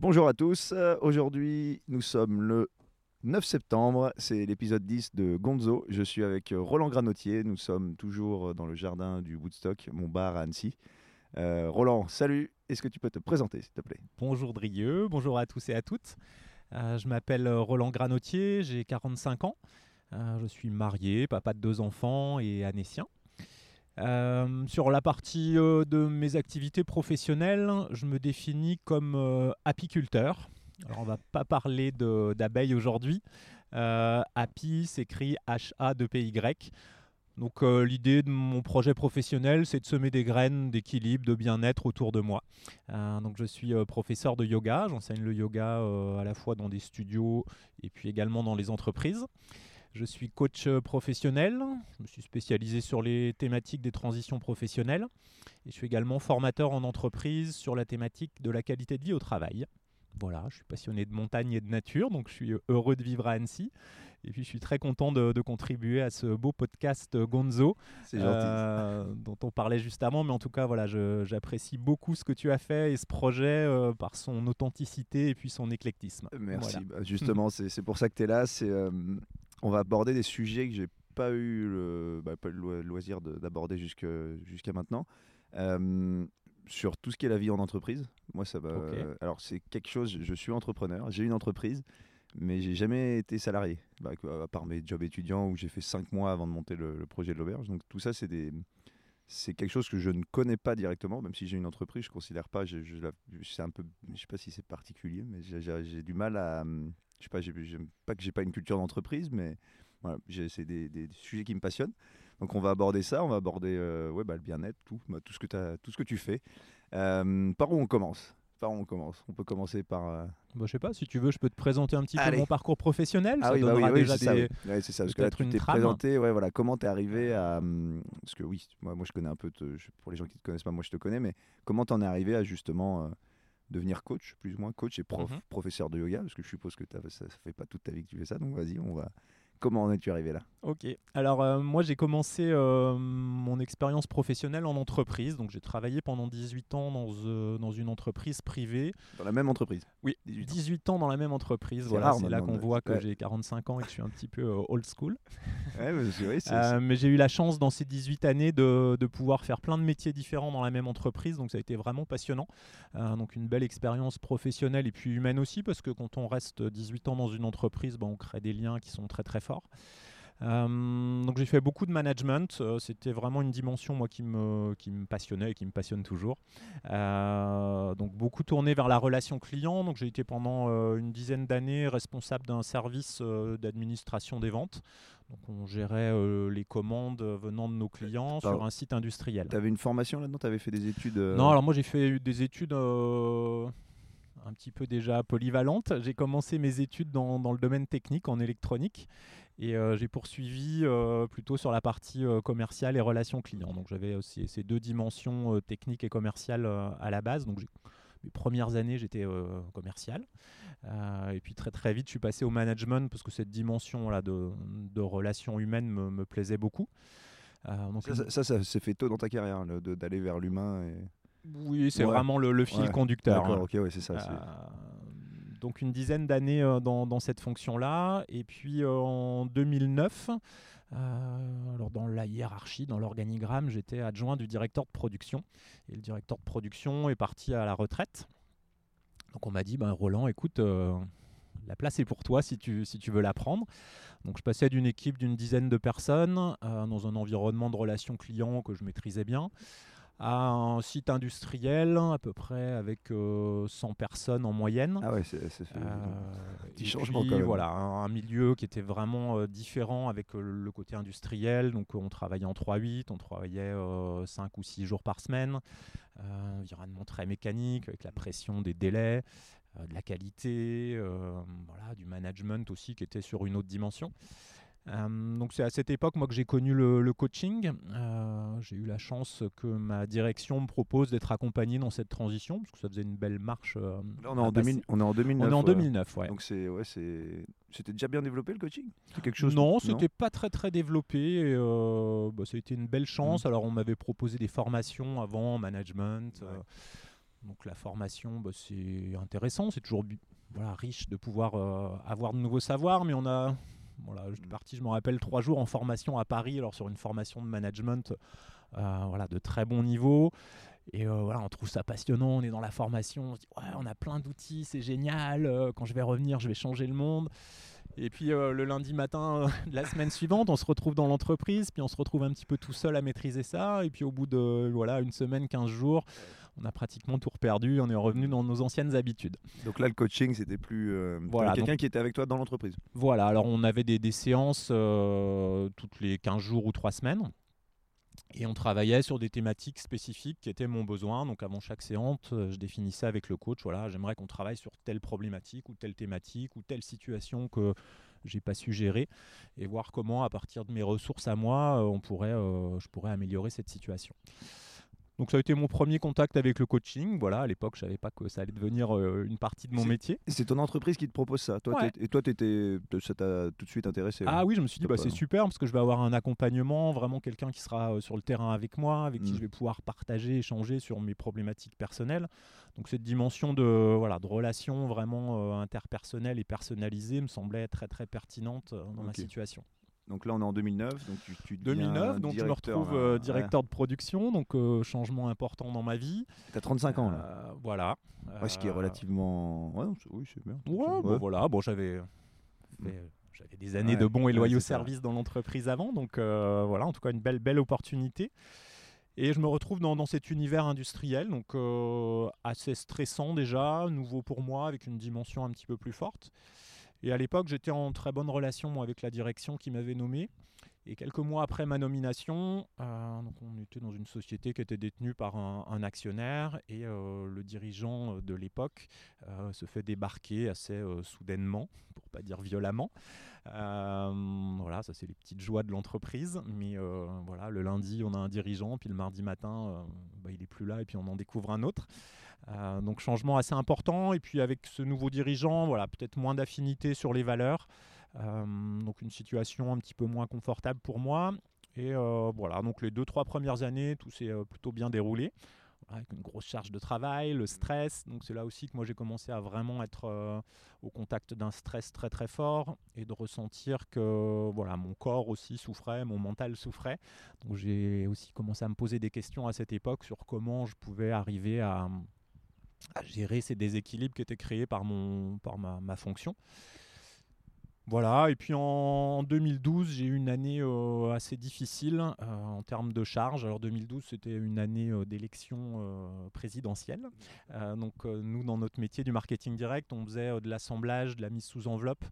Bonjour à tous, Euh, aujourd'hui nous sommes le 9 septembre, c'est l'épisode 10 de Gonzo. Je suis avec euh, Roland Granotier, nous sommes toujours dans le jardin du Woodstock, mon bar à Annecy. Euh, Roland, salut, est-ce que tu peux te présenter s'il te plaît? Bonjour Drieux, bonjour à tous et à toutes. Euh, je m'appelle euh, Roland Granotier, j'ai 45 ans. Euh, je suis marié, papa de deux enfants et anécien. Euh, sur la partie euh, de mes activités professionnelles, je me définis comme euh, apiculteur. Alors on va pas parler d'abeilles aujourd'hui. Api s'écrit H-A-2-P-Y. Donc l'idée de mon projet professionnel, c'est de semer des graines d'équilibre, de bien-être autour de moi. Donc je suis professeur de yoga, j'enseigne le yoga à la fois dans des studios et puis également dans les entreprises. Je suis coach euh, professionnel, je me suis spécialisé sur les thématiques des transitions professionnelles et je suis également formateur en entreprise sur la thématique de la qualité de vie au travail. Voilà, je suis passionné de montagne et de nature, donc je suis heureux de vivre à Annecy. Et puis je suis très content de, de contribuer à ce beau podcast euh, Gonzo, euh, dont on parlait juste avant. Mais en tout cas, voilà, j'apprécie beaucoup ce que tu as fait et ce projet euh, par son authenticité et puis son éclectisme. Merci, Voilà. Bah, justement c'est c'est pour ça que tu es là. C'est, euh, on va aborder des sujets que j'ai pas eu le, bah, pas eu le loi- loisir de- d'aborder jusqu'à maintenant. Euh, sur tout ce qui est la vie en entreprise. Moi, ça va. Alors, c'est quelque chose. Je suis entrepreneur. J'ai une entreprise, mais j'ai jamais été salarié. Bah, à part mes jobs étudiants où j'ai fait cinq mois avant de monter le, le projet de l'auberge. Donc tout ça, c'est des. C'est quelque chose que je ne connais pas directement, même si j'ai une entreprise, je considère pas. Je, je c'est un peu, je sais pas si c'est particulier, mais j'ai- du mal à. hum, Je sais pas, j'ai- j'aime pas que j'ai pas une culture d'entreprise, mais voilà, c'est des, des sujets qui me passionnent. Donc on va aborder ça, on va aborder euh, ouais, bah, le bien-être, tout, bah, tout, ce que tout ce que tu fais. Euh, par où on commence? Par où on commence On peut commencer par. euh, Bah, je sais pas, si tu veux, je peux te présenter un petit Allez. peu mon parcours professionnel. ça bah donnera oui, déjà c'est ça, des... oui. Ouais, c'est ça, parce que là, tu t'es présenté, ouais, voilà, comment t'es arrivé à... hum, Parce que oui, moi, moi je connais un peu, te- pour les gens qui te connaissent pas, moi je te connais, mais comment t'en es arrivé à justement euh, devenir coach, plus ou moins coach et prof, Mhm. professeur de yoga, parce que je suppose que ça, ça fait pas toute ta vie que tu fais ça, donc vas-y, on va... Comment en es-tu arrivé là? Ok. Alors euh, moi j'ai commencé euh, mon expérience professionnelle en entreprise. Donc j'ai travaillé pendant 18 ans dans, euh, dans une entreprise privée. Dans la même entreprise? Oui, 18 ans. 18 ans dans la même entreprise. Voilà, c'est là qu'on de- voit que ouais. j'ai 45 ans et que je suis un petit peu old school. Ouais, mais oui, mais j'ai eu la chance dans ces 18 années de, de pouvoir faire plein de métiers différents dans la même entreprise, donc ça a été vraiment passionnant. Donc une belle expérience professionnelle et puis humaine aussi, parce que quand on reste 18 ans dans une entreprise, ben, on crée des liens qui sont très très forts. Euh, donc j'ai fait beaucoup de management, euh, c'était vraiment une dimension moi qui me, qui me passionnait et qui me passionne toujours. Euh, donc beaucoup tourné vers la relation client, donc j'ai été pendant une dizaine d'années responsable d'un service d'administration des ventes. Donc on gérait euh, les commandes venant de nos clients sur un site industriel. T'avais une formation là-dedans? T'avais fait des études euh, Non, alors moi j'ai fait des études euh, un petit peu déjà polyvalentes. J'ai commencé mes études dans, dans le domaine technique en électronique et euh, j'ai poursuivi euh, plutôt sur la partie euh, commerciale et relations clients. Donc j'avais aussi ces deux dimensions techniques et commerciales à la base. Donc mes premières années j'étais euh, commercial Euh, et puis très très vite je suis passé au management parce que cette dimension là de, de relations humaines me, me plaisait beaucoup. Euh, donc Ça, ça, ça, ça s'est fait tôt dans ta carrière, d'aller vers l'humain. Et... oui, c'est Ouais. vraiment le, le fil Ouais. conducteur. Hein. ok, ouais, c'est ça. Donc une dizaine d'années euh, dans, cette fonction-là. Et puis euh, en 2009, euh, alors dans la hiérarchie, dans l'organigramme, j'étais adjoint du directeur de production. Et le directeur de production est parti à la retraite. Donc on m'a dit, ben, Roland, écoute, la place est pour toi si tu, si tu veux la prendre. Donc je passais d'une équipe d'une dizaine de personnes dans un environnement de relations clients que je maîtrisais bien à un site industriel à peu près avec euh, 100 personnes en moyenne. Ah ouais, c'est. Euh, petit et changement puis, quand même. Voilà, un, un milieu qui était vraiment euh, différent avec euh, le côté industriel. Donc on travaillait en 3-8, on travaillait 5 ou 6 jours par semaine. Euh, environnement très mécanique avec la pression des délais, euh, de la qualité, euh, voilà, du management aussi qui était sur une autre dimension. Euh, donc c'est à cette époque moi que j'ai connu le, le coaching. Euh, j'ai eu la chance que ma direction me propose d'être accompagné dans cette transition parce que ça faisait une belle marche. euh, Là, on est, en 2000 passer. on est en 2009. On est en ouais. 2009, ouais. Donc c'est ouais, c'est c'était déjà bien développé le coaching? Quelque chose. non, c'était pas très très développé. et, bah, ça a été une belle chance. Alors on m'avait proposé des formations avant en management. donc la formation, bah, c'est intéressant, c'est toujours voilà, riche de pouvoir avoir de nouveaux savoirs, mais on a je suis parti, je me rappelle, trois jours en formation à Paris, alors sur une formation de management voilà, de très bon niveau. Et voilà, on trouve ça passionnant, on est dans la formation, on se dit ouais, on a plein d'outils, c'est génial, quand je vais revenir, je vais changer le monde. Et puis le lundi matin de la semaine suivante, on se retrouve dans l'entreprise, puis on se retrouve un petit peu tout seul à maîtriser ça. Et puis au bout de voilà, une semaine, 15 jours, on a pratiquement tout reperdu, on est revenu dans nos anciennes habitudes. Donc là, le coaching, c'était plus euh, voilà, quelqu'un qui était avec toi dans l'entreprise. Voilà, alors on avait des, séances euh, toutes les 15 jours ou 3 semaines. Et on travaillait sur des thématiques spécifiques qui étaient mon besoin. Donc avant chaque séance, euh, je définissais avec le coach, voilà, j'aimerais qu'on travaille sur telle problématique ou telle thématique ou telle situation que j'ai pas su gérer et voir comment à partir de mes ressources à moi, on pourrait, je pourrais améliorer cette situation. Donc ça a été mon premier contact avec le coaching. Voilà, à l'époque, je savais pas que ça allait devenir euh, une partie de mon métier. C'est ton entreprise qui te propose ça. Toi, Et toi, étais, ça t'a tout de suite intéressé. Ah oui, je me suis dit, bah, c'est super parce que je vais avoir un accompagnement, vraiment quelqu'un qui sera euh, sur le terrain avec moi, avec qui mm. je vais pouvoir partager, échanger sur mes problématiques personnelles. Donc cette dimension de voilà de relation vraiment euh, interpersonnelle et personnalisée me semblait très très pertinente dans ma situation. Donc là, on est en 2009. Donc tu, 2009, donc je me retrouve euh, directeur de production, donc euh, changement important dans ma vie. Tu as 35 ans là. Euh, voilà. ce qui est relativement. Ouais, oui, c'est bien. Ouais, bon, voilà. Bon, j'avais j'avais des années de bons et loyaux services dans l'entreprise avant, donc voilà, en tout cas une belle belle opportunité. Et je me retrouve dans, dans cet univers industriel, donc assez stressant déjà, nouveau pour moi, avec une dimension un petit peu plus forte. Et à l'époque, j'étais en très bonne relation avec la direction qui m'avait nommé. Et quelques mois après ma nomination, euh, on était dans une société qui était détenue par un, actionnaire et euh, le dirigeant de l'époque euh, se fait débarquer assez soudainement, pour pas dire violemment. voilà, ça c'est les petites joies de l'entreprise. Mais voilà, le lundi on a un dirigeant, puis le mardi matin bah, il est plus là et puis on en découvre un autre. Euh, donc changement assez important. Et puis avec ce nouveau dirigeant, voilà, peut-être moins d'affinité sur les valeurs. Euh, donc une situation un petit peu moins confortable pour moi. Et euh, voilà, donc les deux, trois premières années, tout s'est plutôt bien déroulé avec une grosse charge de travail, le stress. Donc c'est là aussi que moi j'ai commencé à vraiment être au contact d'un stress très très fort et de ressentir que voilà mon corps aussi souffrait, mon mental souffrait. Donc j'ai aussi commencé à me poser des questions à cette époque sur comment je pouvais arriver à, à gérer ces déséquilibres qui étaient créés par, mon, par ma, ma fonction. Voilà, et puis en 2012, j'ai eu une année euh, assez difficile euh, en termes de charges. Alors 2012, c'était une année euh, d'élection présidentielle. donc nous, dans notre métier du marketing direct, on faisait de l'assemblage, de la mise sous enveloppe,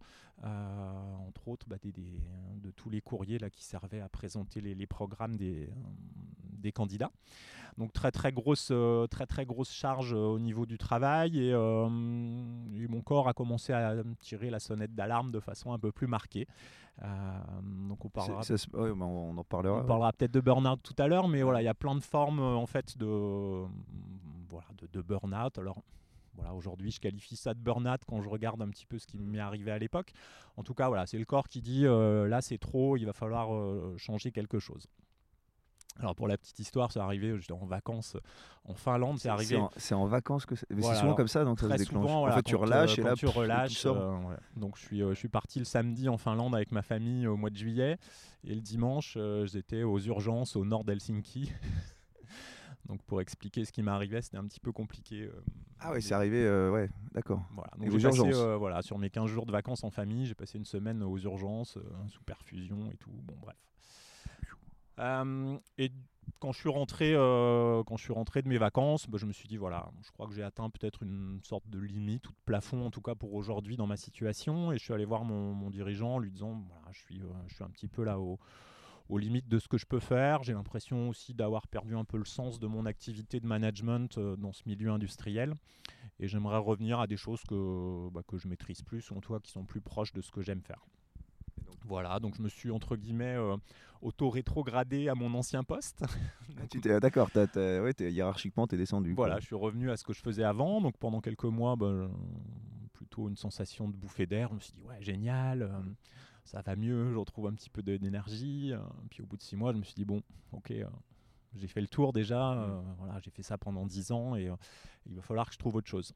entre autres bah, des, de tous les courriers là, qui servaient à présenter les, les programmes des, des candidats. Donc très très grosse, euh, très très grosse charge euh, au niveau du travail euh, et, mon corps a commencé à tirer la sonnette d'alarme de façon un peu plus marquée. donc on parlera, on en parlera. On parlera peut-être de burn-out tout à l'heure, mais voilà, il y a plein de formes en fait de, voilà, de, de burn-out. Alors voilà, aujourd'hui, je qualifie ça de burn-out quand je regarde un petit peu ce qui m'est arrivé à l'époque. En tout cas, voilà, c'est le corps qui dit là, c'est trop, il va falloir changer quelque chose. Alors pour la petite histoire, c'est arrivé, j'étais en vacances en Finlande, c'est arrivé. C'est en, vacances que c'est souvent comme ça, donc ça se déclenche. en fait, tu relâches et là, tu relâches. Euh, donc je suis, euh, je suis parti le samedi en Finlande avec ma famille au mois de juillet et le dimanche, euh, j'étais aux urgences au nord d'Helsinki. donc pour expliquer ce qui m'arrivait, c'était un petit peu compliqué. ah ouais, c'est arrivé, ouais, d'accord. Voilà, donc j'ai passé, voilà, sur mes 15 jours de vacances en famille, j'ai passé une semaine aux urgences, sous perfusion et tout. Bon, bref. Euh, et quand je suis rentré, euh, quand je suis rentré de mes vacances, bah, je me suis dit voilà, je crois que j'ai atteint peut-être une sorte de limite ou de plafond en tout cas pour aujourd'hui dans ma situation. Et je suis allé voir mon, dirigeant en lui disant voilà, je suis, euh, je suis un petit peu là au, aux limites de ce que je peux faire. J'ai l'impression aussi d'avoir perdu un peu le sens de mon activité de management dans ce milieu industriel. Et j'aimerais revenir à des choses que, bah, que je maîtrise plus, ou en tout cas qui sont plus proches de ce que j'aime faire. Voilà, donc je me suis entre guillemets euh, auto-rétrogradé à mon ancien poste. Ah, d'accord, ouais, hiérarchiquement tu es descendu. Voilà, je suis revenu à ce que je faisais avant. Donc pendant quelques mois, ben, plutôt une sensation de bouffée d'air. Je me suis dit, ouais, génial, euh, ça va mieux, je retrouve un petit peu d'énergie. Euh. puis au bout de six mois, je me suis dit, bon, ok, j'ai fait le tour déjà. euh, voilà, j'ai fait ça pendant 10 ans et euh, il va falloir que je trouve autre chose.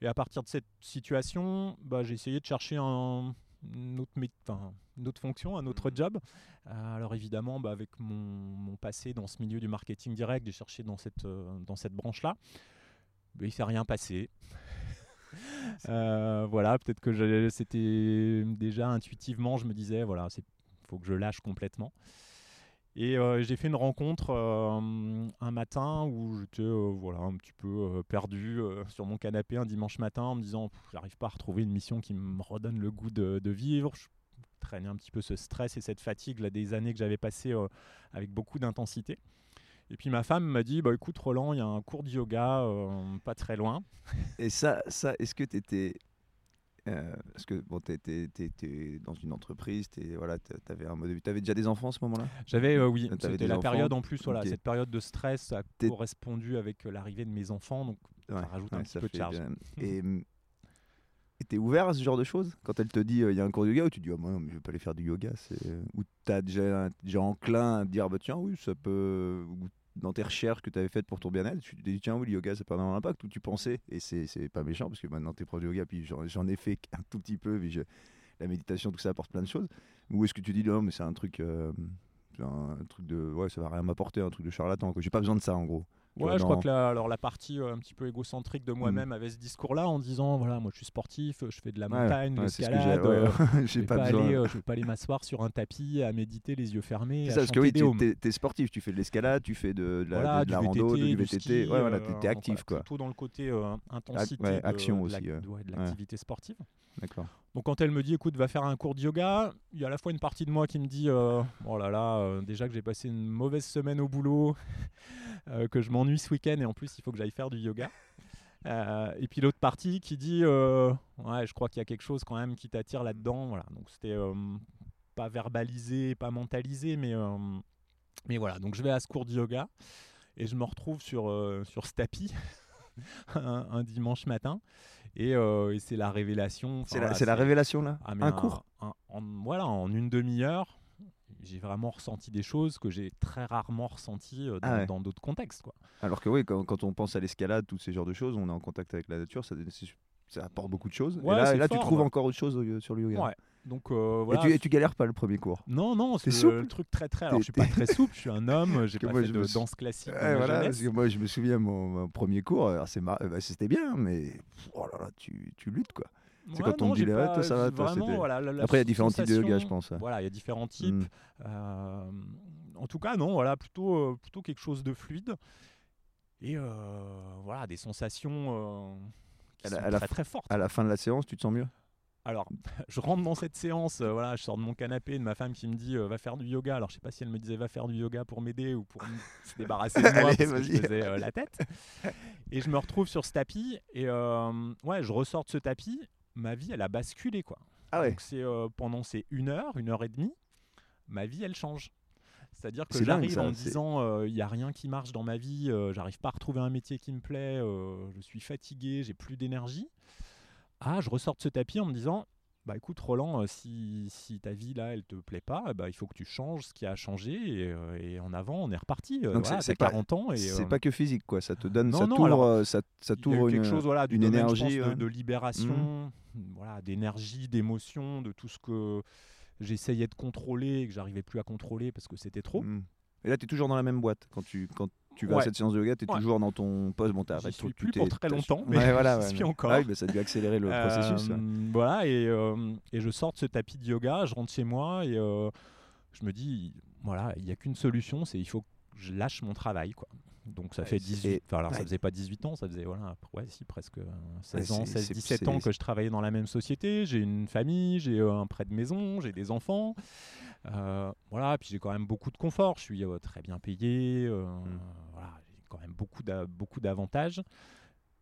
Et à partir de cette situation, bah, j'ai essayé de chercher un, une, autre, une fonction, un autre job. Euh, alors évidemment, bah, avec mon, mon passé dans ce milieu du marketing direct, j'ai cherché dans cette, euh, dans cette branche-là. Mais il ne s'est rien passé. Euh, voilà, peut-être que c'était déjà intuitivement, je me disais, voilà, il faut que je lâche complètement. Et euh, j'ai fait une rencontre euh, un matin où j'étais euh, voilà, un petit peu perdu sur mon canapé un dimanche matin en me disant j'arrive pas à retrouver une mission qui me redonne le goût de, vivre. Je traînais un petit peu ce stress et cette fatigue là, des années que j'avais passées avec beaucoup d'intensité. Et puis ma femme m'a dit bah, écoute Roland, il y a un cours de yoga euh, pas très loin. Et ça, ça est-ce que tu étais. parce que bon, tu étais dans une entreprise, t'es- voilà, tu avais, déjà des enfants à ce moment-là? J'avais, euh, oui, c'était la enfants? période en plus, voilà, cette période de stress a correspondu avec euh, l'arrivée de mes enfants, donc Ouais, rajoute un petit ça peu de charge. bien. Et t'es ouvert à ce genre de choses Quand elle te dit euh, il y a un cours de yoga, ou tu dis oh, moi mais je vais pas aller faire du yoga euh, Ou t'as déjà, déjà enclin à dire bah tiens, oui, ça peut. Ou dans tes recherches que tu avais faites pour ton bien-être, tu te dis tiens, oui, le yoga ça peut avoir un impact, ou tu pensais, et c'est, c'est pas méchant parce que maintenant t'es prof de yoga, puis j'en, ai fait un tout petit peu, puis je- la méditation, tout ça apporte plein de choses. Ou est-ce que tu dis non, mais c'est un truc. euh, un, truc de ouais ça va rien m'apporter un truc de charlatan quoi j'ai pas besoin de ça en gros Ouais, je crois que la, alors la partie euh, un petit peu égocentrique de moi-même avait ce discours-là en disant voilà, moi je suis sportif, je fais de la montagne, ouais, j'ai- l'escalade. ouais, euh, je vais pas pas aller, euh, je vais pas aller m'asseoir sur un tapis à méditer les yeux fermés. C'est ça, parce que oui, tu es, sportif, tu fais de l'escalade, tu fais de, de la, Voilà, de la du rando, VTT, du du VTT, ski, ouais, voilà, t'es, t'es donc actif voilà, quoi. Plutôt dans le côté intensité, de- action de, aussi, de l'activité sportive. D'accord. Donc quand elle me dit écoute va faire un cours de yoga, il y a à la fois une partie de moi qui me dit euh, oh là là euh, déjà que j'ai passé une mauvaise semaine au boulot, euh, que je m'ennuie ce week-end et en plus il faut que j'aille faire du yoga. Et puis l'autre partie qui dit ouais je crois qu'il y a quelque chose quand même qui t'attire là-dedans. Voilà donc c'était pas verbalisé, pas mentalisé mais mais voilà donc je vais à ce cours de yoga et je me retrouve sur sur ce tapis un, un dimanche matin et, euh, et c'est la révélation. C'est, la, révélation là? Ah, Un cours? un- en, Voilà, en une demi-heure, j'ai vraiment ressenti des choses que j'ai très rarement ressenties euh, dans, Ah ouais. dans d'autres contextes. Quoi. Alors que oui, quand, quand on pense à l'escalade, tous ces genres de choses, on est en contact avec la nature, ça, apporte beaucoup de choses. Ouais, et là, tu trouves ouais. encore autre chose au- sur le yoga. Donc euh, Et, tu, et tu galères pas le premier cours. Non, non, c'est le, le truc très très. Alors je suis pas très souple, je suis un homme, j'ai pas moi, fait je de danse classique. dans Ouais, ma voilà, jeunesse. parce que moi je me souviens mon, mon premier cours, mar- bah, c'était bien, mais oh là là, tu, tu luttes quoi. c'est Ouais, quand on non, me dit, ouais, pas- ça va, j'ai toi, vraiment, c'était- voilà, la- la Après il y a différents types de yoga, je pense. Voilà, il y a différents types. Mm. Euh, en tout cas, non, voilà, plutôt, euh, plutôt quelque chose de fluide. Et voilà, des sensations qui À la- sont à très très fortes. À la fin de la séance, tu te sens mieux? Alors, je rentre dans cette séance, euh, voilà, je sors de mon canapé, de ma femme qui me dit euh, va faire du yoga. Alors, je sais pas si elle me disait va faire du yoga pour m'aider ou pour se débarrasser de moi Allez, parce que je vas-y. faisais euh, la tête. Et je me retrouve sur ce tapis et ouais, je ressors de ce tapis. Ma vie, elle a basculé quoi. Ah ouais. Donc c'est pendant ces une heure, une heure et demie, ma vie elle change. C'est-à-dire que j'arrive en me disant il n'y a rien qui marche dans ma vie, j'arrive pas à retrouver un métier qui me plaît, je suis fatigué, j'ai plus d'énergie. Ah, je ressors de ce tapis en me disant bah écoute Roland, euh, si, si ta vie là elle te plaît pas, bah, il faut que tu changes ce qui a changé et, euh, et en avant on est reparti. Euh, Donc voilà, c'est- c'est t'as pas- 40 ans et C'est euh, pas que physique quoi, ça te donne, non, ça non, t'ouvre, ça, ça quelque une, chose voilà, une domaine, énergie, pense, de, ouais. de libération, voilà, d'énergie, d'émotion, de tout ce que j'essayais de contrôler et que j'arrivais plus à contrôler parce que c'était trop. Mm. Et là, tu es toujours dans la même boîte. Quand tu, quand tu vas à cette séance de yoga, tu es Ouais. toujours dans ton poste. Bon, t'as arrêté, plus pour très longtemps, mais Ouais, voilà, suis encore. Ah bah, ça a dû accélérer le processus. Euh, ouais. Voilà, et, euh, et je sors de ce tapis de yoga, je rentre chez moi et euh, je me dis, voilà, il n'y a qu'une solution, c'est il faut que je lâche mon travail. Quoi. Donc ça Ouais, fait c'est- 18, enfin alors ça faisait pas 18 ans, ça faisait voilà, ouais, si, presque euh, 16 Ouais, ans, c'est- 16, c'est- 17 c'est- ans que je travaillais dans la même société, j'ai une famille, j'ai euh, un prêt de maison, j'ai des enfants. Euh, voilà, puis j'ai quand même beaucoup de confort, je suis euh, très bien payé, euh, Mm. Quand même beaucoup d'a- beaucoup d'avantages.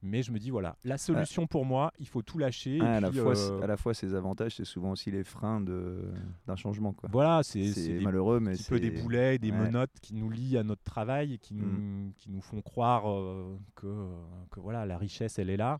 Mais je me dis, voilà, la solution pour moi, il faut tout lâcher. et Ah, à, la puis, fois, euh, c'est- à la fois, ces avantages, c'est souvent aussi les freins de- d'un changement. Quoi. voilà, c'est C'est c'est malheureux, mais petit peu des c'est- boulets, des ouais. menottes qui nous lient à notre travail et qui nous, Mm. qui nous font croire euh, que, euh, que voilà, la richesse, elle est là,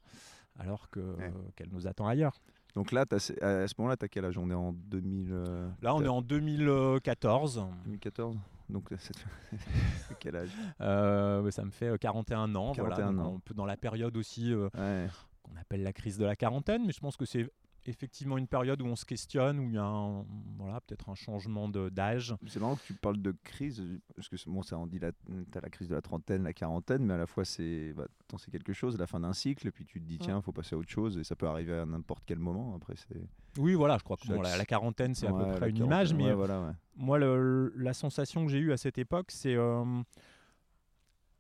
alors que, euh, qu'elle nous attend ailleurs. Donc là, t'as- à ce moment-là, tu as quel âge? On est en 2000, euh, Là, on est en 2014. 2014 Donc, fait quel âge? Euh, ça me fait euh, 41 ans. voilà, 41 donc ans. un peu dans la période aussi euh, Ouais. qu'on appelle la crise de la quarantaine, mais je pense que c'est effectivement une période où on se questionne, où il y a un- voilà, peut-être un changement de- d'âge. C'est marrant que tu parles de crise, parce que c'est- bon, ça en dit, la, t'as la crise de la trentaine, la quarantaine, mais à la fois c'est, bah, c'est quelque chose, la fin d'un cycle, et puis tu te dis tiens, faut passer à autre chose, et ça peut arriver à n'importe quel moment. Après, c'est Oui, voilà, je crois que bon, la, quarantaine, c'est à peu près une image, mais ouais, voilà, ouais. moi, le- la sensation que j'ai eue à cette époque, c'est euh,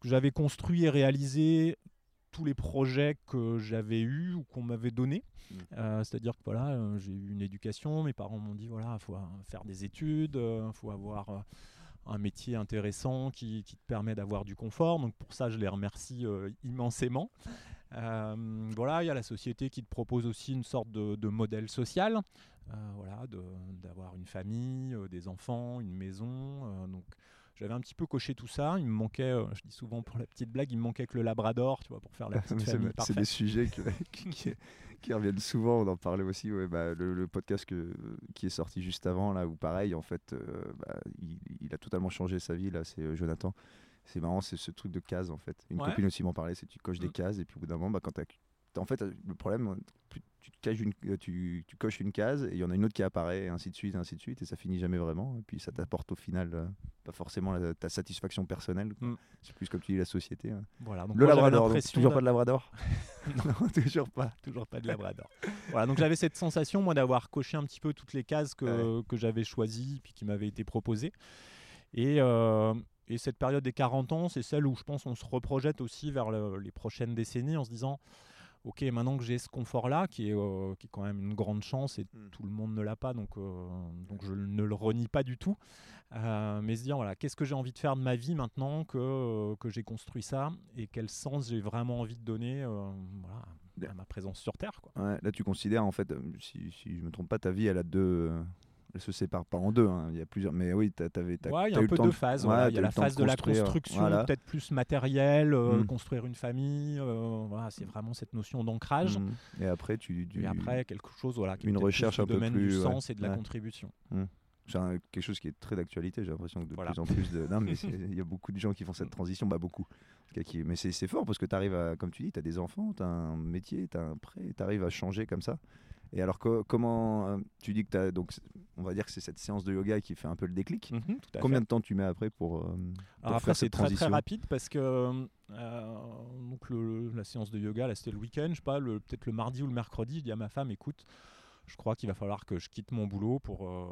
que j'avais construit et réalisé tous les projets que j'avais eus ou qu'on m'avait donnés. Mm. Euh, C'est-à-dire que voilà, euh, j'ai eu une éducation, mes parents m'ont dit voilà, il faut euh, faire des études, il faut avoir euh, un métier intéressant qui, qui te permet d'avoir du confort. Donc pour ça, je les remercie euh, immensément. Euh, voilà, il y a la société qui te propose aussi une sorte de, de modèle social, euh, voilà, d'avoir une famille, euh, des enfants, une maison. euh, donc j'avais un petit peu coché tout ça. Il me manquait, euh, je dis souvent pour la petite blague, il me manquait que le Labrador, tu vois, pour faire la petite famille c'est des sujets que- qui, qui- qui reviennent souvent. On en parlait aussi. ouais, bah, le, le podcast que, qui est sorti juste avant, là, où pareil, en fait, euh, bah, il, il a totalement changé sa vie. Là, c'est euh, Jonathan. C'est marrant, c'est ce truc de case en fait. Une Ouais. copine aussi m'en parlait, c'est tu coches des Mm. cases et puis au bout d'un moment, bah, quand t'as- t'as- en fait, le problème, plus tu, te caches une, euh, tu, tu coches une case et il y en a une autre qui apparaît, et ainsi de suite, et ainsi de suite, et ça finit jamais vraiment. Et puis ça t'apporte au final euh, pas forcément la- ta satisfaction personnelle. Mm. C'est plus comme tu dis la société. ouais. Voilà, donc Le moi, Labrador, donc, toujours pas de Labrador Non, toujours pas. toujours pas de Labrador. voilà, donc j'avais cette sensation, moi, d'avoir coché un petit peu toutes les cases que, que j'avais choisies puis qui m'avaient été proposées. Et, euh, et cette période des 40 ans, c'est celle où je pense on se reprojette aussi vers le- les prochaines décennies en se disant Ok, maintenant que j'ai ce confort-là, qui, est, euh, qui est quand même une grande chance et Mm. tout le monde ne l'a pas, donc, euh, donc je ne le renie pas du tout. Euh, mais se dire voilà, qu'est-ce que j'ai envie de faire de ma vie maintenant que, que j'ai construit ça et quel sens j'ai vraiment envie de donner voilà, à ma présence sur Terre. Quoi. Ouais, là, tu considères, en fait, si, si je me trompe pas, ta vie, elle a deux. Elle se sépare pas en deux. hein, Il y a plusieurs. Mais oui, t'as- t'avais. t'as- Ouais, il y a un peu temps de de- phases. ouais. Il y a la temps de phase de la construction, voilà. peut-être plus matérielle, euh, Mm. construire une famille. euh, voilà, c'est vraiment cette notion d'ancrage. Mhm. Et après, tu. tu- Et après, quelque chose voilà, qui Une recherche plus un peu domaine plus, du ouais, sens et de la contribution. C'est un- quelque chose qui est très d'actualité, j'ai l'impression que de Voilà. plus en plus de. Non, mais c'est- il y a beaucoup de gens qui font cette transition, bah beaucoup. Qui- Mais c'est c'est fort parce que tu arrives à, comme tu dis, tu as des enfants, tu as un métier, tu as un prêt, tu arrives à changer comme ça. Et alors, co- comment. euh, Tu dis que tu as. Donc, on va dire que c'est cette séance de yoga qui fait un peu le déclic. Mhm, tout à Combien fait. de temps tu mets après pour. euh, Alors pour après, faire c'est très très transition rapide parce que euh, donc le- la séance de yoga, là, c'était le week-end, je sais pas, peut-être le mardi ou le mercredi, je dis à ma femme, écoute, je crois qu'il va falloir que je quitte mon boulot pour, euh,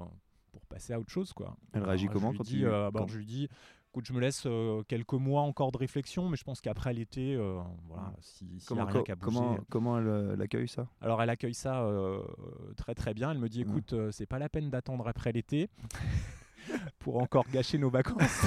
pour passer à autre chose. Quoi. Elle réagit Alors, comment je lui quand dis, tu- euh, bah, Je lui dis, écoute, je me laisse euh, quelques mois encore de réflexion, mais je pense qu'après l'été, euh, voilà, si, s'il y a. Comment, rien co- bouger. comment, comment elle, euh, elle accueille ça? Alors elle accueille ça euh, très très bien. Elle me dit Ouais. écoute, euh, c'est pas la peine d'attendre après l'été pour encore gâcher nos vacances.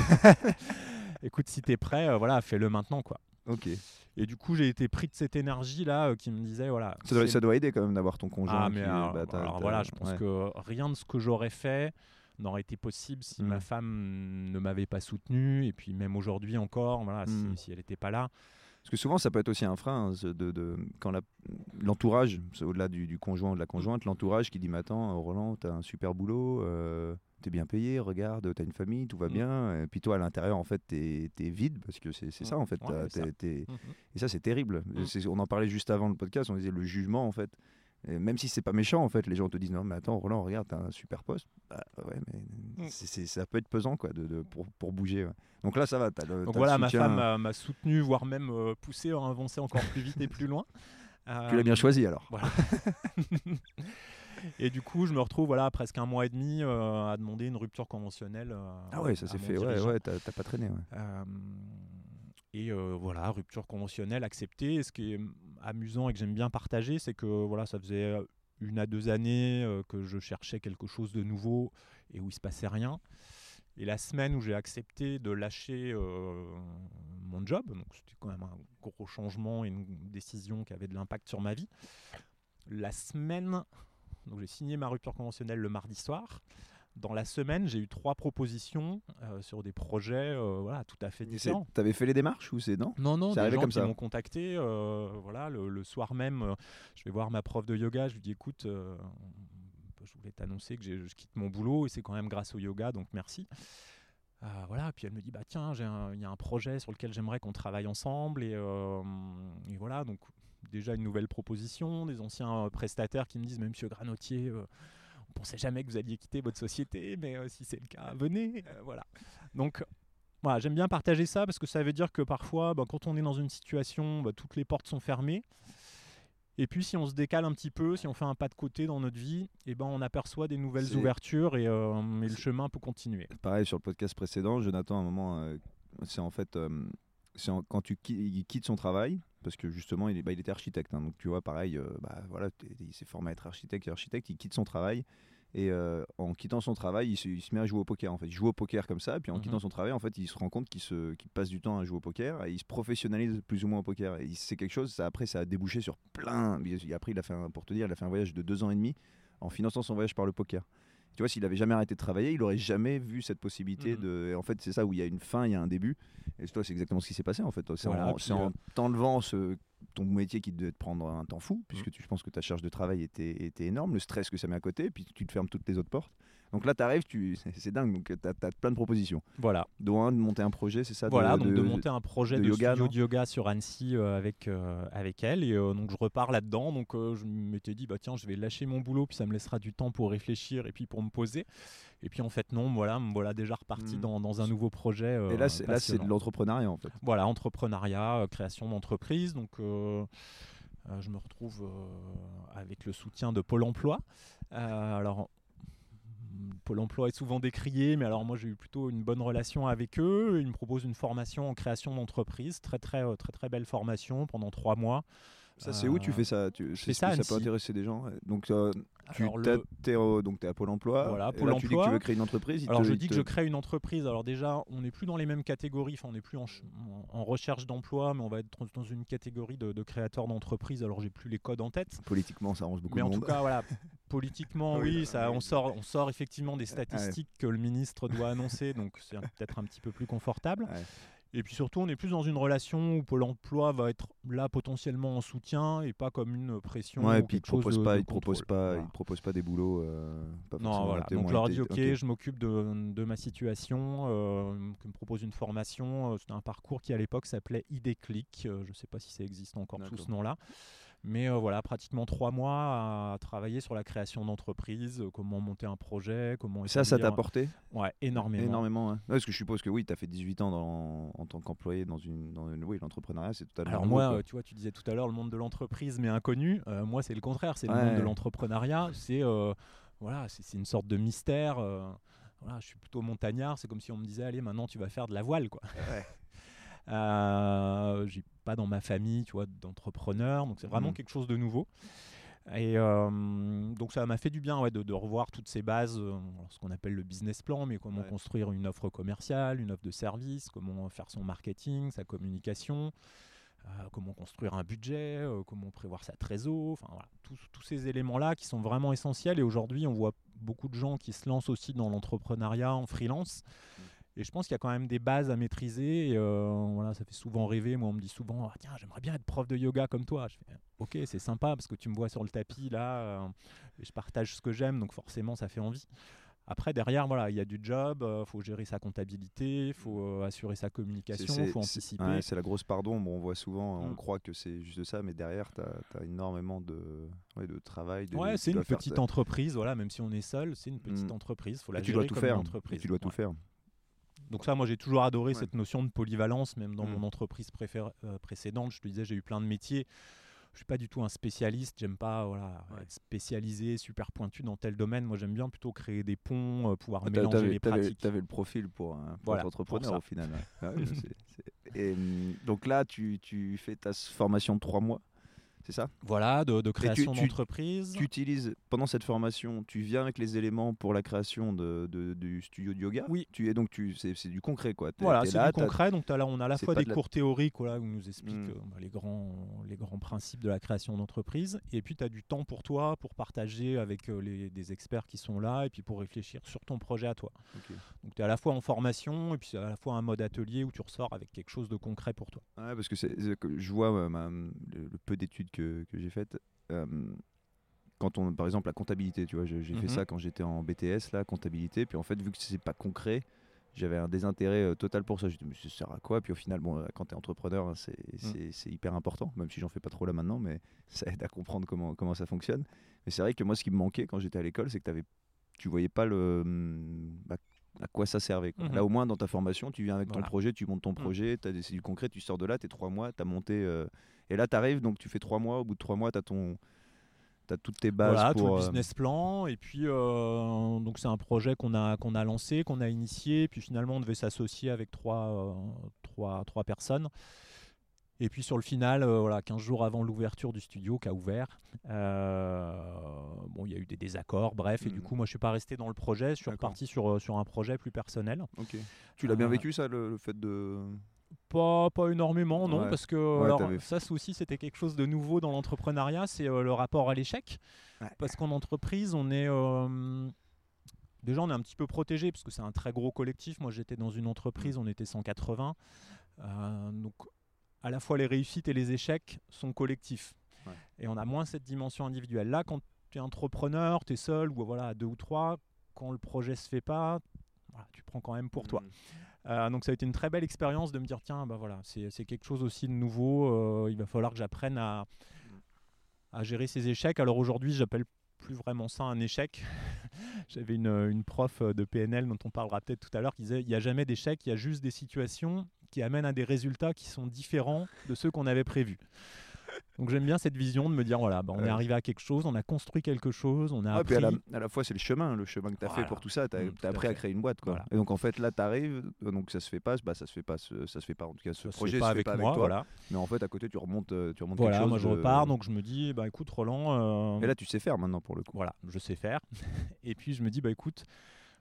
écoute, si t'es prêt, voilà, fais-le maintenant quoi. Ok. Et du coup, j'ai été pris de cette énergie là euh, qui me disait voilà. Ça doit, c'est- ça doit aider quand même d'avoir ton conjoint. ah mais qui- alors, bah, alors voilà, je pense ouais. que rien de ce que j'aurais fait n'aurait été possible si Mm. ma femme ne m'avait pas soutenu et puis même aujourd'hui encore, voilà, si- Mm. si, elle n'était pas là. Parce que souvent, ça peut être aussi un frein hein, de, de- quand l'entourage, au-delà du, du conjoint ou de la conjointe, l'entourage qui dit Mais attends, Roland, t'as un super boulot, euh, t'es bien payé, regarde, t'as une famille, tout va Mm. bien. Et puis toi, à l'intérieur, en fait, t'es es vide parce que c'est c'est ça, Mm. en fait. Ouais, ça. Mhm. Et ça, c'est terrible. Mm. On en parlait juste avant le podcast, on disait le jugement, en fait. Et même si c'est pas méchant, en fait, les gens te disent non, mais attends, Roland, regarde, t'as un super poste. Bah, ouais, mais Mm. ça peut être pesant, quoi, de, de- pour, pour bouger. ouais. Donc là, ça va. Le, Donc le voilà, ma femme m'a- soutenu, voire même euh, poussé à avancer encore plus vite et plus loin. Tu l'as bien Euh, choisi alors. Voilà. et du coup, je me retrouve voilà, presque un mois et demi euh, à demander une rupture conventionnelle. Ah ouais, ça s'est fait. Ouais, dirigeant. ouais, t'as t'as pas traîné. Ouais. Et euh, voilà, rupture conventionnelle acceptée. Ce qui est mm, amusant et que j'aime bien partager, c'est que voilà, ça faisait euh, une à deux années euh, que je cherchais quelque chose de nouveau et où il se passait rien. Et la semaine où j'ai accepté de lâcher mon job, donc c'était quand même un gros changement et une décision qui avait de l'impact sur ma vie. La semaine, donc j'ai signé ma rupture conventionnelle le mardi soir. Dans la semaine, j'ai eu trois propositions euh, sur des projets euh, voilà, tout à fait différents. T'avais fait les démarches ou c'est non? Non, non, des gens comme qui ça. m'ont contacté. euh, voilà, le, le soir même, je vais voir ma prof de yoga. Je lui dis écoute, je voulais t'annoncer que je quitte mon boulot et c'est quand même grâce au yoga, donc merci. Euh, voilà, puis elle me dit bah tiens, il y a un projet sur lequel j'aimerais qu'on travaille ensemble et, euh, et, voilà donc déjà une nouvelle proposition, des anciens prestataires qui me disent mais Monsieur Granotier, on pensait jamais que vous alliez quitter votre société, mais si c'est le cas, venez, voilà. Donc voilà, j'aime bien partager ça parce que ça veut dire que parfois, bah, quand on est dans une situation, bah, toutes les portes sont fermées. Et puis si on se décale un petit peu, si on fait un pas de côté dans notre vie, eh ben, on aperçoit des nouvelles ouvertures et, euh, le chemin peut continuer. Pareil sur le podcast précédent, Jonathan, à un moment, euh, c'est en fait euh, quand tu il quitte son travail, parce que justement il, bah, il était architecte, hein, donc tu vois pareil, bah, voilà, il s'est formé à être architecte, et architecte, il quitte son travail et euh, en quittant son travail, il se, met à jouer au poker. En fait, il joue au poker comme ça. Puis en mhm. quittant son travail, en fait, il se rend compte qu'il passe du temps à jouer au poker et il se professionnalise plus ou moins au poker. Et c'est quelque chose. Ça, après, ça a débouché sur plein. Après, il a fait un, pour te dire, il a fait un voyage de deux ans et demi en finançant son voyage par le poker. Tu vois, s'il avait jamais arrêté de travailler, il aurait jamais vu cette possibilité mhm. de. en fait, c'est ça où il y a une fin, il y a un début. Et toi, c'est exactement ce qui s'est passé en fait. C'est en, en euh, t'enlevant ce ton métier qui devait te prendre un temps fou, puisque mm. tu, je pense que ta charge de travail était, était énorme, le stress que ça met à côté, puis tu te fermes toutes les autres portes. Donc là, tu arrives, tu... c'est dingue, donc tu as, plein de propositions. Voilà. Dont un, de monter un projet, c'est ça Voilà, de, donc de, monter un projet de, yoga, studio de yoga sur Annecy euh, avec, euh, avec elle. Et euh, donc je repars là-dedans. Donc je m'étais dit, bah tiens, je vais lâcher mon boulot, puis ça me laissera du temps pour réfléchir et puis pour me poser. Et puis en fait, non, voilà, voilà déjà reparti mm. dans, dans, un nouveau projet. et là, c'est de l'entrepreneuriat en fait. Voilà, entrepreneuriat, création d'entreprise. Donc. Euh, je me retrouve euh, avec le soutien de Pôle Emploi. Euh, alors, Pôle emploi est souvent décrié, mais alors moi j'ai eu plutôt une bonne relation avec eux. Ils me proposent une formation en création d'entreprise, très très très très belle formation pendant trois mois. Ça, c'est où tu fais ça tu, fais ça, ça peut intéresser des gens. Donc, euh, tu es, donc, es à Pôle emploi. Voilà, Pôle emploi. Tu dis que tu veux créer une entreprise. Alors, je dis que je crée une entreprise. Alors, déjà, on n'est plus dans les mêmes catégories. Enfin, on n'est plus en, en recherche d'emploi, mais on va être dans une catégorie de, de créateurs d'entreprise. Alors, j'ai plus les codes en tête. Politiquement, ça arrange beaucoup mais de monde. Mais en tout cas, voilà, politiquement, oui, ça, on, sort, on sort effectivement des statistiques que le ministre doit annoncer. Donc, c'est peut-être un petit peu plus confortable. Et puis surtout, on est plus dans une relation où Pôle emploi va être là potentiellement en soutien et pas comme une pression. Ouais, et puis il ne propose, pas, pas, il propose pas des boulots. Euh, non, voilà. Donc, je leur dis Ok, je m'occupe de, de, ma situation, euh, que me propose une formation. Euh, C'était un parcours qui à l'époque s'appelait ID Click. je ne sais pas si ça existe encore sous ce nom-là. Mais euh, voilà, pratiquement trois mois à travailler sur la création d'entreprise, euh, comment monter un projet, comment. Ça, ça t'a apporté Ouais, énormément. Énormément. Hein. parce que je suppose que oui, tu as fait 18 ans dans, en tant qu'employé dans une, dans une. Oui, l'entrepreneuriat, c'est totalement. Alors, moi, euh, tu vois, tu disais tout à l'heure le monde de l'entreprise, mais inconnu. moi, c'est le contraire. C'est le monde de l'entrepreneuriat. C'est voilà, c'est une sorte de mystère. voilà, je suis plutôt montagnard. C'est comme si on me disait, allez, maintenant, tu vas faire de la voile, quoi. Ouais. Euh, j'ai pas dans ma famille, tu vois, d'entrepreneurs, donc c'est vraiment mmh. quelque chose de nouveau. Et euh, donc ça m'a fait du bien ouais, de, revoir toutes ces bases, euh, ce qu'on appelle le business plan, mais comment construire une offre commerciale, une offre de service, comment faire son marketing, sa communication, comment construire un budget, comment prévoir sa trésor, enfin voilà, tous ces éléments-là qui sont vraiment essentiels. Et aujourd'hui, on voit beaucoup de gens qui se lancent aussi dans l'entrepreneuriat en freelance. Mmh. Et je pense qu'il y a quand même des bases à maîtriser. Euh, voilà, ça fait souvent rêver. Moi, on me dit souvent ah, Tiens, j'aimerais bien être prof de yoga comme toi. Je fais Ok, c'est sympa parce que tu me vois sur le tapis là, euh, et je partage ce que j'aime, donc forcément, ça fait envie. Après, derrière, voilà, il y a du job, il euh, faut gérer sa comptabilité, il faut assurer sa communication, il faut anticiper. c'est la grosse pardon. Bon, on voit souvent, on mm. croit que c'est juste ça, mais derrière, tu as, énormément de, de travail. De, ouais, c'est une petite entreprise, voilà, même si on est seul, c'est une petite mm. entreprise. Faut la tu dois tout faire. Entreprise. Et tu dois tout faire. Donc ça, moi, j'ai toujours adoré cette notion de polyvalence, même dans mm. mon entreprise euh, précédente. Je te disais, j'ai eu plein de métiers. Je suis pas du tout un spécialiste. J'aime pas voilà, être spécialisé, super pointu dans tel domaine. Moi, j'aime bien plutôt créer des ponts, euh, pouvoir mélanger les pratiques. Tu avais le profil pour, pour être entrepreneur au final. Ah et, hum, donc là, tu, tu fais ta formation de trois mois c'est ça? Voilà, de, création d'entreprise. Tu utilises, pendant cette formation, tu viens avec les éléments pour la création de, du studio de yoga? Oui. Tu es donc, tu, c'est, du concret quoi. voilà, c'est du concret. Donc là, on a à la fois des cours théoriques voilà, où on nous explique hmm. euh, bah, les, grands, les grands principes de la création d'entreprise. Et puis, tu as du temps pour toi, pour partager avec euh, les, des experts qui sont là et puis pour réfléchir sur ton projet à toi. Donc tu es à la fois en formation et puis à la fois un mode atelier où tu ressors avec quelque chose de concret pour toi. Ouais, parce que c'est, je vois le, le peu d'études que, que j'ai faite, euh, quand on, par exemple, la comptabilité, tu vois, j'ai fait mhm. ça quand j'étais en BTS, la comptabilité, puis en fait, vu que c'est pas concret, j'avais un désintérêt euh, total pour ça. Je me mais ça sert à quoi? Puis au final, bon, quand tu es entrepreneur, hein, c'est c'est hyper important, même si j'en fais pas trop là maintenant, mais ça aide à comprendre comment, comment ça fonctionne. Mais c'est vrai que moi, ce qui me manquait quand j'étais à l'école, c'est que avais, tu voyais pas le, hum, bah, à quoi ça servait. Mhm. Là, au moins, dans ta formation, tu viens avec ton projet, tu montes ton Mhm. projet, t'as des- c'est du concret, tu sors de là, tu es trois mois, tu as monté. euh, et là, tu arrives, donc tu fais trois mois, au bout de trois mois, tu as, ton, as toutes tes bases Voilà, pour. tout le euh, business plan. Et puis, euh, donc c'est un projet qu'on a, qu'on a lancé, qu'on a initié. Puis finalement, on devait s'associer avec trois, euh, trois, trois personnes. Et puis sur le final, euh, voilà, 15 jours avant l'ouverture du studio qui a ouvert, euh, bon, il y a eu des désaccords, bref. Et du Mhm. coup, moi, je suis pas resté dans le projet. Je suis reparti sur, euh, sur un projet plus personnel. Ok. Tu l'as bien vécu, ça, le, le fait de. Pas, pas énormément, non, Ouais. parce que Ouais, alors, t'avais- ça aussi c'était quelque chose de nouveau dans l'entrepreneuriat, c'est euh, le rapport à l'échec. Ouais. Parce qu'en entreprise, on est euh, déjà on est un petit peu protégé parce que c'est un très gros collectif. Moi j'étais dans une entreprise, on était 180, Euh, donc à la fois les réussites et les échecs sont collectifs. Ouais. Et on a moins cette dimension individuelle. Là, quand tu es entrepreneur, tu es seul ou voilà à deux ou trois, quand le projet se fait pas, voilà, tu prends quand même pour toi. Mm. Euh, donc ça a été une très belle expérience de me dire tiens bah voilà c'est c'est quelque chose aussi de nouveau euh, il va falloir que j'apprenne à, à gérer ces échecs alors aujourd'hui j'appelle plus vraiment ça un échec j'avais une, une prof de PNL dont on parlera peut-être tout à l'heure qui disait il n'y a jamais d'échec il y a juste des situations qui amènent à des résultats qui sont différents de ceux qu'on avait prévus donc j'aime bien cette vision de me dire voilà bah, on est arrivé à quelque chose on a construit quelque chose on a puis appris à, la, à la fois, c'est le chemin, le chemin que tu as fait pour tout ça. Tu as, Mm, à appris à créer une boîte. Quoi. Voilà. Et donc, en fait, là, tu arrives, donc ça se fait pas, bah, ça se fait pas, ce- ça se fait pas. En tout cas, ce ça se projet fait pas se avec fait pas moi avec toi. voilà Mais en fait, à côté, tu remontes, euh, tu remontes voilà quelque chose. moi je de- repars donc je me dis bah écoute Roland euh, Et là, tu sais faire maintenant pour le coup. voilà, je sais faire. Et puis je me dis, bah écoute,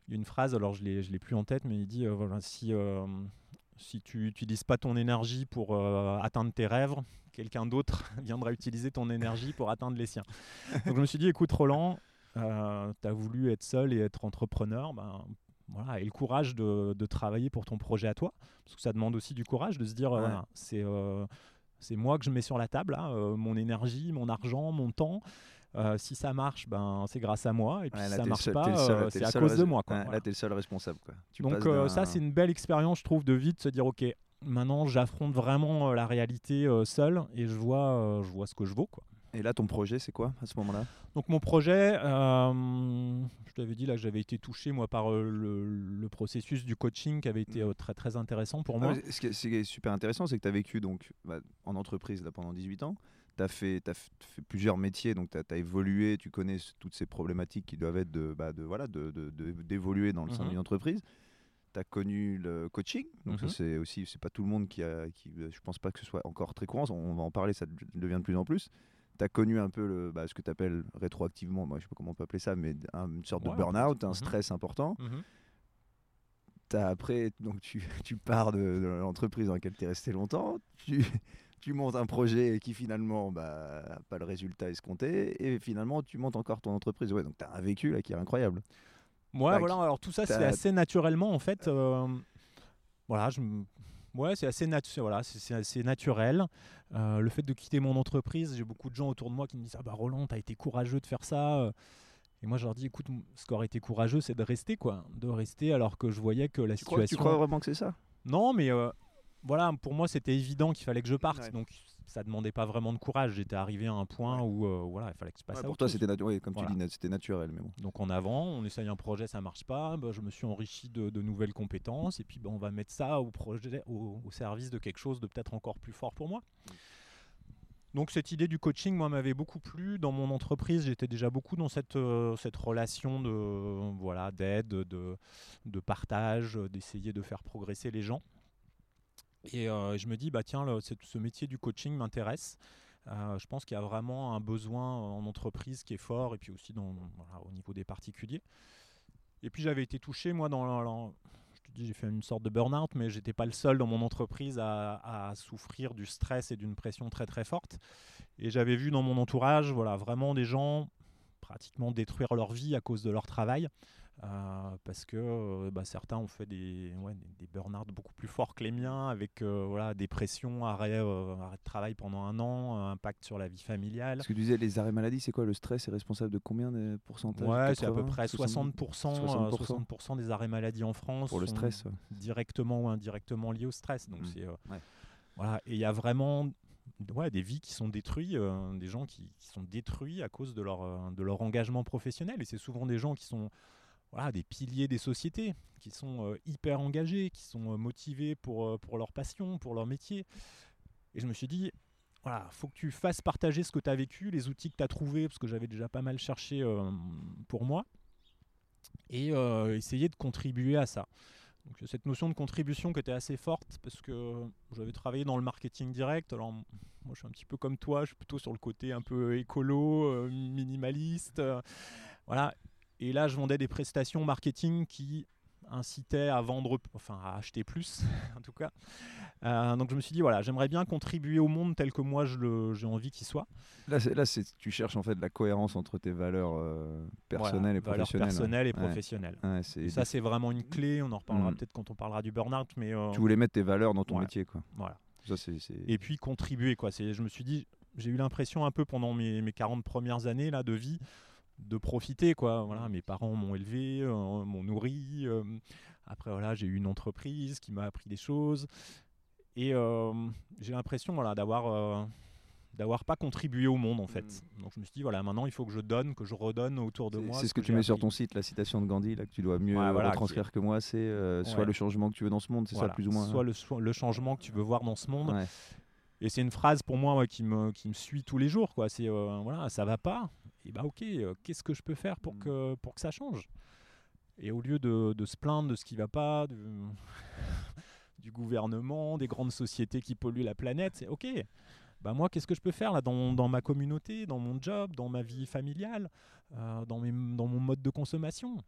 il y a une phrase, alors je je l'ai plus en tête, mais il dit, euh, voilà, si, euh, si tu n'utilises pas ton énergie pour euh, atteindre tes rêves, quelqu'un d'autre viendra utiliser ton énergie pour atteindre les siens. Donc je me suis dit, écoute Roland, tu as voulu être seul et être entrepreneur, ben, voilà, et le courage de, de travailler pour ton projet à toi, parce que ça demande aussi du courage de se dire, euh, Ouais. voilà, c'est... euh, c'est moi que je mets sur la table, euh, mon énergie, mon argent, mon temps. Euh, si ça marche, ben, c'est grâce à moi. Et puis Ouais, si ça le marche seul- pas, euh, c'est à cause de moi. quoi. Ouais, Voilà. Là, tu es le seul responsable. Quoi. Tu Donc euh, ça, c'est une belle expérience, je trouve, de vie, de se dire, ok, maintenant j'affronte vraiment la réalité seul et je vois, je vois ce que je vaux. Quoi. Et là, ton projet, c'est quoi à ce moment-là? Donc mon projet, euh, je t'avais dit là que j'avais été touché moi par euh, le, le processus du coaching qui avait été euh, très très intéressant pour Ah, moi. mais Ce qui est, ce qui est super intéressant, c'est que tu as vécu donc, bah, en entreprise là, pendant 18 ans. Tu as, f- fait plusieurs métiers, donc tu as, évolué, tu connais toutes ces problématiques qui doivent être de, bah, de, voilà, de, de- d'évoluer dans le sein Mhm. d'une entreprise. Tu as connu le coaching, donc ça Mhm. c'est aussi, c'est pas tout le monde qui a, qui, je pense pas que ce soit encore très courant, on va en parler, ça de- devient de plus en plus. Tu as connu un peu le, bah, ce que tu appelles rétroactivement, moi je sais pas comment on peut appeler ça, mais un- une sorte Ouais, de burn-out, un mhm. stress important. Mhm. T'as après, donc tu, tu pars de, de l'entreprise dans laquelle tu es resté longtemps, tu, tu montes un projet qui finalement bah, n'a pas le résultat escompté, et finalement tu montes encore ton entreprise. Ouais, donc tu as un vécu là qui est incroyable. Ouais, Tac. voilà. Alors tout ça, c'est assez naturellement en fait. euh, voilà, je Ouais, c'est assez, natu- voilà, c'est- assez naturel. Euh, le fait de quitter mon entreprise, j'ai beaucoup de gens autour de moi qui me disent Ah bah Roland, t'as été courageux de faire ça. euh. Et moi, je leur dis Écoute, ce qui aurait été courageux, c'est de rester, quoi. De rester alors que je voyais que la Tu crois, tu situation. crois vraiment que c'est ça? Non, mais euh, voilà, pour moi, c'était évident qu'il fallait que je parte. Ouais. Donc, ça demandait pas vraiment de courage. J'étais arrivé à un point où euh, voilà, il fallait que je passe Ouais, à Pour toi, c'était natu- ouais, comme Voilà. tu dis, c'était naturel. Mais bon. Donc en avant, on essaye un projet, ça marche pas, bah, je me suis enrichi de, de nouvelles compétences et puis bah, on va mettre ça au, projet, au, au service de quelque chose de peut-être encore plus fort pour moi. Donc cette idée du coaching, moi, m'avait beaucoup plu. Dans mon entreprise, j'étais déjà beaucoup dans cette, euh, cette relation de euh, voilà d'aide, de, de partage, d'essayer de faire progresser les gens. Et euh, je me dis, bah tiens, le- ce métier du coaching m'intéresse. Euh, je pense qu'il y a vraiment un besoin en entreprise qui est fort et puis aussi au niveau des particuliers. Et puis j'avais été touché, moi, dans je te dis, j'ai fait une sorte de burn-out, mais j'étais pas le seul dans mon entreprise à, à souffrir du stress et d'une pression très très forte. Et j'avais vu dans mon entourage, voilà, vraiment des gens pratiquement détruire leur vie à cause de leur travail. Euh, parce que euh, bah, certains ont fait des, ouais, des, burn-out beaucoup plus forts que les miens, avec euh, voilà, dépression, arrêt, arrêt de travail pendant un an, impact sur la vie familiale. Ce que tu disais, les arrêts maladie, c'est quoi? Le stress est responsable de combien de pourcentage Ouais, c'est à peu près 60%, 60%, des arrêts maladie en France. Pour le stress Directement ou indirectement liés au stress. Donc mmh. voilà. Et il y a vraiment ouais, des vies qui sont détruites, des gens qui, qui, sont détruits à cause de leur, de leur engagement professionnel. Et c'est souvent des gens qui sont voilà, des piliers des sociétés qui sont euh, hyper engagés, qui sont euh, motivés pour, euh, pour leur passion, pour leur métier. Et je me suis dit, voilà, faut que tu fasses partager ce que tu as vécu, les outils que tu as trouvés, parce que j'avais déjà pas mal cherché pour moi, et essayer de contribuer à ça. Donc cette notion de contribution qui était assez forte, parce que j'avais travaillé dans le marketing direct, alors moi je suis un petit peu comme toi, je suis plutôt sur le côté un peu écolo, minimaliste, voilà, et là, je vendais des prestations marketing qui incitaient à vendre, enfin à acheter plus, en tout cas. Euh, donc je me suis dit, voilà, j'aimerais bien contribuer au monde tel que moi j'ai envie qu'il soit. Là, là tu cherches en fait la cohérence entre tes valeurs euh, personnelles et professionnelles. personnelles et professionnelles. ça, c'est vraiment une clé. On en reparlera mm. peut-être quand on parlera du burn-out. Mais, euh, tu voulais mettre tes valeurs dans ton métier. Quoi. Voilà. Ça, et puis contribuer. Quoi. Je me suis dit, j'ai eu l'impression un peu pendant mes, mes 40 premières années là, de vie de profiter quoi. Voilà mes parents m'ont élevé euh, m'ont nourri euh, après voilà j'ai eu une entreprise qui m'a appris des choses. Et euh, j'ai l'impression voilà d'avoir d'avoir pas contribué au monde en fait. Hmm. donc je me suis dit voilà maintenant il faut que je donne que je redonne autour de moi c'est ce que, tu mets sur ton site la citation de Gandhi là que tu dois mieux retranscrire que moi c'est soit le changement que tu veux dans ce monde c'est ça plus ou moins soit le, le, changement que tu veux voir dans ce monde et c'est une phrase pour moi qui, me, qui me suit tous les jours quoi. C'est voilà ça va pas et bah ok, euh, qu'est-ce que je peux faire pour mm. que, pour que ça change? Et au lieu de, de, se plaindre de ce qui va pas, du gouvernement, des grandes sociétés qui polluent la planète, c'est ok, bah moi qu'est-ce que je peux faire là dans, dans, ma communauté, dans mon job, dans ma vie familiale? Euh, dans, mes, dans, mon mode de consommation.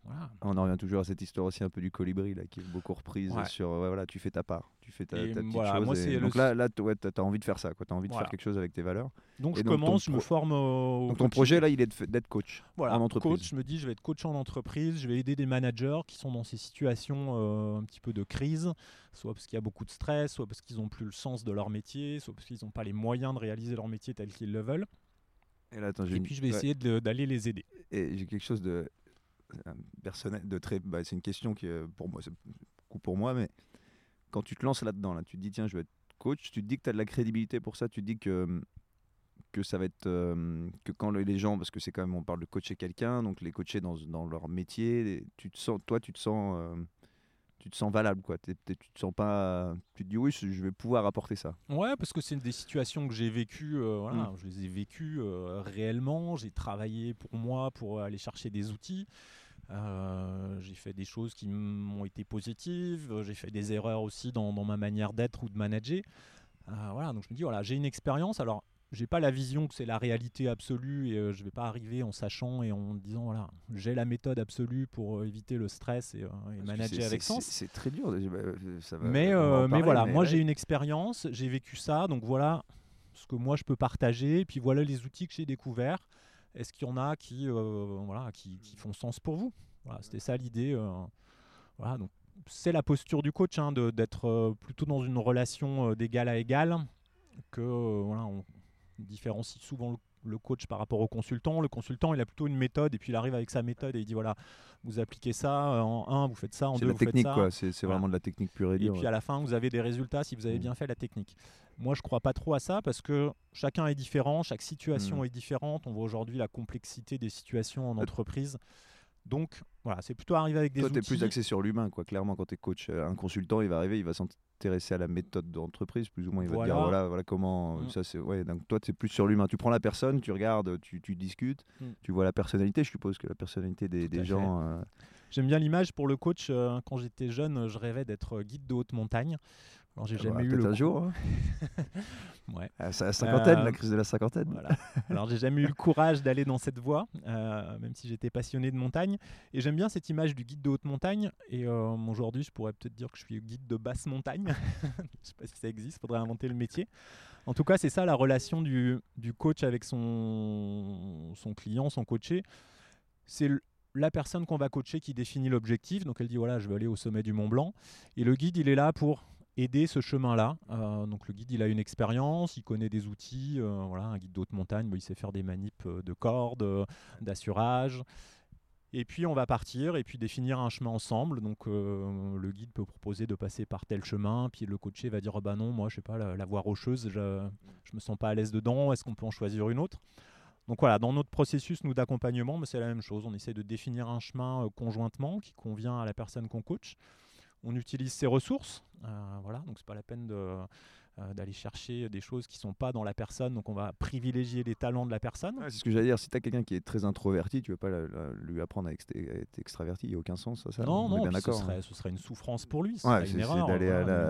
On en revient toujours à cette histoire aussi un peu du colibri là, qui est beaucoup reprise sur voilà, tu fais ta part, tu fais ta, petite chose. donc là, là tu as envie de faire ça, tu as envie de faire quelque chose avec tes valeurs. Donc je commence, je me forme. Au donc ton projet là, il est d'être coach voilà, en entreprise. Coach, je me dis, je vais être coach en entreprise, je vais aider des managers qui sont dans ces situations euh, un petit peu de crise, soit parce qu'il y a beaucoup de stress, soit parce qu'ils n'ont plus le sens de leur métier, soit parce qu'ils n'ont pas les moyens de réaliser leur métier tel qu'ils le veulent. Et, puis je vais essayer d'aller les aider. Et j'ai quelque chose de personnel, de très. Bah, c'est une question qui, pour moi, c'est beaucoup pour moi, mais quand tu te lances là-dedans, là, tu te dis tiens, je vais être coach, tu te dis que tu as de la crédibilité pour ça, tu te dis que que ça va être euh, que quand les gens parce que c'est quand même on parle de coacher quelqu'un donc les coacher dans, dans leur métier tu te sens toi tu te sens euh, tu te sens valable quoi. tu te sens pas, tu te dis oui, je vais pouvoir apporter ça. Ouais, parce que c'est des situations que j'ai vécues, euh, voilà, mm. je les ai vécues euh, réellement. J'ai travaillé pour moi pour aller chercher des outils. Euh, j'ai fait des choses qui m'ont été positives. J'ai fait des erreurs aussi dans, dans ma manière d'être ou de manager. voilà, donc je me dis voilà, j'ai une expérience. Alors j'ai pas la vision que c'est la réalité absolue et euh, je vais pas arriver en sachant et en disant voilà j'ai la méthode absolue pour euh, éviter le stress et, euh, manager avec sens. C'est très dur. Bah, ça va, mais, mais voilà, moi j'ai une expérience, j'ai vécu ça, donc voilà ce que moi je peux partager, et puis voilà les outils que j'ai découverts. Est-ce qu'il y en a qui voilà qui, qui, font sens pour vous? Voilà, c'était ça l'idée. voilà, donc c'est la posture du coach hein, d'être plutôt dans une relation d'égal à égal que voilà on, différencie souvent le, coach par rapport au consultant. Le consultant, il a plutôt une méthode et puis il arrive avec sa méthode et il dit voilà, vous appliquez ça en un, vous faites ça en deux, vous technique, faites ça. C'est vraiment de la technique pure et dure. Et puis à la fin, vous avez des résultats si vous avez mm. bien fait la technique. Moi, je crois pas trop à ça parce que chacun est différent, chaque situation mm. est différente. On voit aujourd'hui la complexité des situations en entreprise. Donc voilà, c'est plutôt arriver avec des Toi, tu es plus axé sur l'humain, quoi. Clairement, quand tu es coach, euh, un consultant, il va arriver, il va s'intéresser à la méthode d'entreprise, plus ou moins. Il va te dire voilà, voilà comment. Mm. Ça, c'est ouais. Donc toi, tu es plus sur l'humain. Tu prends la personne, tu regardes, tu, tu discutes, mm. tu vois la personnalité. Je suppose que la personnalité des, des gens. Euh, J'aime bien l'image pour le coach. Euh, quand j'étais jeune, je rêvais d'être guide de haute montagne. Alors j'ai ah jamais bah, eu le un jour. Hein. ouais. À la cinquantaine, la crise de la cinquantaine. Voilà. Alors j'ai jamais eu le courage d'aller dans cette voie, euh, même si j'étais passionné de montagne. Et j'aime bien cette image du guide de haute montagne. Et euh, aujourd'hui, je pourrais peut-être dire que je suis guide de basse montagne. je sais pas si ça existe. Faudrait inventer le métier. En tout cas, c'est ça la relation du, du coach avec son, son client, son coaché. C'est la personne qu'on va coacher qui définit l'objectif. Donc elle dit voilà, je veux aller au sommet du Mont Blanc. Et le guide, il est là pour aider ce chemin-là. Euh, donc le guide, il a une expérience, il connaît des outils. euh, voilà, un guide d'haute montagne, bah, il sait faire des manips euh, de cordes, d'assurage. Et puis on va partir et puis définir un chemin ensemble. Donc le guide peut proposer de passer par tel chemin, puis le coaché va dire oh bah non, moi je sais pas la, voie rocheuse, je, je me sens pas à l'aise dedans. Est-ce qu'on peut en choisir une autre? Donc voilà, dans notre processus d'accompagnement, mais c'est la même chose. On essaie de définir un chemin conjointement qui convient à la personne qu'on coach. On utilise ses ressources, euh, voilà. Donc c'est pas la peine de euh, d'aller chercher des choses qui sont pas dans la personne. Donc on va privilégier les talents de la personne. C'est ce que j'allais dire. Si tu as quelqu'un qui est très introverti, tu vas pas la- la- lui apprendre à, ext- à être extraverti. Il n'y a aucun sens à ça. Non, non, bien ce d'accord. hein. serait, ce serait une souffrance pour lui, Ouais, serait c'est- une erreur. à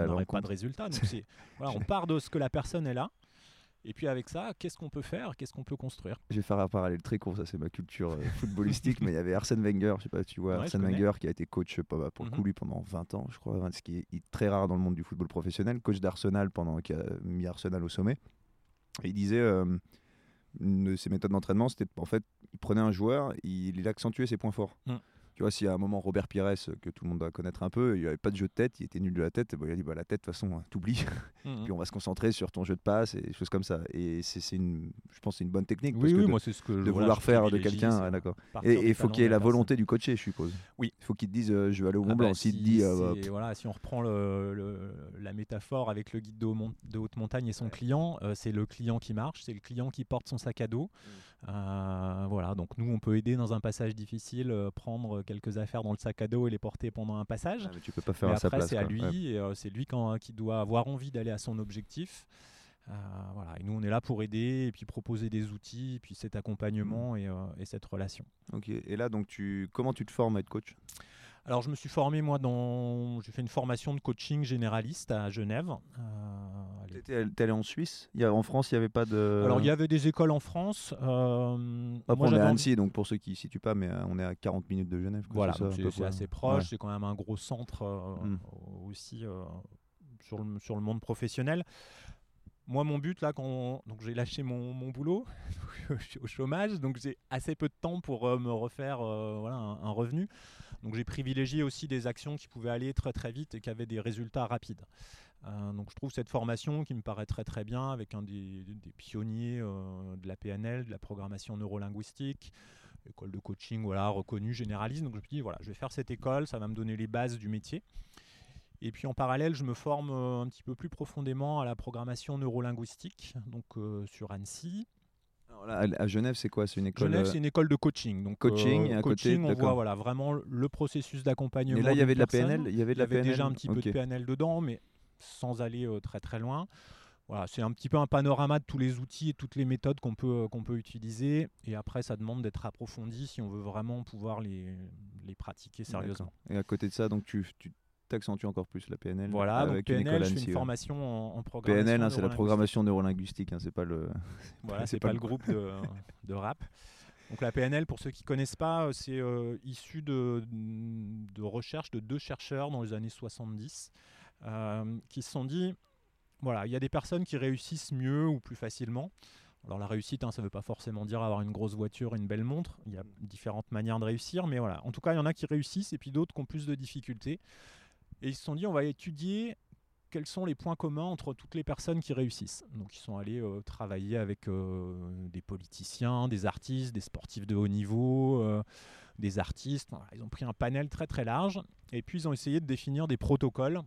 on n'aurait pas de résultat. Donc voilà, on part de ce que la personne est là. Et puis avec ça, qu'est-ce qu'on peut faire Qu'est-ce qu'on peut construire? Je vais faire un parallèle très court, ça c'est ma culture euh, footballistique, mais il y avait Arsène Wenger, je sais pas si tu vois, Ouais, Arsène. Wenger qui a été coach bah, pour le coup Mhm. lui pendant 20 ans, je crois, ce qui est est très rare dans le monde du football professionnel, coach d'Arsenal pendant qui a mis Arsenal au sommet. Et il disait euh, une de ses méthodes d'entraînement, c'était en fait, il prenait un joueur, il, il accentuait ses points forts. Mm. Tu vois, si à un moment Robert Pires, euh, que tout le monde doit connaître un peu, il avait pas de jeu de tête, il était nul de la tête, bah, il a dit bah, la tête, de toute façon, t'oublies. Mhm. puis on va se concentrer sur ton jeu de passe et des choses comme ça. Et c'est une, je pense, que c'est une bonne technique. Oui, parce que oui, de, moi c'est ce que de vouloir faire de quelqu'un, ah, d'accord. Et il faut qu'il y ait la volonté du coaché, je suppose. Oui. Il faut qu'il te dise, euh, je vais aller au Mont Ah Blanc. bah, si, dit, euh, si- voilà, si on reprend le- le- la métaphore avec le guide de, haute montagne et son client, euh, c'est le client qui marche, c'est le client qui porte son sac à dos. Mm. Euh, voilà, donc nous on peut aider dans un passage difficile, euh, prendre quelques affaires dans le sac à dos et les porter pendant un passage. ah, mais tu peux pas faire Mais à après c'est à lui, Ouais. et, euh, c'est lui quand- qui doit avoir envie d'aller à son objectif. Voilà, et nous on est là pour aider et puis proposer des outils, et puis cet accompagnement et, euh, et cette relation. Ok. Et là, donc, tu, comment tu te formes à être coach? Alors je me suis formé moi dans, j'ai fait une formation de coaching généraliste à Genève. Euh, t'es allé en Suisse? Il y a, En France, il n'y avait pas de. Alors il y avait des écoles en France. euh, Après, moi, on est à Annecy, donc pour ceux qui ne situent pas, mais euh, on est à 40 minutes de Genève. quoi, Voilà, c'est assez proche, Ouais. c'est quand même un gros centre euh, Mm. aussi euh, sur, le, sur le monde professionnel. Moi, mon but, là, quand donc j'ai lâché mon, mon boulot, je suis au chômage, donc j'ai assez peu de temps pour euh, me refaire euh, voilà, un, revenu. Donc j'ai privilégié aussi des actions qui pouvaient aller très très vite et qui avaient des résultats rapides. Euh, donc je trouve cette formation qui me paraît très très bien avec un des, pionniers de la PNL, de la programmation neurolinguistique, école de coaching voilà, reconnue, généraliste. Donc je me dis, voilà, je vais faire cette école, ça va me donner les bases du métier. Et puis en parallèle, je me forme euh, un petit peu plus profondément à la programmation neurolinguistique, donc euh, sur Annecy. Alors là, à Genève, c'est quoi? C'est une école. Genève, euh, c'est une école de coaching. Donc, coaching, euh, côté, coaching, on voit voilà, vraiment le processus d'accompagnement. Et là, il y avait de la personne. PNL Il y avait Il de y la avait PNL déjà un petit peu de PNL dedans, mais sans aller euh, très très loin. Voilà, c'est un petit peu un panorama de tous les outils et toutes les méthodes qu'on peut, qu'on peut utiliser. Et après, ça demande d'être approfondi si on veut vraiment pouvoir les, les pratiquer sérieusement. Et à côté de ça, donc tu tu t'accentues encore plus la PNL Voilà, donc avec une PNL, je fais une ouais. formation en, en programmation. PNL, hein, c'est la programmation neurolinguistique, hein, c'est pas le. Voilà, c'est c'est pas pas, le le groupe de, de rap. Donc la PNL, pour ceux qui connaissent pas, euh, c'est euh, issu de, de recherches de deux chercheurs dans les années 70 euh, qui se sont dit, voilà, il y a des personnes qui réussissent mieux ou plus facilement. Alors la réussite, hein, ça ne veut pas forcément dire avoir une grosse voiture, une belle montre. Il y a différentes manières de réussir, mais voilà. En tout cas, il y en a qui réussissent et puis d'autres qui ont plus de difficultés. Et ils se sont dit, on va étudier quels sont les points communs entre toutes les personnes qui réussissent. Donc ils sont allés euh, travailler avec euh, des politiciens, des artistes, des sportifs de haut niveau, euh, des artistes. Ils ont pris un panel très très large et puis ils ont essayé de définir des protocoles.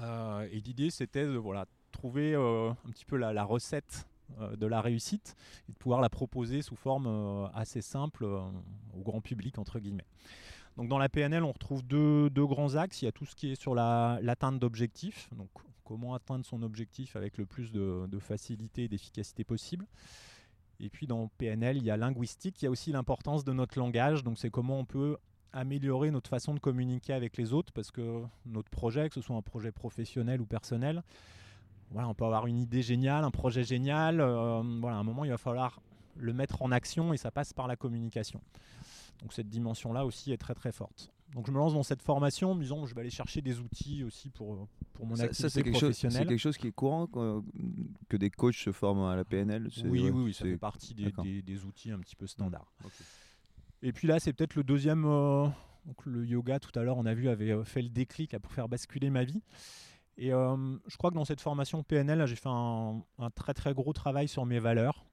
Et l'idée c'était de voilà, trouver un petit peu la, recette de la réussite et de pouvoir la proposer sous forme assez simple au grand public entre guillemets. Dans la PNL, on retrouve deux, grands axes. Il y a tout ce qui est sur la- l'atteinte d'objectifs, donc comment atteindre son objectif avec le plus de, de facilité et d'efficacité possible. Et puis dans PNL, il y a linguistique, il y a aussi l'importance de notre langage, donc c'est comment on peut améliorer notre façon de communiquer avec les autres, parce que notre projet, que ce soit un projet professionnel ou personnel, voilà, on peut avoir une idée géniale, un projet génial, euh, voilà, à un moment il va falloir le mettre en action et ça passe par la communication. Donc cette dimension-là aussi est très très forte. Donc je me lance dans cette formation en me disant je vais aller chercher des outils aussi pour, pour mon Ça, activité ça, c'est quelque, chose, c'est professionnelle. quelque chose qui est courant que des coachs se forment à la PNL c'est- oui, ouais, oui, oui, ça fait partie des, d'accord. des- des outils un petit peu standards. Ok. Et puis là, c'est peut-être le deuxième. euh, donc le yoga, tout à l'heure, on a vu, avait euh, fait le déclic là, pour faire basculer ma vie. Et euh, je crois que dans cette formation PNL, j'ai fait un, un très très gros travail sur mes valeurs.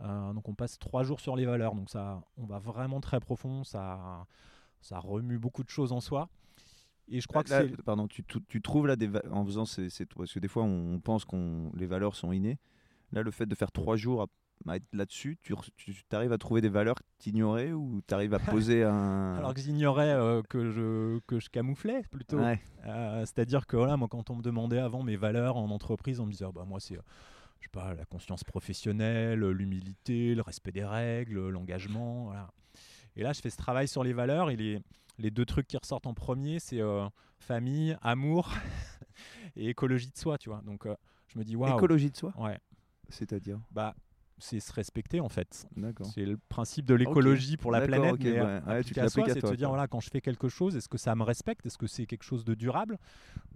Euh, donc on passe trois jours sur les valeurs, donc ça, on va vraiment très profond, ça, ça remue beaucoup de choses en soi. Et je crois que Là, c'est pardon, tu, tu- tu trouves là des en faisant ces, ces- parce que des fois on pense qu'on les valeurs sont innées. Là, le fait de faire trois jours à, là-dessus, tu, arrives à trouver des valeurs que tu ignorais ou tu arrives à poser un. alors que j'ignorais euh, que je que je camouflais plutôt. Ouais. Euh, C'est-à-dire que voilà, moi, quand on me demandait avant mes valeurs en entreprise, on me disait Ah bah, moi, c'est je sais pas, la conscience professionnelle, l'humilité, le respect des règles, l'engagement. Voilà. Et là, je fais ce travail sur les valeurs et les, les deux trucs qui ressortent en premier, c'est euh, famille, amour et écologie de soi, tu vois. Donc, euh, je me dis Waouh. Écologie de soi, Ouais, c'est-à-dire? bah, c'est se respecter en fait. D'accord. C'est le principe de l'écologie pour la planète, ok, mais ouais. euh, Ouais, tu à soi, c'est de se dire voilà, quand je fais quelque chose, est-ce que ça me respecte? Est-ce que c'est quelque chose de durable?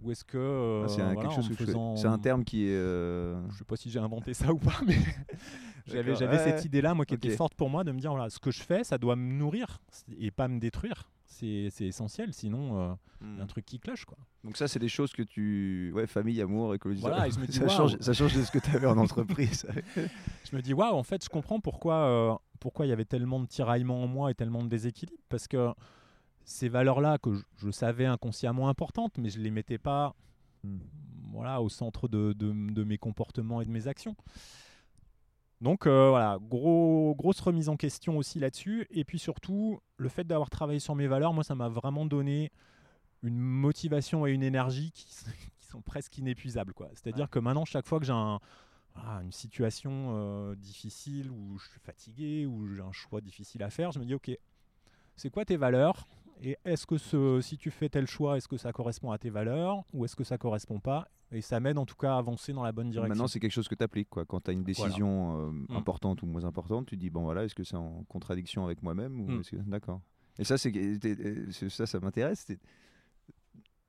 Ou est-ce que euh, Ah, c'est voilà, faisant- C'est un terme qui est. euh, Je sais pas si j'ai inventé ça ou pas, mais j'avais ouais, cette ouais. idée-là, moi, qui était forte pour moi, de me dire voilà, ce que je fais, ça doit me nourrir et pas me détruire. C'est essentiel, sinon il y a un truc qui cloche quoi. Donc ça, c'est des choses que tu... Ouais, famille, amour, écologie. Voilà, me dis, ça, change, ça change de ce que tu avais en entreprise. Je me dis waouh, en fait, je comprends pourquoi euh, pourquoi il y avait tellement de tiraillements en moi et tellement de déséquilibre, parce que ces valeurs-là que je, je savais inconsciemment importantes, mais je les mettais pas Hmm. voilà, au centre de, de- de mes comportements et de mes actions. Donc euh, voilà, gros, grosse remise en question aussi là-dessus. Et puis surtout, le fait d'avoir travaillé sur mes valeurs, moi, ça m'a vraiment donné une motivation et une énergie qui, sont presque inépuisables. C'est-à-dire Ouais. que maintenant, chaque fois que j'ai un- voilà, une situation euh, difficile, où je suis fatigué, où j'ai un choix difficile à faire, je me dis, OK, c'est quoi tes valeurs et est-ce que ce, si tu fais tel choix, est-ce que ça correspond à tes valeurs ou est-ce que ça correspond pas Et ça m'aide en tout cas à avancer dans la bonne direction. Maintenant, c'est quelque chose que tu appliques. Quoi. Quand tu as une décision euh, importante ou moins importante, tu dis, bon voilà, est-ce que c'est en contradiction avec moi-même ou Mm. que- D'accord. Et ça, c'est- ça, ça m'intéresse.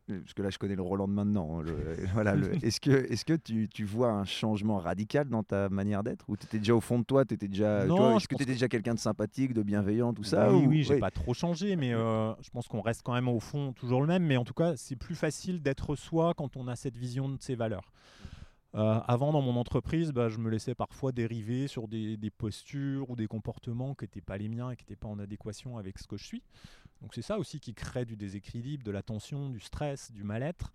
C'est- Parce que là, je connais le Roland de maintenant. hein, le- voilà, Est-ce que, est-ce que tu, tu vois un changement radical dans ta manière d'être? Ou tu étais déjà au fond de toi, étais déjà, Est-ce que tu étais que- déjà quelqu'un de sympathique, de bienveillant, tout ça oui, ou- oui, j'ai oui. pas trop changé, mais euh, je pense qu'on reste quand même au fond toujours le même. Mais en tout cas, c'est plus facile d'être soi quand on a cette vision de ses valeurs. Euh, avant, dans mon entreprise, bah, je me laissais parfois dériver sur des, des postures ou des comportements qui n'étaient pas les miens et qui n'étaient pas en adéquation avec ce que je suis. Donc c'est ça aussi qui crée du déséquilibre, de la tension, du stress, du mal-être.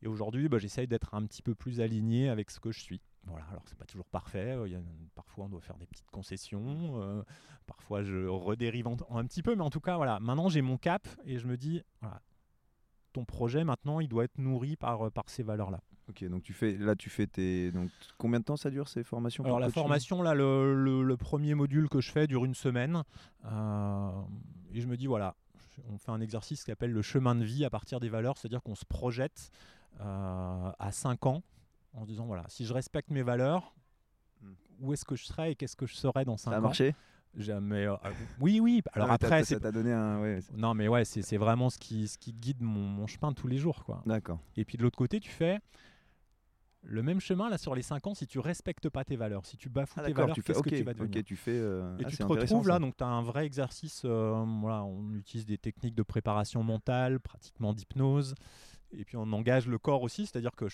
Et aujourd'hui, bah, j'essaye d'être un petit peu plus aligné avec ce que je suis. Voilà, alors c'est pas toujours parfait. euh, il y a, parfois, on doit faire des petites concessions. euh, parfois, je redérive en- un petit peu, mais en tout cas, voilà. Maintenant, j'ai mon cap et je me dis, voilà, ton projet maintenant, il doit être nourri par, par ces valeurs-là. Ok, donc tu fais, là, tu fais tes. Donc, combien de temps ça dure ces formations Alors la formation, là, le, le- le premier module que je fais dure une semaine. euh, et je me dis, voilà, on fait un exercice qui s'appelle le chemin de vie à partir des valeurs, c'est-à-dire qu'on se projette euh, à 5 ans en se disant, voilà, si je respecte mes valeurs, Hmm. où est-ce que je serai et qu'est-ce que je serai dans 5 Ça a ans? marché? Jamais, euh, ah, Oui, oui. Alors Ah après, ça t'a donné un. ouais, Non, mais ouais, c'est, vraiment ce qui, ce qui guide mon, mon chemin tous les jours, quoi. D'accord. Et puis de l'autre côté, tu fais le même chemin là sur les 5 ans si tu respectes pas tes valeurs. Si tu bafoues Ah, tes valeurs, tu fais. qu'est-ce que tu vas devenir tu fais. euh, Et ah, tu te retrouves là, donc tu as un vrai exercice. euh, voilà, on utilise des techniques de préparation mentale, pratiquement d'hypnose. Et puis on engage le corps aussi, c'est-à-dire que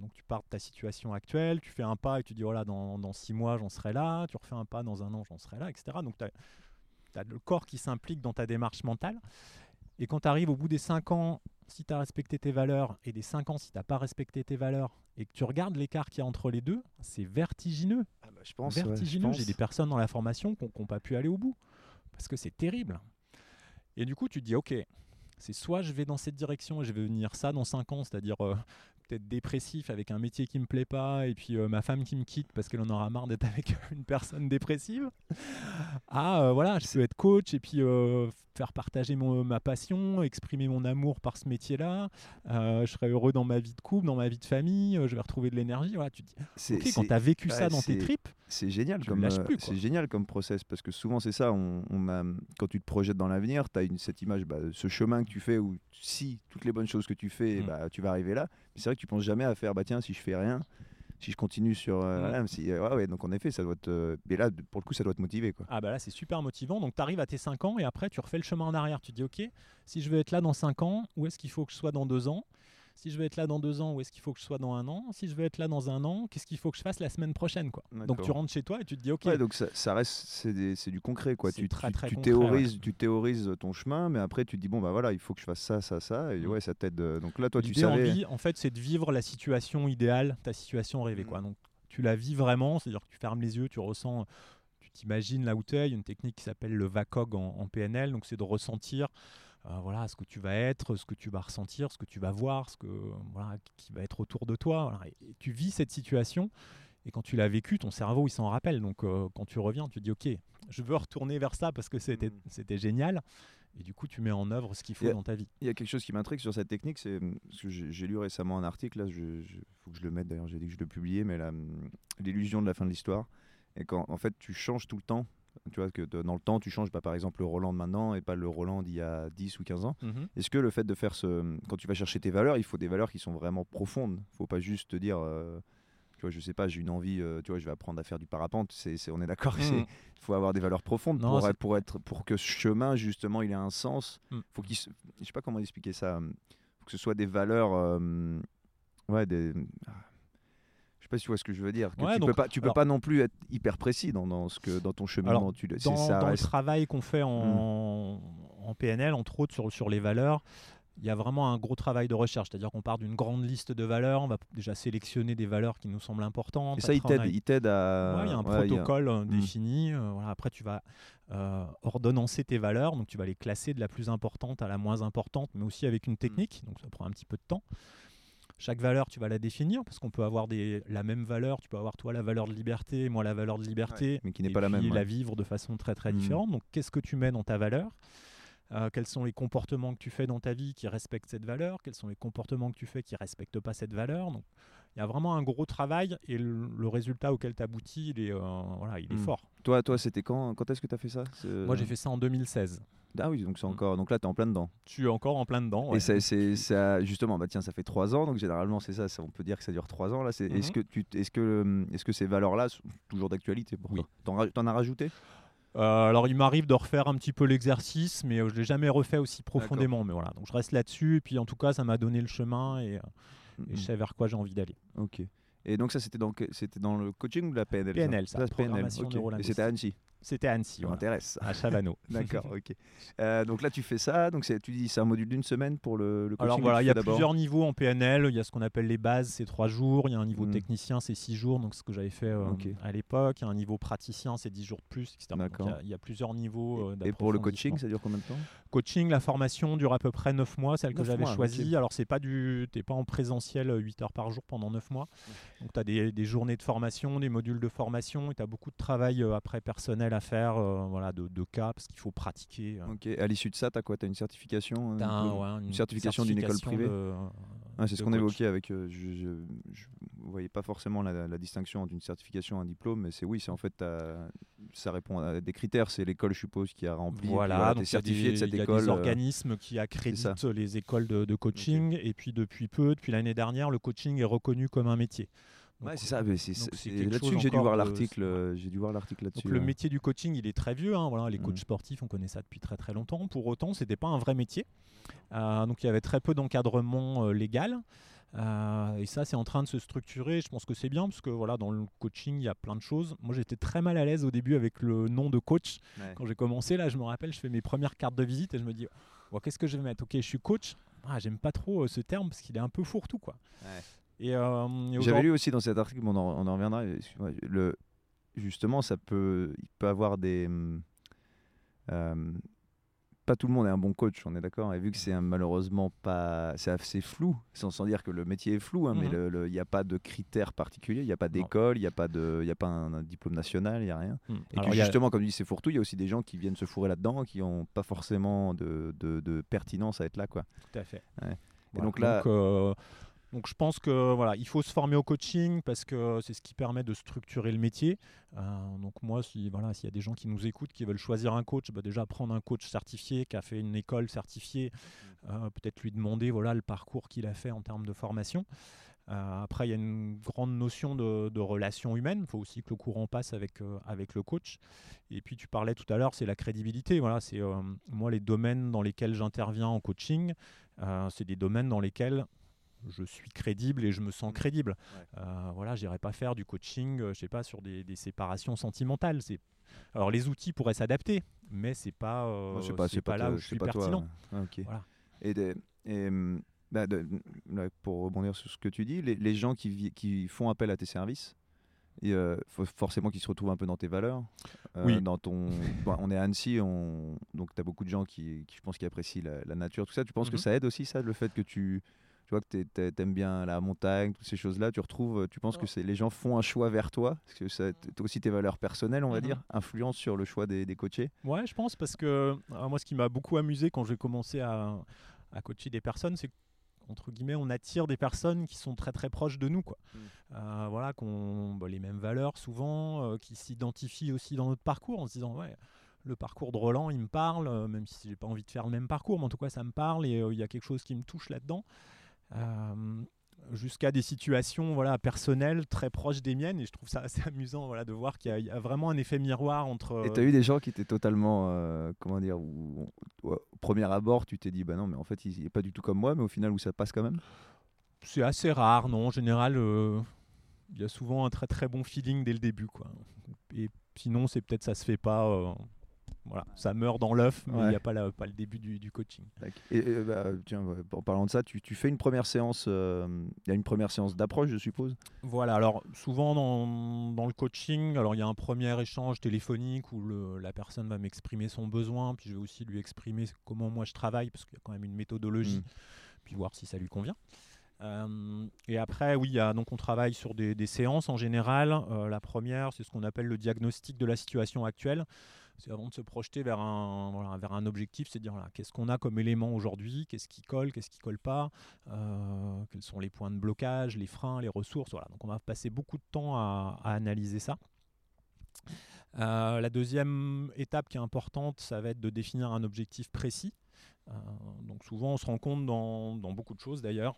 donc tu pars de ta situation actuelle, tu fais un pas et tu dis voilà, dans, dans six mois j'en serai là, tu refais un pas dans un an j'en serai là, etc. Donc tu as, le corps qui s'implique dans ta démarche mentale. Et quand tu arrives au bout des cinq ans, si tu as respecté tes valeurs, et des cinq ans si tu n'as pas respecté tes valeurs, et que tu regardes l'écart qu'il y a entre les deux, c'est vertigineux Ah bah, je pense. ouais, vertigineux. J'ai des personnes dans la formation qui n'ont pas pu aller au bout parce que c'est terrible. Et du coup, tu te dis, ok, c'est soit je vais dans cette direction et je vais devenir ça dans 5 ans, c'est-à-dire euh, peut-être dépressif avec un métier qui me plaît pas et puis euh, ma femme qui me quitte parce qu'elle en aura marre d'être avec une personne dépressive. Ah, euh, voilà, je peux être coach et puis euh, faire partager mon- ma passion, exprimer mon amour par ce métier-là. Je serai heureux dans ma vie de couple, dans ma vie de famille, je vais retrouver de l'énergie. Voilà, tu dis, C'est- ok, quand tu as vécu ouais, ça dans tes tripes, C'est génial Tu comme euh, c'est génial comme process parce que souvent c'est ça on, on a quand tu te projettes dans l'avenir tu as une, cette image bah, ce chemin que tu fais où si toutes les bonnes choses que tu fais Mm. bah, tu vas arriver là mais c'est vrai que tu penses jamais à faire bah tiens si je fais rien si je continue sur. euh, si- ouais, ouais, donc en effet, ça doit te. Mais là, pour le coup, ça doit te motiver. Quoi. Ah bah là c'est super motivant. Donc tu arrives à tes 5 ans et après tu refais le chemin en arrière. Tu te dis ok, si je veux être là dans 5 ans, où est-ce qu'il faut que je sois dans 2 ans? Si je veux être là dans 2 ans, où est-ce qu'il faut que je sois dans un an? Si je veux être là dans un an, qu'est-ce qu'il faut que je fasse la semaine prochaine quoi? Donc tu rentres chez toi et tu te dis ok, Ouais, donc ça, ça reste, c'est du concret, quoi. Tu, très, très tu concret, théorises, tu théorises ton chemin, mais après tu te dis bon bah voilà, il faut que je fasse ça, ça, ça, et Mm. ouais, ça t'aide. euh, Donc là, toi, tu savais. vie, en fait, c'est de vivre la situation idéale, ta situation rêvée. Quoi. Donc, tu la vis vraiment, c'est-à-dire que tu fermes les yeux, tu ressens, tu t'imagines là où tu es. Il y a une technique qui s'appelle le VACOG en, en PNL. Donc, c'est de ressentir euh, voilà, ce que tu vas être, ce que tu vas ressentir, ce que tu vas voir, ce que, voilà, qui va être autour de toi. voilà. Et, et tu vis cette situation. Et quand tu l'as vécu, ton cerveau, il s'en rappelle. Donc, euh, quand tu reviens, tu te dis, OK, je veux retourner vers ça parce que c'était Mm. c'était génial. Et du coup, tu mets en œuvre ce qu'il faut dans ta vie. Il y a quelque chose qui m'intrigue sur cette technique, c'est hum, parce que j'ai lu récemment un article, là, je, je- faut que je le mette d'ailleurs, j'ai dit que je le publiais, mais hum, l'illusion de la fin de l'histoire. Et quand en fait tu changes tout le temps, tu vois que dans le temps tu changes, bah, par exemple le Roland de maintenant et pas le Roland d'il y a 10 ou 15 ans. Mhm. Est-ce que le fait de faire ce. Quand tu vas chercher tes valeurs, il faut des valeurs qui sont vraiment profondes? faut pas juste te dire. euh, tu vois, je sais pas, j'ai une envie, euh, tu vois, je vais apprendre à faire du parapente. C'est, on est d'accord Mhm. il faut avoir des valeurs profondes Non, pour, être, pour, être, pour que ce chemin, justement, il ait un sens. Mm. Faut qu'il se- Je sais pas comment expliquer ça. euh, faut que ce soit des valeurs. euh, ouais, des. Sais pas si tu vois ce que je veux dire. que Ouais, tu donc, peux pas, tu peux alors- pas non plus être hyper précis dans, dans ce que dans ton cheminement. tu, le- c'est- dans, ça dans le travail qu'on fait en, en PNL, entre autres sur, sur les valeurs, il y a vraiment un gros travail de recherche. C'est-à-dire qu'on part d'une grande liste de valeurs, on va déjà sélectionner des valeurs qui nous semblent importantes. Et ça, il Après, t'aide, a- il t'aide à. Ouais, il y a un ouais, a- protocole euh, Mm. défini. euh, voilà, après, tu vas euh, ordonnancer tes valeurs. Donc, tu vas les classer de la plus importante à la moins importante, mais aussi avec une Mm. technique. Donc, ça prend un petit peu de temps. Chaque valeur, tu vas la définir parce qu'on peut avoir des, la même valeur. Tu peux avoir toi la valeur de liberté, moi la valeur de liberté, mais qui n'est et pas la même, ouais. la vivre de façon très très Mm. différente. Donc, qu'est-ce que tu mets dans ta valeur? Euh, Quels sont les comportements que tu fais dans ta vie qui respectent cette valeur? Quels sont les comportements que tu fais qui respectent pas cette valeur? Donc, il y a vraiment un gros travail et le, le résultat auquel tu aboutis, il est, euh, voilà, il est Mm. fort. Toi, toi c'était quand, quand est-ce que tu as fait ça Moi, j'ai fait ça en 2016. Ah oui, donc c'est Mm. encore. Donc là, tu es en plein dedans. Je suis encore en plein dedans. ouais. Et ça, justement, bah tiens, ça fait trois ans, donc généralement, c'est ça, ça, on peut dire que ça dure trois ans. Là, c'est, est-ce, que tu, est-ce, que, est-ce que ces valeurs-là sont toujours d'actualité pour Oui. toi? T'en, as rajouté? Euh, alors, il m'arrive de refaire un petit peu l'exercice, mais euh, je l'ai jamais refait aussi profondément. Mais voilà, donc je reste là-dessus. Et puis, en tout cas, ça m'a donné le chemin et, et je Mhm. sais vers quoi j'ai envie d'aller. Ok. Et donc ça, c'était dans, c'était dans le coaching ou la PNL PNL, ça, c'est PNL, programmation ok. Et c'était à Annecy, C'était à Annecy, ça voilà, m'intéresse. à Chavano. D'accord, ok. Euh, donc là, tu fais ça, donc tu dis c'est un module d'une semaine pour le, le coaching Alors voilà, il y a plusieurs niveaux en PNL. Il y a ce qu'on appelle les bases, c'est trois jours. Il y a un niveau Mm. technicien, c'est six jours, donc ce que j'avais fait euh, à l'époque. Il y a un niveau praticien, c'est 10 jours de plus, etc. D'accord. il y a- il y, a plusieurs niveaux. euh, Et pour le coaching, ça dure combien de temps? Coaching, la formation dure à peu près 9 mois, celle que Neuf j'avais choisie. Alors, c'est pas du, t'es pas en présentiel 8 heures par jour pendant 9 mois. Donc, tu as des, des journées de formation, des modules de formation, et tu as beaucoup de travail euh, après personnel à faire, euh, voilà, de, de cas, parce qu'il faut pratiquer. euh. Ok. À l'issue de ça, tu as quoi? Tu as une certification un- diplôme? ouais, une, certification d'une école privée? de- Ah, c'est ce qu'on évoquait avec. euh, je, je voyais pas forcément la, la distinction entre une certification et un diplôme, mais c'est oui, c'est en fait ça répond à des critères. C'est l'école, je suppose, qui a rempli. Voilà, donc certifié des- de cette il y a école. des euh, organismes qui accréditent les écoles de, de coaching. Et puis depuis peu, depuis l'année dernière, le coaching est reconnu comme un métier. Donc, Ouais, c'est ça. c'est donc là-dessus que j'ai dû voir l'article. euh, J'ai dû voir l'article Donc là-dessus. le ouais. métier du coaching, il est très vieux. hein, voilà, les coachs Mhm. sportifs, on connaît ça depuis très très longtemps. Pour autant, c'était pas un vrai métier. Euh, donc il y avait très peu d'encadrement euh, légal. Euh, et ça, c'est en train de se structurer. Je pense que c'est bien parce que voilà, dans le coaching, il y a plein de choses. Moi, j'étais très mal à l'aise au début avec le nom de coach. Ouais. Quand j'ai commencé, là, je me rappelle, je fais mes premières cartes de visite et je me dis, qu'est-ce que je vais mettre? Ok, je suis coach. Ah, j'aime pas trop euh, ce terme parce qu'il est un peu fourre-tout, quoi. Ouais. Et, euh, et J'avais lu aussi dans cet article, on, en, on en reviendra. Le, justement, ça peut, il peut avoir des. hum, euh, pas tout le monde est un bon coach, on est d'accord. Et vu que c'est malheureusement pas, c'est assez flou, sans, sans dire que le métier est flou, hein, mais Mhm. le- il n'y a pas de critères particuliers, il n'y a pas d'école, il n'y a pas de, il a pas un, un diplôme national, il n'y a rien. Hmm. Et Alors, que il y a- justement, comme tu dis, c'est fourre-tout, il y a aussi des gens qui viennent se fourrer là-dedans, qui n'ont pas forcément de, de- de pertinence à être là, quoi. Tout à fait. Ouais. Et Voilà. donc là- euh, donc je pense que voilà, il faut se former au coaching parce que c'est ce qui permet de structurer le métier. Euh, donc moi, si voilà, s'il y a des gens qui nous écoutent, qui veulent choisir un coach, bah déjà prendre un coach certifié qui a fait une école certifiée, euh, peut-être lui demander voilà le parcours qu'il a fait en termes de formation. Euh, après, il y a une grande notion de, de relation humaine. Il faut aussi que le courant passe avec, euh, avec le coach. Et puis, tu parlais tout à l'heure, c'est la crédibilité. Voilà, c'est euh, moi les domaines dans lesquels j'interviens en coaching, c'est des domaines dans lesquels je suis crédible et je me sens crédible. Ouais. voilà, j'irai pas faire du coaching, je sais pas, sur des, des séparations sentimentales. C'est alors les outils pourraient s'adapter, mais c'est pas, euh, c'est pas, pas, là où je suis pertinent. Ah, voilà. Et, et hum, bah, pour rebondir sur ce que tu dis, les, les gens qui, qui, font appel à tes services, il euh, faut forcément qu'ils se retrouvent un peu dans tes valeurs. Euh, oui. Dans ton, bon, on est à Annecy, on, donc tu as beaucoup de gens qui, qui, je pense, qui apprécient la, la, nature, tout ça. Tu penses mm -hmm. que ça aide aussi, ça, le fait que tu, tu vois que tu aimes bien la montagne, toutes ces choses-là, tu retrouves, tu penses que c'est les gens font un choix vers toi Parce que ça, aussi tes valeurs personnelles, on va dire, influencent sur le choix des, des coachés Ouais, je pense, parce que moi, ce qui m'a beaucoup amusé quand j'ai commencé à, à, coacher des personnes, c'est entre guillemets, on attire des personnes qui sont très très proches de nous, quoi. Mmh. Euh, voilà, qui ont bah, les mêmes valeurs souvent, euh, qui s'identifient aussi dans notre parcours en se disant, ouais, le parcours de Roland, il me parle, euh, même si j'ai pas envie de faire le même parcours, mais en tout cas, ça me parle et il y a quelque chose qui me touche là-dedans. Euh, jusqu'à des situations voilà, personnelles très proches des miennes. Et je trouve ça assez amusant voilà, de voir qu'il y, y, a vraiment un effet miroir entre. Et tu as eu des gens qui étaient totalement. Euh, comment dire où, où, Au premier abord, tu t'es dit, bah non, mais en fait, il n'est pas du tout comme moi, mais au final, où ça passe quand même? C'est assez rare, non. En général, euh, il y a souvent un très très bon feeling dès le début. Quoi. Et sinon, c'est peut-être ça se fait pas. Euh, voilà, ça meurt dans l'œuf, mais il ouais. n'y a pas, la, pas, le début du, du coaching. Et, et bah, tiens, en parlant de ça, tu, tu fais une première séance, il euh, y a une première séance d'approche, je suppose? Voilà, alors souvent dans, dans le coaching, alors il y a un premier échange téléphonique où le, la personne va m'exprimer son besoin, puis je vais aussi lui exprimer comment moi je travaille, parce qu'il y a quand même une méthodologie, mmh. puis voir si ça lui convient. Euh, et après, oui, y a, donc on travaille sur des, des séances en général. Euh, la première, c'est ce qu'on appelle le diagnostic de la situation actuelle c'est avant de se projeter vers un, vers un objectif, c'est de dire qu'est-ce qu'on a comme élément aujourd'hui, qu'est-ce qui colle, qu'est-ce qui colle pas, euh, quels sont les points de blocage, les freins, les ressources. Voilà. Donc on va passer beaucoup de temps à, à analyser ça. Euh, la deuxième étape qui est importante, ça va être de définir un objectif précis. Euh, donc souvent on se rend compte dans, dans beaucoup de choses d'ailleurs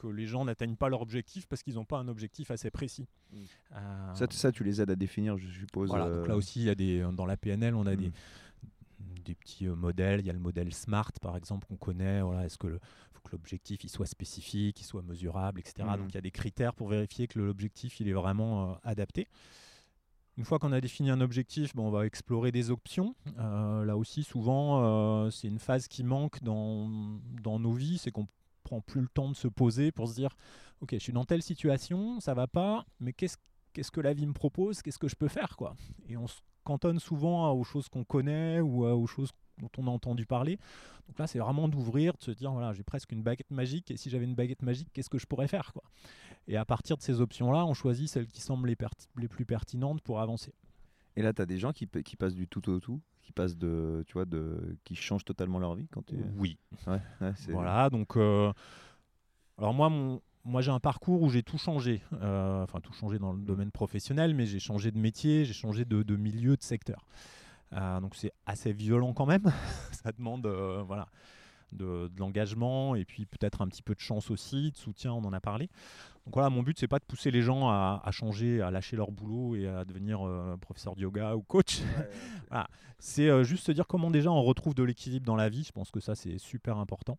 que les gens n'atteignent pas leur objectif parce qu'ils n'ont pas un objectif assez précis. Mmh. Euh, ça, ça, tu les aides à définir, je suppose. Voilà, donc là aussi, il y a des, dans la PNL, on a mmh. des, des petits euh, modèles. Il y a le modèle SMART, par exemple, qu'on connaît. Voilà, Est-ce que le, faut que l'objectif il soit spécifique, il soit mesurable, etc. Mmh. Donc il y a des critères pour vérifier que l'objectif il est vraiment euh, adapté. Une fois qu'on a défini un objectif, bon, on va explorer des options. Euh, là aussi, souvent, euh, c'est une phase qui manque dans, dans nos vies, c'est qu'on plus le temps de se poser pour se dire ok je suis dans telle situation ça va pas mais qu'est-ce qu'est-ce que la vie me propose qu'est-ce que je peux faire quoi. Et on se cantonne souvent aux choses qu'on connaît ou aux choses dont on a entendu parler. Donc là c'est vraiment d'ouvrir de se dire voilà j'ai presque une baguette magique et si j'avais une baguette magique qu'est-ce que je pourrais faire quoi. Et à partir de ces options là on choisit celles qui semblent les, plus pertinentes pour avancer. Et là, tu as des gens qui, passent du tout au tout, qui passent de, tu vois, de, qui changent totalement leur vie quand tu. Oui. Ouais, ouais, voilà, donc. Euh, alors moi, mon, moi, j'ai un parcours où j'ai tout changé. Euh, enfin, tout changé dans le domaine professionnel, mais j'ai changé de métier, j'ai changé de, de, milieu, de secteur. Euh, donc c'est assez violent quand même. Ça demande, voilà de, de l'engagement et puis peut-être un petit peu de chance aussi, de soutien, on en a parlé. Donc voilà, mon but c'est pas de pousser les gens à, à, changer, à lâcher leur boulot et à devenir euh, professeur de yoga ou coach. Ouais, voilà. C'est euh, juste se dire comment déjà on retrouve de l'équilibre dans la vie. Je pense que ça c'est super important.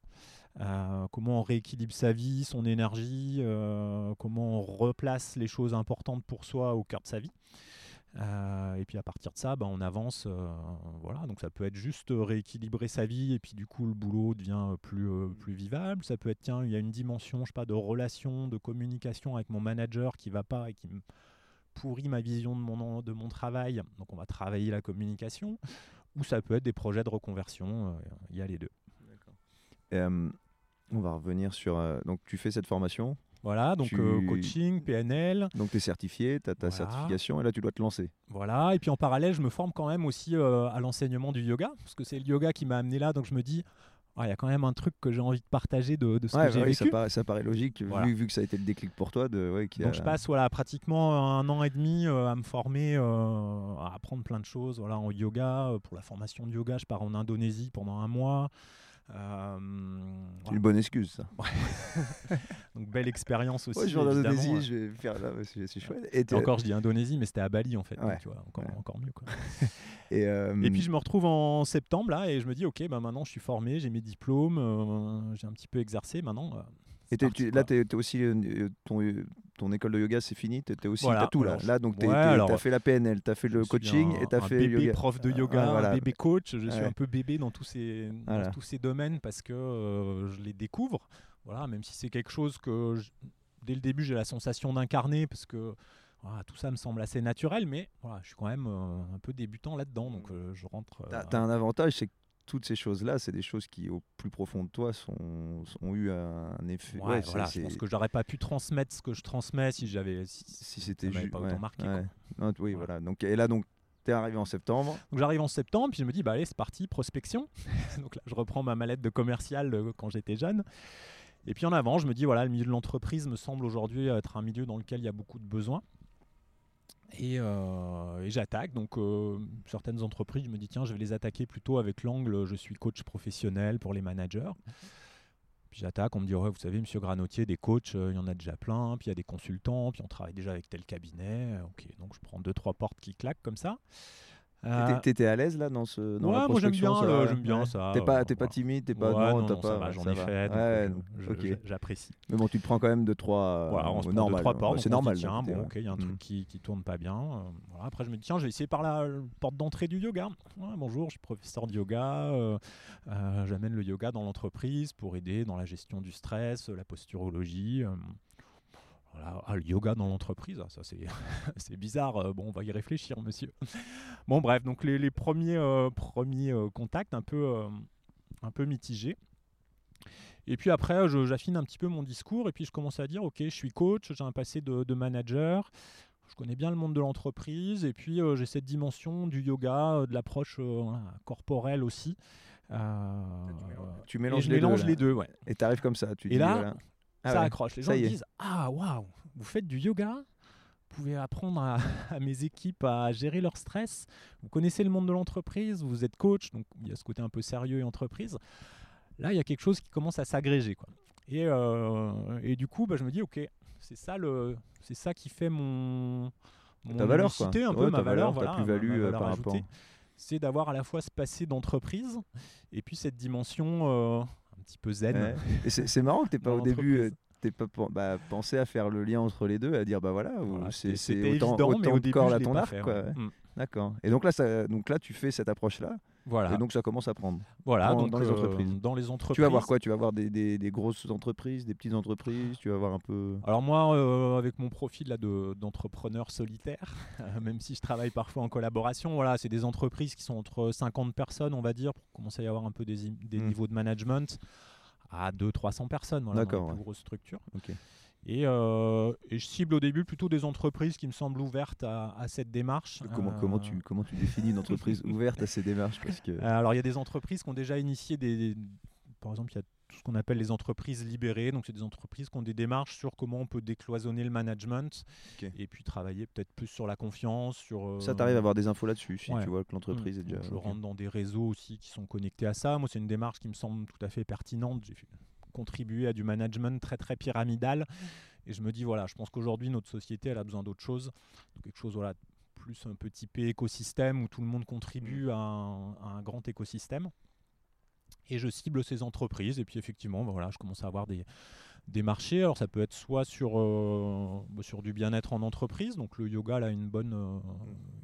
Euh, comment on rééquilibre sa vie, son énergie, comment on replace les choses importantes pour soi au cœur de sa vie. Euh, et puis à partir de ça, bah, on avance. Euh, voilà, donc ça peut être juste rééquilibrer sa vie et puis du coup le boulot devient plus, euh, plus vivable. Ça peut être tiens, il y a une dimension, je sais pas, de relation, de communication avec mon manager qui va pas et qui pourrit ma vision de mon, de mon travail. Donc on va travailler la communication. Ou ça peut être des projets de reconversion. Il y a les deux. on va revenir sur. donc tu fais cette formation voilà, donc tu... euh, coaching, PNL. Donc tu es certifié, tu as ta voilà. certification et là tu dois te lancer. Voilà, et puis en parallèle, je me forme quand même aussi euh, à l'enseignement du yoga, parce que c'est le yoga qui m'a amené là, donc je me dis, il oh, y a quand même un truc que j'ai envie de partager de, de ce ouais, que j'ai ouais, vécu. Ça paraît, ça paraît logique, voilà. vu, vu, que ça a été le déclic pour toi. De, ouais, donc a... je passe voilà, pratiquement un an et demi euh, à me former, euh, à apprendre plein de choses voilà, en yoga. pour la formation de yoga, je pars en Indonésie pendant un mois. Euh, C'est voilà. une bonne excuse, ça. Donc belle expérience aussi. Ouais, je vais en. Indonésie, je vais faire là, c'est chouette. Et, Et t'es- encore, je dis Indonésie, mais c'était à Bali en fait. donc tu vois, encore, encore mieux. Quoi. et, euh, Et puis je me retrouve en septembre là et je me dis ok, bah maintenant je suis formé, j'ai mes diplômes, euh, j'ai un petit peu exercé. Maintenant, euh, et t'es- tu- là, t'es t'es aussi euh, ton, euh, ton école de yoga, c'est fini. T'es t'es aussi, Voilà, t'as tout là. Là, donc t'es- ouais, t'es- alors, t'as fait la PNL, t'as fait le coaching un- et t'as un fait bébé yoga. prof de Ah, yoga, voilà. un bébé coach. Je suis un peu bébé dans tous ces, dans Voilà. tous ces domaines parce que euh, je les découvre. Voilà, même si c'est quelque chose que je- dès le début j'ai la sensation d'incarner parce que voilà, tout ça me semble assez naturel, mais voilà, je suis quand même euh, un peu débutant là-dedans, donc euh, je rentre. euh, t'as un avantage, c'est que toutes ces choses-là, c'est des choses qui, au plus profond de toi, sont, ont eu un effet. ouais, ouais, voilà, je pense que j'aurais pas pu transmettre ce que je transmets si j'avais. si- si c'était juste. pas autant marqué. Non, oui, Voilà. voilà. Donc, et là, donc, t'es arrivé en septembre. Donc j'arrive en septembre, puis je me dis, bah allez, c'est parti, prospection. Donc là, je reprends ma mallette de commercial euh, quand j'étais jeune. Et puis en avant, je me dis, voilà, le milieu de l'entreprise me semble aujourd'hui être un milieu dans lequel il y a beaucoup de besoins. Et, euh, et j'attaque. Donc euh, certaines entreprises, je me dis, tiens, je vais les attaquer plutôt avec l'angle, je suis coach professionnel pour les managers. Puis j'attaque, on me dit, ouais, vous savez, monsieur Granotier, des coachs, euh, il y en a déjà plein, puis il y a des consultants, puis on travaille déjà avec tel cabinet. Ok, donc je prends deux, trois portes qui claquent comme ça. Euh, T'étais- à l'aise là dans ce dans la Ouais, moi, j'aime bien ça j'aime bien Ouais. ça, T'es pas, euh, t'es pas timide, t'es pas. Ouais, non, non, pas. ça va, j'en ai fait, euh, donc, je- ok. je- j'apprécie. Mais bon, tu te prends quand même deux trois. Voilà, on euh, se prend trois portes, C'est normal. tiens, bon, ok, il y a un Mm. truc qui, qui tourne pas bien. euh, voilà. Après, je me dis, tiens, je vais essayer par la euh, porte d'entrée du yoga. Bonjour, je suis professeur de yoga. euh, euh, J'amène le yoga dans l'entreprise pour aider dans la gestion du stress, la posturologie. Voilà. Ah, le yoga dans l'entreprise, ah, ça c'est bizarre. euh, Bon, on va y réfléchir, monsieur. Bon, bref, donc les, les premiers, euh, premiers euh, contacts un peu, euh, un peu mitigés. Et puis après, j'affine un petit peu mon discours et puis je commence à dire, ok, je suis coach, j'ai un passé de, de manager, je connais bien le monde de l'entreprise et puis j'ai cette dimension du yoga, de l'approche corporelle aussi. Euh, Tu mélanges les mélange deux. les deux, ouais. Et t'arrives comme ça. Tu Et dis, là, voilà. Ah ça ouais. accroche. Les gens disent Ah, waouh, vous faites du yoga? Vous pouvez apprendre à, à mes équipes à gérer leur stress. Vous connaissez le monde de l'entreprise, vous êtes coach, donc il y a ce côté un peu sérieux et entreprise. Là, il y a quelque chose qui commence à s'agréger. quoi. Et, euh, et du coup, bah, je me dis Ok, c'est ça, le, c'est ça qui fait mon. mon Ta valeur, quoi. un Ouais, peu ta ma valeur, valeur, ta voilà, ma- plus-value, euh, valeur par ajoutée. rapport. C'est d'avoir à la fois ce passé d'entreprise et puis cette dimension euh, petit peu zen. Ouais. C'est marrant que t'aies pas au début. euh, T'aies pas bah, pensé à faire le lien entre les deux, à dire bah voilà, c'est autant, évident, mais autant au de début, cordes je à ton arc, ouais. Mm. D'accord. Et donc là, ça, donc là, tu fais cette approche-là, Voilà. et donc ça commence à prendre. Voilà, Dans- donc dans les euh, entreprises. dans les entreprises. Tu vas voir quoi? Tu vas voir des, des- des grosses entreprises, des petites entreprises? Tu vas voir un peu. Alors moi, euh, avec mon profil là de- d'entrepreneur solitaire, même si je travaille parfois en collaboration, voilà, c'est des entreprises qui sont entre 50 personnes, on va dire, pour commencer à y avoir un peu des, des Mm. niveaux de management à 200-300 personnes, voilà, dans les plus ouais. grosses structures. Et, euh, et je cible au début plutôt des entreprises qui me semblent ouvertes à, à cette démarche. Comment, Euh, comment, tu, comment tu définis une entreprise ouverte à ces démarches Parce que Euh, Alors, il y a des entreprises qui ont déjà initié des. Par exemple, il y a tout ce qu'on appelle les entreprises libérées. Donc, c'est des entreprises qui ont des démarches sur comment on peut décloisonner le management et puis travailler peut-être plus sur la confiance. Sur, euh, ça t'arrive à avoir des infos là-dessus, si ouais. tu vois que l'entreprise est Mm. déjà. Je rentre dans des réseaux aussi qui sont connectés à ça. Moi, c'est une démarche qui me semble tout à fait pertinente. J'ai fait- contribué à du management très très pyramidal. Et je me dis, voilà, je pense qu'aujourd'hui, notre société, elle a besoin d'autre chose. Donc, quelque chose, voilà, plus un peu typé écosystème où tout le monde contribue à un, à un grand écosystème. Et je cible ces entreprises. Et puis, effectivement, ben voilà, je commence à avoir des, des marchés. Alors, ça peut être soit sur, euh, sur du bien-être en entreprise. Donc, le yoga, là, une bonne, euh,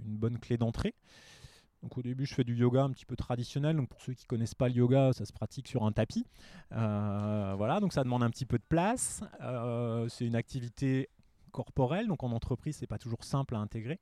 une bonne clé d'entrée. Donc au début, je fais du yoga un petit peu traditionnel. Donc pour ceux qui connaissent pas le yoga, ça se pratique sur un tapis. Euh, voilà, donc ça demande un petit peu de place. Euh, c'est une activité corporelle, donc en entreprise, c'est pas toujours simple à intégrer.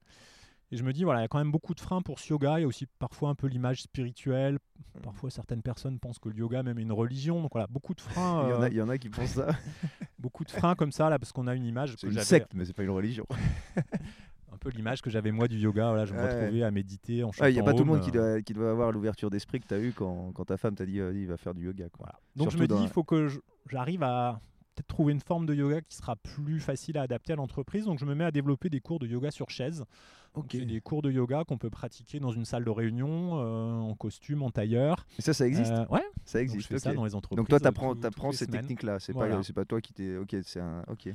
Et je me dis, voilà, il y a quand même beaucoup de freins pour ce yoga. Il y a aussi parfois un peu l'image spirituelle. Parfois, certaines personnes pensent que le yoga même est une religion. Donc voilà, beaucoup de freins, Il y, en euh, a, il y en a qui pensent ça. beaucoup de freins comme ça là, parce qu'on a une image C'est une secte, mais c'est pas une religion. un peu l'image que j'avais moi du yoga. Voilà, je me retrouvais à méditer en chantant. Il n'y a pas tout le monde qui Om, euh, doit, qui doit avoir l'ouverture d'esprit que tu as eu quand, quand ta femme t'a dit il va faire du yoga. Quoi. Voilà. Donc je me dis, il faut que j'arrive à peut-être trouver une forme de yoga qui sera plus facile à adapter à l'entreprise. Donc je me mets à développer des cours de yoga sur chaise. Donc, Ok. C'est des cours de yoga qu'on peut pratiquer dans une salle de réunion, euh, en costume, en tailleur. Mais ça, ça existe Euh, ouais, Ça Donc, je existe. ça dans les entreprises. Donc toi, tu apprends, les ces techniques-là. C'est Voilà. pas, pas toi qui t'es. Ok, c'est un. Ok.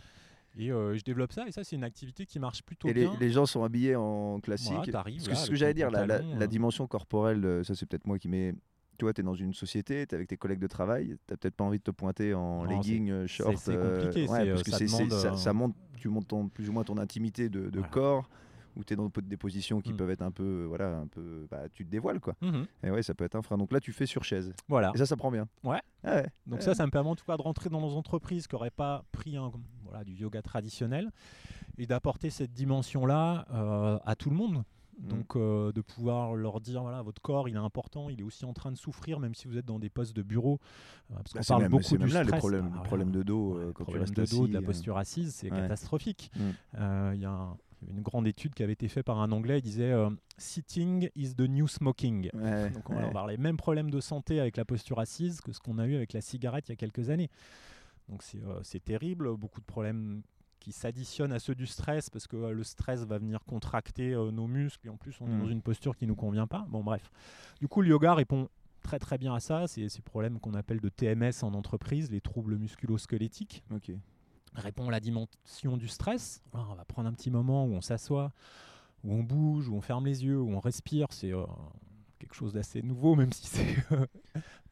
Et euh, je développe ça, et ça, c'est une activité qui marche plutôt Et les, bien. les gens sont habillés en classique. Voilà, Parce que là, ce que j'allais dire, la, la- euh. dimension corporelle, euh, ça c'est peut-être moi qui mets. Tu vois, tu es dans une société, tu es avec tes collègues de travail, tu peut-être pas envie de te pointer en Non, legging, short. c'est compliqué, ouais, parce que ça demande, ça, ça monte, tu montes ton- plus ou moins ton intimité de, de Voilà. corps, où tu es dans des positions qui Mm. peuvent être un peu. Voilà, un peu. Bah, tu te dévoiles, quoi. Mhm. Et ouais, ça peut être un frein. Donc là, tu fais sur chaise. Voilà. Et ça, ça prend bien. Ouais. Ah ouais. Donc Ouais. ça, ça me permet en tout cas de rentrer dans les entreprises qui n'auraient pas pris un, voilà, du yoga traditionnel et d'apporter cette dimension-là euh, à tout le monde. Mm. Donc euh, de pouvoir leur dire, voilà, votre corps, il est important, il est aussi en train de souffrir, même si vous êtes dans des postes de bureau. Euh, parce Bah, qu'on parle même, beaucoup du là, stress. Ah, les problèmes de dos, Ouais, le quand problème de dos, de la posture assise, c'est ouais. catastrophique. Mm. Il y a un- une grande étude qui avait été faite par un Anglais, il disait euh, Sitting is the new smoking. Ouais, Donc on va ouais. avoir les mêmes problèmes de santé avec la posture assise que ce qu'on a eu avec la cigarette il y a quelques années. Donc c'est euh, c'est terrible, beaucoup de problèmes qui s'additionnent à ceux du stress parce que euh, le stress va venir contracter euh, nos muscles et en plus on est Mm. dans une posture qui nous convient pas. Bon bref. Du coup le yoga répond très très bien à ça, c'est ces problèmes qu'on appelle de TMS en entreprise, les troubles musculo-squelettiques répond à la dimension du stress. Alors, on va prendre un petit moment où on s'assoit, où on bouge, où on ferme les yeux, où on respire. C'est euh, quelque chose d'assez nouveau, même si c'est euh,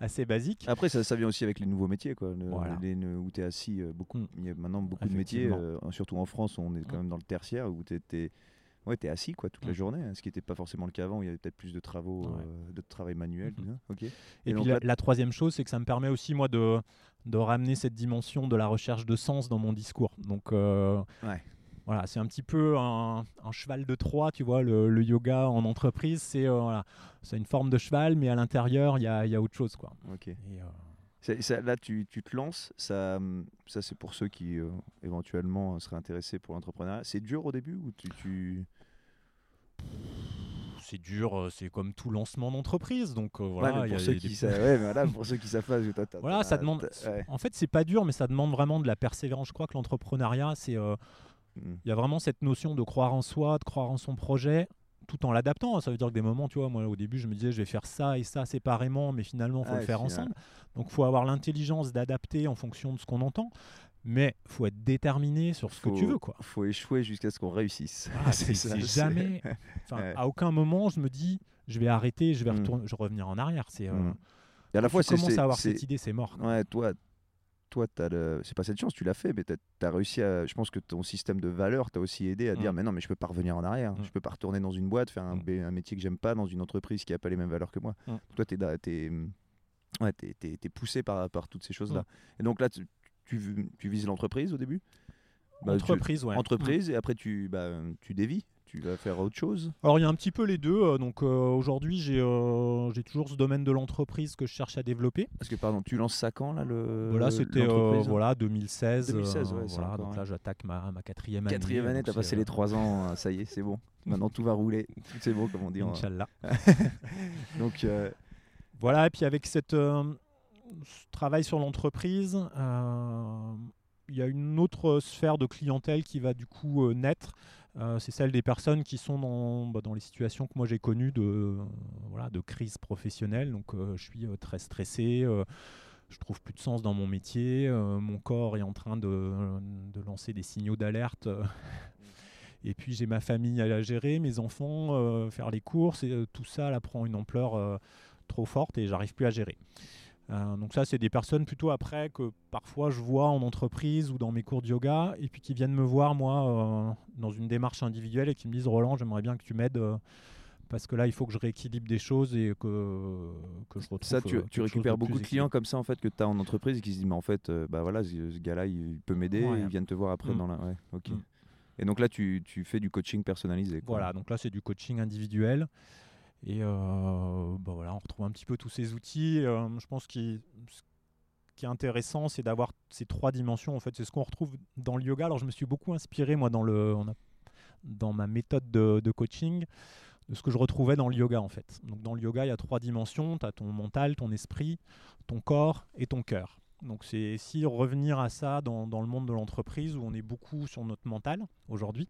assez basique. Après, ça, ça vient aussi avec les nouveaux métiers, quoi. Le- Voilà. les- le- où tu es assis, euh, beaucoup. Mm. Il y a maintenant beaucoup de métiers, euh, surtout en France, on est quand Mm. même dans le tertiaire, où tu es, ouais, t'es assis quoi, toute la Mm. journée, hein, ce qui n'était pas forcément le cas avant, où il y avait peut-être plus de travaux, Ouais. euh, de travail manuel. Mhm. ça. Ok. Et, puis la, troisième chose, c'est que ça me permet aussi, moi, de, de ramener cette dimension de la recherche de sens dans mon discours. Donc, euh. Voilà, c'est un petit peu un, un cheval de Troie, tu vois, le, le yoga en entreprise, c'est euh, voilà, c'est une forme de cheval, mais à l'intérieur, il y a, y a autre chose, quoi. Ok. Et, euh, ça- là, tu, tu te lances, ça, ça c'est pour ceux qui euh, éventuellement euh, seraient intéressés pour l'entrepreneuriat. C'est dur au début ou tu, tu... c'est dur, c'est comme tout lancement d'entreprise, donc euh, voilà. pour ceux qui savent, ouais, mais pour ceux qui savent pas, Voilà, ça demande. ouais. En fait, c'est pas dur, mais ça demande vraiment de la persévérance. Je crois que l'entrepreneuriat, c'est euh, Mm. il y a vraiment cette notion de croire en soi, de croire en son projet, tout en l'adaptant. Ça veut dire que des moments, tu vois, moi au début, je me disais, je vais faire ça et ça séparément, mais finalement, il faut Ah, le faire final. ensemble. Donc, il faut avoir l'intelligence d'adapter en fonction de ce qu'on entend, mais faut être déterminé sur ce que tu veux, quoi. faut échouer jusqu'à ce qu'on réussisse. C'est jamais. Ouais. à aucun moment, je me dis, je vais arrêter, je vais Mm. retourner, je vais revenir en arrière. C'est euh, Mm. Et à la fois, tu c'est commences à avoir c'est- cette idée, c'est mort. quoi. Ouais, toi, toi, t'as le... c'est pas cette chance, tu l'as fait, mais tu as réussi à. Je pense que ton système de valeurs t'a aussi aidé à dire, Mm. mais non, mais je peux pas revenir en arrière. Mm. Je peux pas retourner dans une boîte, faire un, Mm. un métier que j'aime pas, dans une entreprise qui a pas les mêmes valeurs que moi. Mm. Toi, da- t'es ouais, poussé par, par toutes ces choses-là. Et donc là, tu, tu, tu vises l'entreprise au début? Bah, tu- entreprise, ouais. Entreprise, et après, tu, bah, tu dévis, tu vas faire autre chose? Alors il y a un petit peu les deux. euh, donc euh, aujourd'hui j'ai euh, j'ai toujours ce domaine de l'entreprise que je cherche à développer. Parce que, pardon, tu lances ça quand, là le, voilà c'était euh, voilà 2016. 2016, euh, ouais, voilà, donc là j'attaque ma, ma quatrième année. Quatrième année, donc t'as passé les trois ans, hein, ça y est, c'est bon. Maintenant tout va rouler, c'est bon comme on dit. en- Inch'Allah. Donc euh, Voilà et puis avec cette ce travail sur l'entreprise, il y a une autre sphère de clientèle qui va du coup naître. Euh, c'est celle des personnes qui sont dans, bah, dans les situations que moi j'ai connues de, euh, voilà, de crise professionnelle. Donc euh, je suis très stressé, je trouve plus de sens dans mon métier, mon corps est en train de, de lancer des signaux d'alerte. et puis j'ai ma famille à gérer, mes enfants, faire les courses, et tout ça là, prend une ampleur trop forte et j'arrive plus à gérer. Euh, donc ça, c'est des personnes plutôt après que parfois je vois en entreprise ou dans mes cours de yoga et puis qui viennent me voir moi euh, dans une démarche individuelle et qui me disent Roland, j'aimerais bien que tu m'aides euh, parce que là, il faut que je rééquilibre des choses et que, que je retrouve. ça, tu, tu récupères beaucoup de clients comme ça en fait que tu as en entreprise et qui se disent mais en fait, bah voilà, ce, ce gars-là, il, il peut m'aider, Ouais. ils viennent te voir après Mm. dans la. Ouais, ok. Mm. Et donc là, tu, tu fais du coaching personnalisé. quoi. Voilà, donc là c'est du coaching individuel. Et euh, bah voilà, on retrouve un petit peu tous ces outils. Euh, je pense que ce qui est intéressant, c'est d'avoir ces trois dimensions. En fait, c'est ce qu'on retrouve dans le yoga. Alors je me suis beaucoup inspiré, moi, dans, le, dans ma méthode de, de coaching, de ce que je retrouvais dans le yoga, en fait. Donc dans le yoga, il y a trois dimensions. Tu as ton mental, ton esprit, ton corps et ton cœur. Donc c'est si revenir à ça dans, dans le monde de l'entreprise où on est beaucoup sur notre mental aujourd'hui.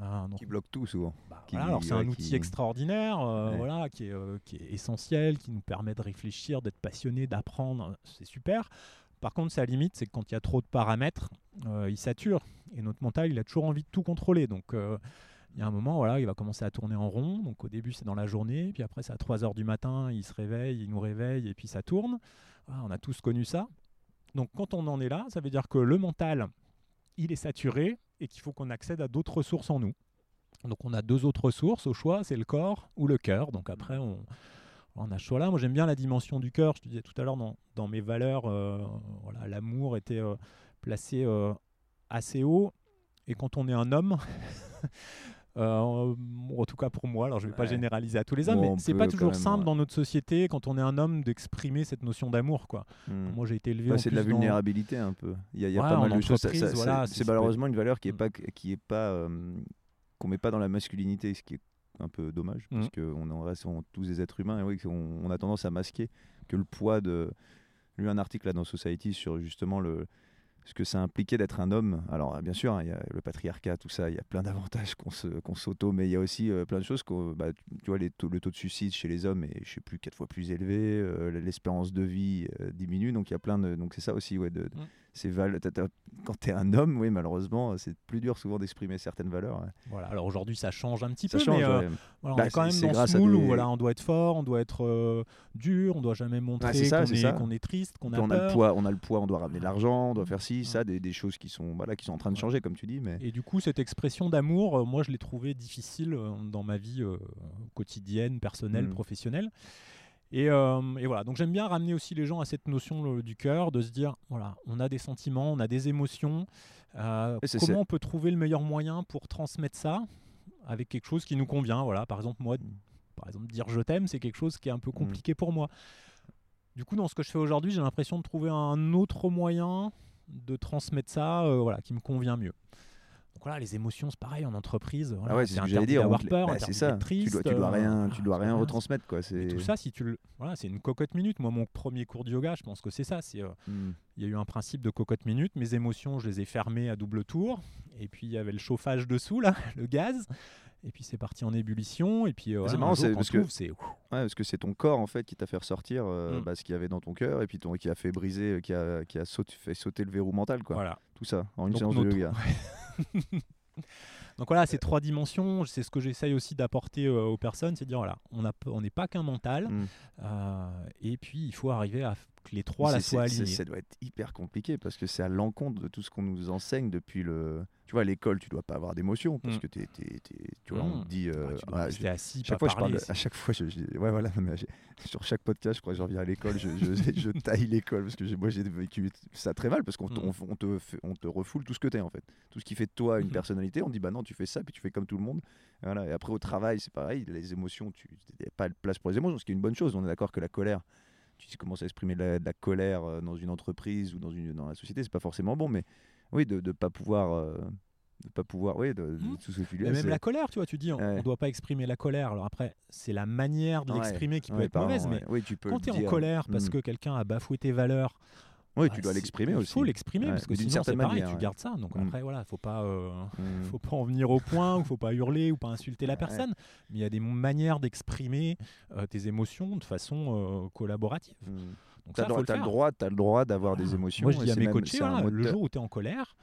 Euh, donc, Qui bloque tout souvent. bah, qui- voilà, alors c'est ouais, un outil qui- extraordinaire, euh, Ouais. voilà, qui est, euh, qui est essentiel, qui nous permet de réfléchir, d'être passionné, d'apprendre, c'est super. Par contre, sa limite, c'est que quand il y a trop de paramètres, euh, il sature. Et notre mental, il a toujours envie de tout contrôler. Donc, euh, il y a un moment, voilà, il va commencer à tourner en rond. Donc, au début, c'est dans la journée. Puis après, c'est à 3 heures du matin, il se réveille, il nous réveille, et puis ça tourne. Voilà, on a tous connu ça. Donc, quand on en est là, ça veut dire que le mental, il est saturé et qu'il faut qu'on accède à d'autres ressources en nous. Donc, on a deux autres ressources au choix c'est le corps ou le cœur. Donc, après, on, a ce choix-là. Moi, j'aime bien la dimension du cœur. Je te disais tout à l'heure, dans, mes valeurs, euh, l'amour était euh, placé euh, assez haut. Et quand on est un homme, en tout cas pour moi, alors je ne vais pas Ouais. généraliser à tous les hommes, on mais c'est pas toujours simple ouais. dans notre société, quand on est un homme, d'exprimer cette notion d'amour. quoi. Hmm. Moi, j'ai été élevé Bah, c'est de la dans- vulnérabilité un peu. Il y a, y a Ouais, pas mal de choses. voilà, c'est malheureusement une valeur qui est Mm. pas qui est pas euh, qu'on met pas dans la masculinité, ce qui est un peu dommage parce Mm. qu'on en reste tous des êtres humains et oui, on, on a tendance à masquer que le poids de. J'ai lu un article là dans Society sur justement le ce que ça impliquait d'être un homme. Alors bien sûr, hein, il y a le patriarcat, tout ça, il y a plein d'avantages qu'on s'auto, mais il y a aussi euh, plein de choses. qu'on- bah, tu vois, les taux- le taux de suicide chez les hommes est, je sais plus, quatre fois plus élevé. euh, l'espérance de vie euh, diminue, donc il y a plein de. Donc c'est ça aussi, ouais. De- Mm. Ces val- t'as- t'as- quand tu es un homme, oui, malheureusement, c'est plus dur souvent d'exprimer certaines valeurs. ouais. Voilà. Alors aujourd'hui, ça change un petit Ça peu, change. mais euh, ouais. voilà, Bah, on est quand même dans ce moule où voilà, on doit être fort, on doit être euh, dur, on doit jamais montrer ça, qu'on est, triste, qu'on a on a peur. le poids, on a le poids, on doit ramener de l'argent, on doit faire ci, Ouais. ça, des, des choses qui sont, voilà, qui sont en train de changer, comme tu dis. Mais Et du coup, cette expression d'amour, euh, moi, je l'ai trouvée difficile euh, dans ma vie euh, quotidienne, personnelle, Mhm. professionnelle. Et, euh, et voilà, donc j'aime bien ramener aussi les gens à cette notion du cœur, de se dire, voilà, on a des sentiments, on a des émotions. euh, comment on peut trouver le meilleur moyen pour transmettre ça avec quelque chose qui nous convient? Voilà, par exemple, moi, par exemple, dire je t'aime, c'est quelque chose qui est un peu Mhm. compliqué pour moi. Du coup, dans ce que je fais aujourd'hui, j'ai l'impression de trouver un autre moyen de transmettre ça, euh, voilà, qui me convient mieux. Donc voilà, les émotions, c'est pareil en entreprise. Voilà, Ah ouais, c'est c'est ce que j'allais dire. les- peur, bah, c'est ça. d'être Tu triste. dois, tu dois euh, rien, tu dois rien c'est- retransmettre, quoi. C'est. tout ça, si tu le, voilà, c'est une cocotte minute. Moi, mon premier cours de yoga, je pense que c'est ça. C'est, euh, Hmm. il y a eu un principe de cocotte minute. Mes émotions, je les ai fermées à double tour. Et puis il y avait le chauffage dessous là, le gaz. Et puis c'est parti en ébullition. Et puis euh, voilà, marrant, c'est parce que- c'est Ouais, parce que c'est ton corps en fait qui t'a fait ressortir euh, Mm. bah, ce qu'il y avait dans ton cœur et puis ton, qui a fait briser, qui a, qui a fait sauter le verrou mental, quoi. voilà. Tout ça en une Donc, séance notre- de yoga. Donc voilà, ces trois dimensions, c'est ce que j'essaye aussi d'apporter euh, aux personnes, c'est de dire voilà, on n'est pas qu'un mental, Mm. euh, et puis il faut arriver à que les trois là soient alignés. Ça doit être hyper compliqué parce que c'est à l'encontre de tout ce qu'on nous enseigne depuis le. Tu vois, à l'école, tu dois pas avoir d'émotion parce Mm. que t'es, tu vois, on Mm. te dit. euh, tu dois ah, assis, chaque pas fois, je parle, à chaque fois, je, je- ouais, voilà, mais sur chaque podcast, je crois que je reviens à l'école, je, taille l'école parce que moi j'ai vécu ça très mal parce qu'on te- Mm. on, on te, fait- on te refoule tout ce que t'es en fait, tout ce qui fait de toi une Mhm. personnalité. On dit bah non, tu fais ça puis tu fais comme tout le monde. Voilà. Et après au travail, c'est pareil, les émotions, tu n'as pas de place pour les émotions, ce qui est une bonne chose. On est d'accord que la colère, tu commences à exprimer de la, de la colère euh, dans une entreprise ou dans une dans la société, c'est pas forcément bon, mais oui, de ne pas pouvoir. euh, de pas pouvoir, oui, de, Mhm. tout ce là, même la colère, tu vois, tu dis on Ouais. ne doit pas exprimer la colère. Alors après, c'est la manière de Ouais, l'exprimer qui peut ouais, être pardon, mauvaise, mais oui, tu peux quand tu es en colère parce Mm. que quelqu'un a bafoué tes valeurs, Oui, bah, tu dois l'exprimer aussi. Il faut l'exprimer Ouais, parce que sinon c'est pareil, manière, tu ouais. gardes ça. Donc Mm. après, voilà, faut pas, euh, Mm. faut pas en venir au point ou faut pas hurler ou pas insulter la Ouais. personne. Mais il y a des manières d'exprimer euh, tes émotions de façon euh, collaborative. Mm. Donc T'as ça, le droit- le t'as le droit, t'as le droit d'avoir des Voilà. émotions. Moi, je dis à mes même- coachés, voilà, le moteur. jour où tu es en colère,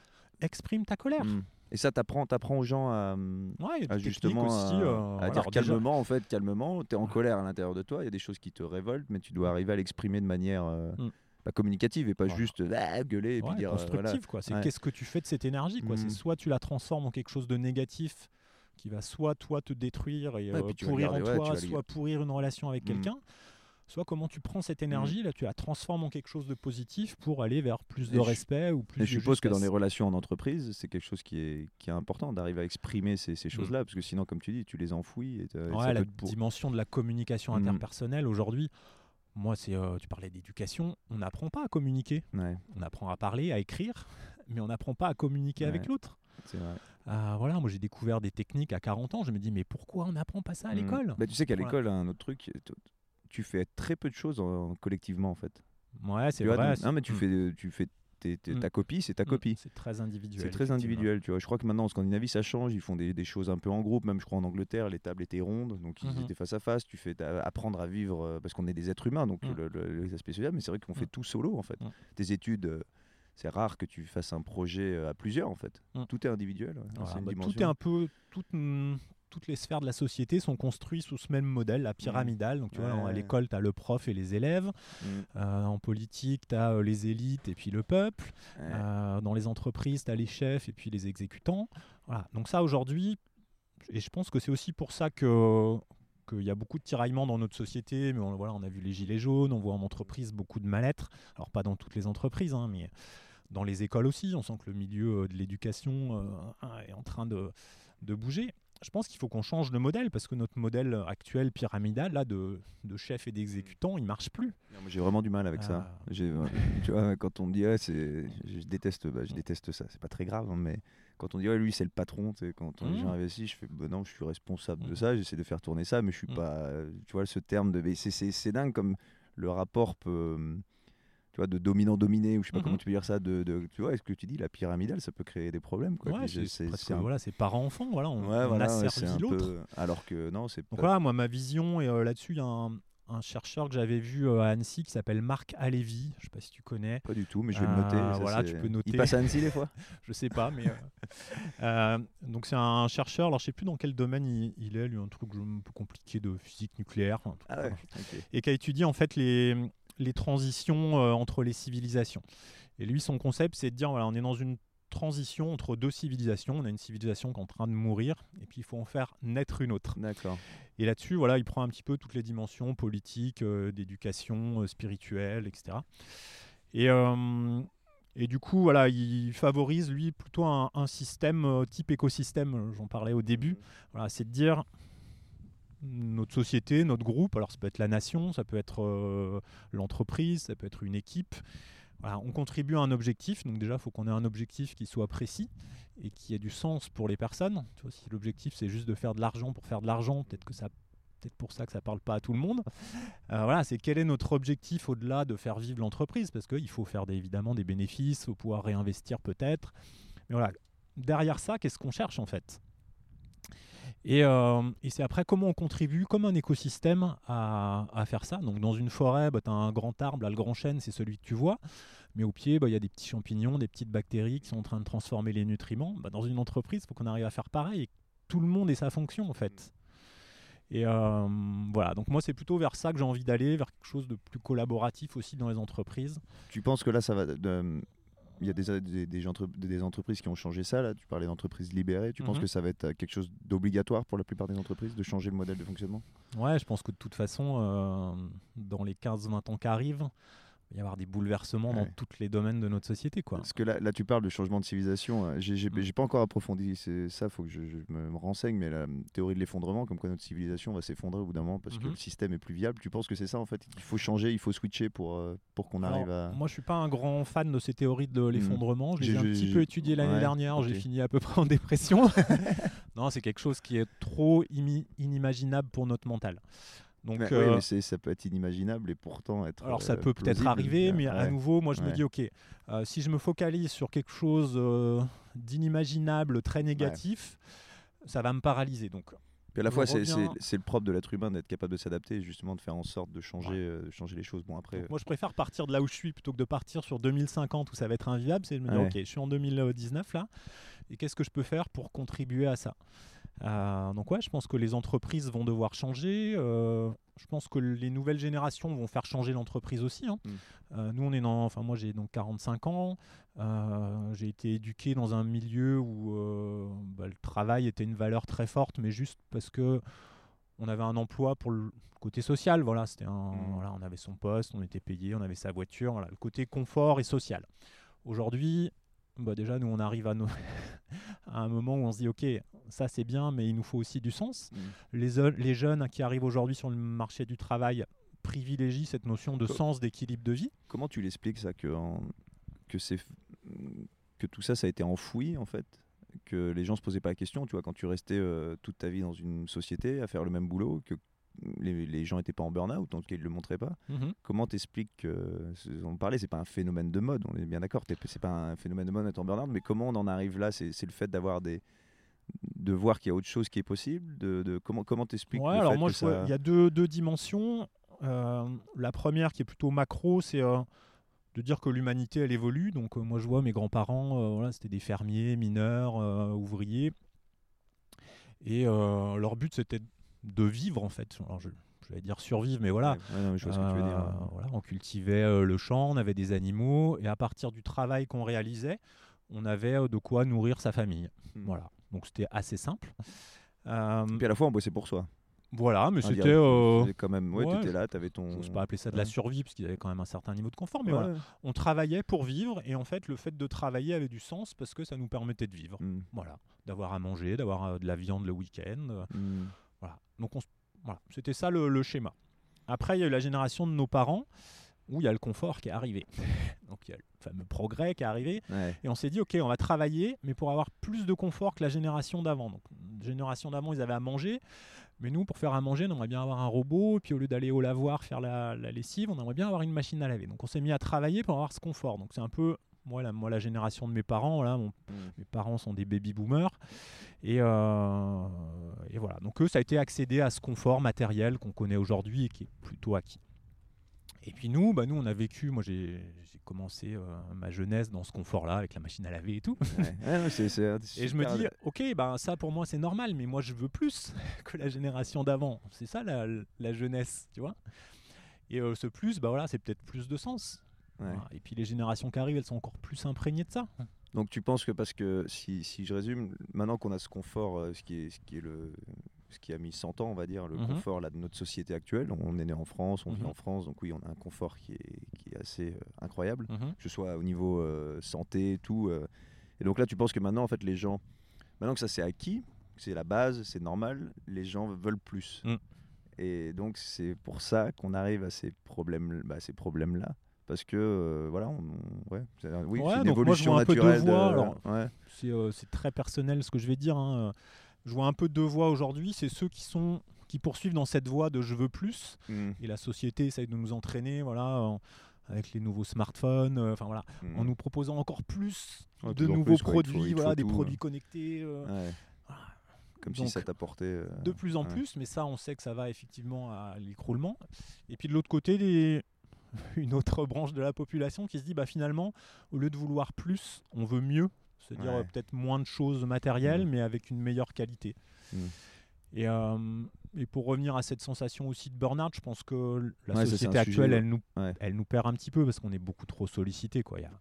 exprime ta colère. Mm. Et ça, t'apprends, t'apprends aux gens à, mm, Ouais, à justement aussi. à, euh, à voilà, dire alors déjà- calmement, en fait, calmement. T'es en colère à l'intérieur de toi. Il y a des choses qui te révoltent, mais tu dois arriver à l'exprimer de manière euh, Mm. Bah, communicative et pas Voilà. juste ah, gueuler et puis Ouais, dire euh, constructive voilà. quoi c'est Ouais. qu'est-ce que tu fais de cette énergie quoi c'est Mhm. soit tu la transformes en quelque chose de négatif qui va soit toi te détruire et Ouais, euh, puis pourrir en toi soit pourrir une relation avec Mhm. quelqu'un soit comment tu prends cette énergie là tu la transformes en quelque chose de positif pour aller vers plus Et de je- respect ou plus Et de je suppose que dans les relations en entreprise, c'est quelque chose qui est, qui est important d'arriver à exprimer ces, ces choses-là, parce que sinon, comme tu dis, tu les enfouis et, Ouais, ça la pour- dimension de la communication interpersonnelle aujourd'hui moi c'est euh, tu parlais d'éducation on n'apprend pas à communiquer Ouais, on apprend à parler à écrire mais on n'apprend pas à communiquer avec l'autre. Ah, voilà, moi j'ai découvert des techniques à 40 ans. Je me dis, mais pourquoi on n'apprend pas ça à Mm. l'école? Bah, tu sais qu'à Voilà. l'école, un autre truc, tu fais très peu de choses en- collectivement en fait. Ouais, c'est vois, vrai. donc- non, mais tu Mm. fais, tu fais Mm. ta copie, c'est ta Mm, copie. C'est très individuel. C'est très individuel, tu vois. Je crois que maintenant en Scandinavie ça change, ils font des, des choses un peu en groupe, même je crois en Angleterre les tables étaient rondes, donc ils Mhm. étaient face à face, tu fais apprendre à vivre euh, parce qu'on est des êtres humains, donc Mm. le- le- les aspects sociaux, mais c'est vrai qu'on fait tout solo en fait. Tes études, euh, c'est rare que tu fasses un projet euh, à plusieurs en fait. Tout est individuel. ouais. Bah, tout est un peu. Toutes les sphères de la société sont construites sous ce même modèle, la pyramidale. Donc, tu vois, à l'école, tu as le prof et les élèves. Mm. Euh, en politique, tu as les élites et puis le peuple. Ouais. Euh, dans les entreprises, tu as les chefs et puis les exécutants. Voilà. Donc, ça, aujourd'hui, et je pense que c'est aussi pour ça que qu'il y a beaucoup de tiraillements dans notre société, mais on, voilà, on a vu les gilets jaunes, on voit en entreprise beaucoup de mal-être. Alors pas dans toutes les entreprises, hein, mais dans les écoles aussi, on sent que le milieu euh, de l'éducation euh, est en train de, de bouger. Je pense qu'il faut qu'on change de modèle parce que notre modèle actuel pyramidal là, de, de chef et d'exécutant, il marche plus. J'ai vraiment du mal avec ça. Ah. Euh, tu vois, quand on me dit, c'est, je déteste, bah, je déteste ça. C'est pas très grave, hein, mais quand on dit, ouais, lui, c'est le patron, quand on, Mm. investissent, je fais, bah, non, je suis responsable de Mm. ça. J'essaie de faire tourner ça, mais je suis Mm. pas, euh, tu vois, ce terme de, c'est, dingue comme le rapport peut, tu vois, de dominant-dominé, ou je sais pas Mhm. comment tu peux dire ça, de, de- tu vois, est-ce que tu dis la pyramidale, ça peut créer des problèmes, quoi. Ouais, c'est un- voilà, parent-enfant, voilà, on, ouais, on voilà, asservit l'autre. peu- alors que non, c'est Donc pas. voilà, moi, ma vision, et euh, là-dessus, il y a un, un chercheur que j'avais vu euh, à Annecy qui s'appelle Marc Alévi, je sais pas si tu connais. Pas du tout, mais je vais le Euh, noter. voilà, tu peux noter. Il passe à Annecy des fois je sais pas, mais. euh, euh, donc, c'est un chercheur, alors je sais plus dans quel domaine il, il est, lui, un truc un peu compliqué de physique nucléaire. enfin, Ah ouais. Et qui a étudié en fait les, les transitions euh, entre les civilisations. Et lui, son concept, c'est de dire voilà, on est dans une transition entre deux civilisations. On a une civilisation qui est en train de mourir, et puis il faut en faire naître une autre. D'accord. Et là-dessus, voilà, il prend un petit peu toutes les dimensions politiques, euh, d'éducation, euh, spirituelle, etc. Et, euh, et du coup, voilà, il favorise, lui, plutôt un, un système type écosystème, j'en parlais au début. Voilà, c'est de dire notre société, notre groupe, alors ça peut être la nation, ça peut être euh, l'entreprise, ça peut être une équipe. On contribue à un objectif, donc déjà, il faut qu'on ait un objectif qui soit précis et qui ait du sens pour les personnes. Si l'objectif c'est juste de faire de l'argent pour faire de l'argent, peut-être que ça peut-être pour ça que ça parle pas à tout le monde. Euh, voilà, c'est quel est notre objectif au-delà de faire vivre l'entreprise, parce qu'il faut faire évidemment des bénéfices, faut pouvoir réinvestir peut-être. Mais voilà, derrière ça, qu'est-ce qu'on cherche en fait? Et, euh, et c'est après comment on contribue comme un écosystème à, à faire ça. Donc dans une forêt, bah, tu as un grand arbre, là, le grand chêne, c'est celui que tu vois. Mais au pied, bah, il y a des petits champignons, des petites bactéries qui sont en train de transformer les nutriments. Bah, dans une entreprise, il faut qu'on arrive à faire pareil. Et tout le monde ait sa fonction en fait. Et euh, voilà, donc moi c'est plutôt vers ça que j'ai envie d'aller, vers quelque chose de plus collaboratif aussi dans les entreprises. Tu penses que là, ça va. de- Il y a des, des, des entre- des entreprises qui ont changé ça. Là, tu parlais d'entreprises libérées. Tu penses Mhm. que ça va être quelque chose d'obligatoire pour la plupart des entreprises de changer le modèle de fonctionnement? Ouais, je pense que de toute façon, euh, dans les 15-20 ans qui arrivent, il va y avoir des bouleversements dans tous les domaines de notre société. Quoi. Parce que là, là, tu parles de changement de civilisation. euh, J'ai Mm. j'ai pas encore approfondi ça. faut que je, je me, renseigne. Mais la théorie de l'effondrement, comme quoi notre civilisation va s'effondrer au bout d'un moment parce que Mhm. le système est plus viable. Tu penses que c'est ça en fait? Il faut changer, il faut switcher pour, euh, pour qu'on arrive à. Moi, je suis pas un grand fan de ces théories de l'effondrement. Je les ai J'ai- un petit peu étudiées l'année ouais, dernière. J'ai fini à peu près en dépression. non, c'est quelque chose qui est trop inimaginable pour notre mental. Donc, Mais, oui, euh, mais ça peut être inimaginable et pourtant être. Alors ça euh, peut peut-être arriver, mais à nouveau, moi je me dis, ok, euh, si je me focalise sur quelque chose d'inimaginable, très négatif, ça va me paralyser. Donc, Puis à la fois, c'est reviens- le propre de l'être humain d'être capable de s'adapter et justement de faire en sorte de changer, de changer les choses. Bon, après. donc moi je préfère partir de là où je suis plutôt que de partir sur 2050 où ça va être invivable. C'est de me dire, ok, je suis en 2019 là, et qu'est-ce que je peux faire pour contribuer à ça? Euh, donc ouais, je pense que les entreprises vont devoir changer. euh, je pense que les nouvelles générations vont faire changer l'entreprise aussi. hein. Mm. Euh, nous, on est dans, enfin moi j'ai donc 45 ans. j'ai été éduqué dans un milieu où bah, le travail était une valeur très forte, mais juste parce que on avait un emploi pour le côté social. Voilà, c'était un, Mm. voilà, on avait son poste, on était payé, on avait sa voiture. Voilà, le côté confort et social. Aujourd'hui, bah déjà, nous, on arrive à, nos à un moment où on se dit, OK, ça c'est bien, mais il nous faut aussi du sens. Mm. Les, les jeunes qui arrivent aujourd'hui sur le marché du travail privilégient cette notion de Co- sens, d'équilibre de vie. Comment tu l'expliques ça que, en- que, c'est que tout ça, ça a été enfoui en fait? Que les gens se posaient pas la question, tu vois, quand tu restais euh, toute ta vie dans une société à faire le même boulot, que les, les gens n'étaient pas en burn-out, en tout cas ils ne le montraient pas. Mhm. Comment t'expliques que, c'est- on parlait, c'est pas un phénomène de mode, on est bien d'accord, c'est pas un phénomène de mode d'être en burn-out, mais comment on en arrive là? C'est le fait d'avoir des de voir qu'il y a autre chose qui est possible de, de- comment comment t'expliques Ouais, alors moi, ça- il y a deux, deux dimensions. Euh, la première qui est plutôt macro, c'est euh, de dire que l'humanité, elle évolue. Donc euh, moi, je vois mes grands-parents, euh, voilà, c'était des fermiers, mineurs, euh, ouvriers. Et euh, leur but, c'était de vivre, en fait. Alors, je, je vais dire survivre, mais voilà. Ouais, ouais, non, mais je vois ce que tu veux dire. Euh, voilà, on cultivait euh, le champ, on avait des animaux, et à partir du travail qu'on réalisait, on avait euh, de quoi nourrir sa famille. Hmm. Voilà. Donc c'était assez simple. Euh, Et puis à la fois on bossait pour soi. voilà, mais c'était. euh, quand même, ouais, ouais, t'étais là, t'avais ton. J'ose pas appeler ça de la survie parce qu'ils avaient quand même un certain niveau de confort, mais Ouais. voilà, on travaillait pour vivre et en fait le fait de travailler avait du sens parce que ça nous permettait de vivre. Hmm. Voilà, d'avoir à manger, d'avoir de la viande le week-end. Hmm. Voilà. Donc on s- voilà, c'était ça le, le schéma. Après il y a eu la génération de nos parents où il y a le confort qui est arrivé. Donc il y a le fameux progrès qui est arrivé Ouais. et on s'est dit ok on va travailler mais pour avoir plus de confort que la génération d'avant. Donc la génération d'avant ils avaient à manger. Mais nous, pour faire à manger, on aimerait bien avoir un robot, et puis au lieu d'aller au lavoir faire la, la lessive, on aimerait bien avoir une machine à laver. Donc on s'est mis à travailler pour avoir ce confort. Donc c'est un peu, moi la, moi, la génération de mes parents, mon- Hmm. mes parents sont des baby boomers. Et, euh, et voilà, donc eux, ça a été accéder à ce confort matériel qu'on connaît aujourd'hui et qui est plutôt acquis. Et puis nous, bah nous, on a vécu, moi j'ai commencé euh, ma jeunesse dans ce confort-là, avec la machine à laver et tout. Ouais. Ouais, Et je me dis, ok, ben ça pour moi c'est normal, mais moi je veux plus que la génération d'avant. C'est ça la, la jeunesse, tu vois. Et euh, ce plus, bah voilà, c'est peut-être plus de sens. Ouais. Et puis les générations qui arrivent, elles sont encore plus imprégnées de ça. Donc tu penses que parce que si, si je résume, maintenant qu'on a ce confort, euh, ce qui est ce qui est le ce qui a mis 100 ans, on va dire, le Mhm. confort là, de notre société actuelle. On est né en France, on vit Mhm. en France, donc oui, on a un confort qui est, qui est assez euh, incroyable, Mhm. que ce soit au niveau euh, santé, tout. euh. Et donc là, tu penses que maintenant, en fait, les gens, maintenant que ça c'est acquis, que c'est la base, c'est normal, les gens veulent plus. Mm. Et donc c'est pour ça qu'on arrive à ces bah, ces problèmes là. Parce que euh, voilà, on, on- ouais, c'est- oui, Ouais, c'est une donc moi, je évolution vois naturelle. ouais. C'est euh, c'est très personnel ce que je vais dire. hein. Je vois un peu deux voies aujourd'hui. C'est ceux qui sont qui poursuivent dans cette voie de je veux plus. Mm. Et la société essaye de nous entraîner, voilà, en- avec les nouveaux smartphones, euh, enfin voilà, Mm. en nous proposant encore plus de nouveaux plus, produits, faut voilà, des tout, produits connectés. euh. Voilà. Comme Donc, si ça t'apportait. euh, de plus en plus, mais ça, on sait que ça va effectivement à l'écroulement. Et puis de l'autre côté, des- une autre branche de la population qui se dit, bah finalement, au lieu de vouloir plus, on veut mieux, c'est-à-dire Ouais. peut-être moins de choses matérielles, Mm. mais avec une meilleure qualité. Mm. Et, euh, et pour revenir à cette sensation aussi de burn-out, je pense que la Ouais, société actuelle, sujet, elle, nous, Ouais. elle nous perd un petit peu parce qu'on est beaucoup trop sollicité. Quoi. Il y a, on a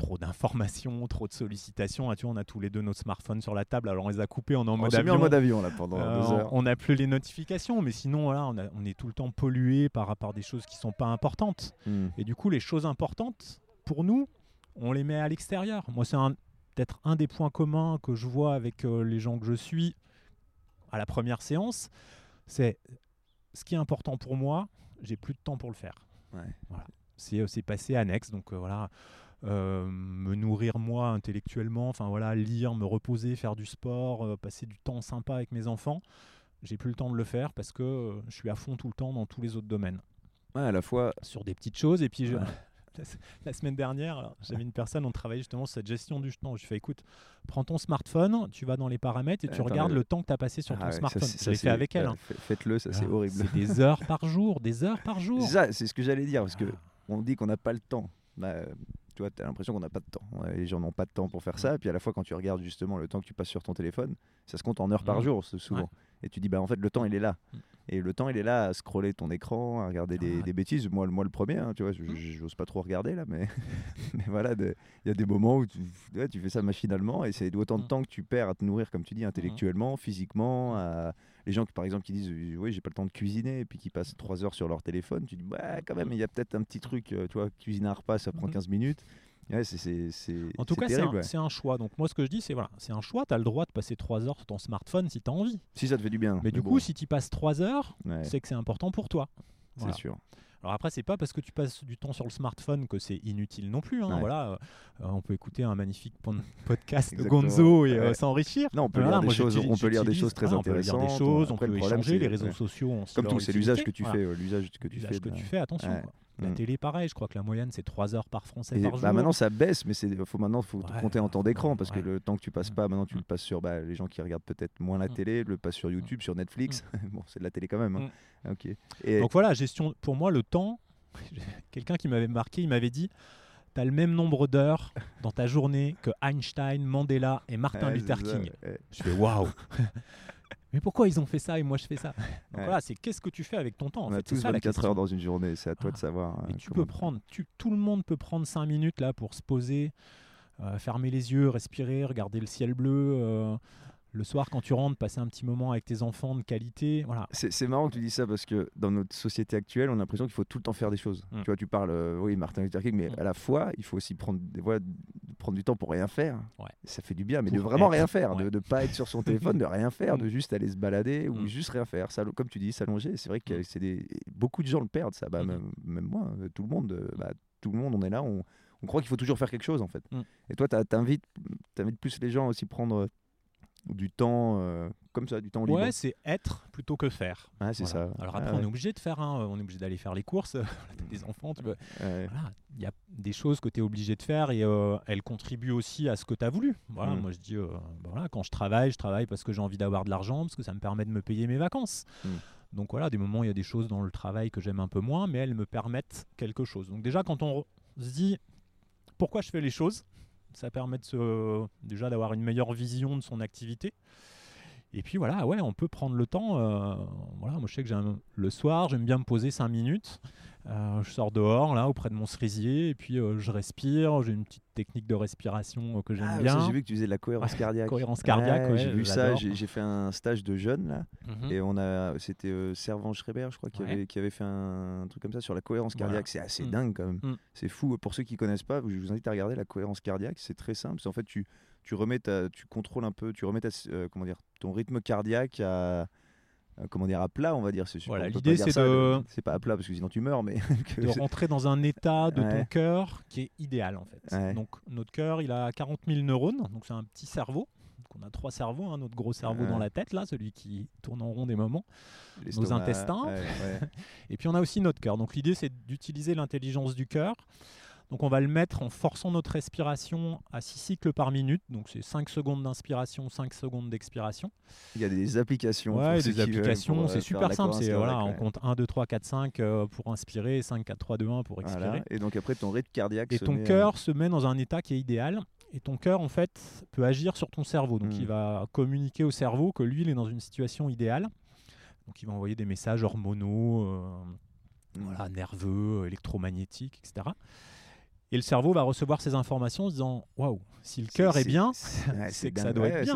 trop d'informations, trop de sollicitations. Ah, tu vois, on a tous les deux notre smartphone sur la table, alors on les a coupés, on est en On mode mis avion. en mode avion là pendant Euh, deux heures. on n'a plus les notifications, mais sinon, voilà, on, a- on est tout le temps pollué par rapport à des choses qui sont pas importantes. Mm. Et du coup, les choses importantes, pour nous, on les met à l'extérieur. Moi, c'est peut-être un des points communs que je vois avec euh, les gens que je suis à la première séance. C'est ce qui est important pour moi, j'ai plus de temps pour le faire. Ouais. Voilà. C'est, euh, passé annexe. Donc euh, voilà, me nourrir moi intellectuellement, enfin voilà, lire, me reposer, faire du sport, euh, passer du temps sympa avec mes enfants. J'ai plus le temps de le faire parce que euh, je suis à fond tout le temps dans tous les autres domaines Ouais, à la fois. sur des petites choses. Et puis, je- la, semaine dernière, j'avais une personne, on travaillait justement sur cette gestion du temps. Je lui fais écoute, prends ton smartphone, tu vas dans les paramètres et tu Attends, regardes mais- le temps que tu as passé sur Ah ton ouais, ça, smartphone. c'est- je ça, l'ai fait avec elle. euh, hein. fa- Faites-le, ça c'est Alors, horrible. C'est des heures par jour, des heures par jour. C'est ça, c'est ce que j'allais dire parce que Ah. on dit qu'on n'a pas le temps. Bah, euh, tu vois, as l'impression qu'on n'a pas de temps. Les gens n'ont pas de temps pour faire ça. Et puis à la fois, quand tu regardes justement le temps que tu passes sur ton téléphone, ça se compte en heures par Mhm. jour, souvent. Ouais. Et tu dis, bah en fait, le temps, il est là. Mhm. Et le temps, il est là à scroller ton écran, à regarder des, Ah. des bêtises. Moi, le- moi, le premier, hein, tu vois, je- je- j'ose pas trop regarder là, mais, mais voilà, il y a des moments où tu, ouais, tu fais ça machinalement et c'est autant de temps que tu perds à te nourrir, comme tu dis, intellectuellement, physiquement. à- Les gens qui, par exemple, qui disent, euh, oui, j'ai pas le temps de cuisiner, et puis qui passent trois heures sur leur téléphone, tu dis, bah, quand même, il y a peut-être un petit truc, euh, tu vois, cuisiner un repas, ça prend Mhm. 15 minutes. Ouais, c'est- c'est c'est- En tout cas, c'est un, ouais. c'est un choix. Donc, moi, ce que je dis, c'est voilà, c'est un choix. Tu as le droit de passer 3 heures sur ton smartphone si tu as envie. Si ça te fait du bien. Mais du bon, coup, si tu passes 3 heures, ouais, c'est que c'est important pour toi. c'est sûr. Alors après, c'est pas parce que tu passes du temps sur le smartphone que c'est inutile non plus. hein. Ouais. Voilà, euh, on peut écouter un magnifique podcast de. Gonzo et euh, Ouais. s'enrichir. Non, on peut Voilà, lire des choses, on peut lire des choses très voilà, on peut lire des intéressantes. choses, on Après, peut échanger. Les réseaux sociaux, aussi Comme tout, c'est l'usage que tu fais, euh, l'usage que tu L'usage fais. que tu fais, attention. La Mm. télé, pareil, je crois que la moyenne c'est 3 heures par Français Et par bah, jour. maintenant ça baisse, mais c'est faut maintenant faut Ouais, compter en temps d'écran parce que le temps que tu passes Mm. pas, maintenant tu Mm. le passes sur bah, les gens qui regardent peut-être moins la télé, le passent sur YouTube, sur Netflix. bon, c'est de la télé quand même. hein. Ok. Et Donc voilà, gestion. Pour moi, le temps. Quelqu'un qui m'avait marqué, il m'avait dit. Tu as le même nombre d'heures dans ta journée que Einstein, Mandela et Martin Ouais, Luther ça, King. ouais. Je fais waouh Mais pourquoi ils ont fait ça et moi je fais ça Donc Ouais. voilà, c'est qu'est-ce que tu fais avec ton temps en On a fait, tous ça, la 24 question. heures dans une journée, c'est à toi Ah. de savoir. Et euh, tu peux prendre, tu, tout le monde peut prendre 5 minutes là pour se poser, euh, fermer les yeux, respirer, regarder le ciel bleu. euh, le soir, quand tu rentres, passer un petit moment avec tes enfants de qualité. Voilà. C'est marrant que tu dis ça parce que dans notre société actuelle, on a l'impression qu'il faut tout le temps faire des choses. Mm. Tu vois, tu parles, euh, oui, Martin Luther King, mais Mm. à la fois, il faut aussi prendre, des prendre du temps pour rien faire. Ouais. Ça fait du bien, mais Pour de vraiment rien faire, de ne pas être sur son téléphone, de rien faire, de Mm. juste aller se balader ou juste rien faire. Ça, comme tu dis, s'allonger, c'est vrai que c'est des... beaucoup de gens le perdent, ça. Bah, Mhm. même, même moi, euh, tout le monde, euh, bah, tout le monde, on est là, on, on croit qu'il faut toujours faire quelque chose en fait. Et toi, t'as- t'invites invites plus les gens à aussi prendre du temps euh, comme ça, du temps libre. Ouais, c'est être plutôt que faire. Ouais, c'est Voilà. ça. Alors Ah après, ouais. on est obligé de faire, hein, on est obligé d'aller faire les courses, des enfants, tu Ouais. voilà, il y a des choses que tu es obligé de faire et euh, elles contribuent aussi à ce que tu as voulu. Voilà, Mm. moi je dis, euh, bah voilà, quand je travaille, je travaille parce que j'ai envie d'avoir de l'argent, parce que ça me permet de me payer mes vacances. Mm. Donc voilà, des moments, il y a des choses dans le travail que j'aime un peu moins, mais elles me permettent quelque chose. Donc déjà, quand on se dit pourquoi je fais les choses, ça permet de déjà d'avoir une meilleure vision de son activité. Et puis voilà, ouais, on peut prendre le temps. euh, voilà, moi je sais que j'aime le soir, j'aime bien me poser 5 minutes. Euh, je sors dehors là auprès de mon cerisier et puis euh, je respire. J'ai une petite technique de respiration euh, que j'aime Ah, bien. J'ai vu que tu faisais de la cohérence cardiaque. Cohérence cardiaque, ouais, j'ai vu ça. J'ai fait un stage de jeune là, Mhm. et on a, c'était euh, Servan Schreiber, je crois, qui, Ouais. avait, qui avait fait un, truc comme ça sur la cohérence Voilà. cardiaque. C'est assez Mm. dingue quand même. Mm. C'est fou. Pour ceux qui connaissent pas, je vous invite à regarder la cohérence cardiaque. C'est très simple. C'est en fait tu, tu remets ta, tu contrôles un peu, tu remets ta, euh, comment dire, ton rythme cardiaque à à- comment dire à plat on va dire Voilà, l'idée, c'est de- c'est pas à plat parce que sinon tu meurs mais que de rentrer dans un état de ton cœur qui est idéal en fait. Ouais. Donc notre cœur, il a 40 000 neurones, donc c'est un petit cerveau. Donc on a trois cerveaux, hein, notre gros cerveau dans Ouais. la tête là, celui qui tourne en rond des moments. l'estomac, intestins. Et puis on a aussi notre cœur. Donc l'idée c'est d'utiliser l'intelligence du cœur. Donc on va le mettre en forçant notre respiration à 6 cycles par minute. Donc c'est 5 secondes d'inspiration, 5 secondes d'expiration. il y a des applications pour Ouais, ceux des applications, pour, euh, c'est faire super simple. C'est voilà, on compte 1, 2, 3, 4, 5 euh, pour inspirer, 5, 4, 3, 2, 1 pour expirer. Voilà. Et donc après ton rythme cardiaque Et se ton met, euh, cœur se met dans un état qui est idéal. Et ton cœur, en fait, peut agir sur ton cerveau. Donc, Mm. il va communiquer au cerveau que lui, il est dans une situation idéale. Donc, il va envoyer des messages hormonaux, euh, Mm. voilà, nerveux, électromagnétiques, etc. Et le cerveau va recevoir ces informations en se disant Waouh, si le cœur est bien, c'est- ouais, que ça doit être bien.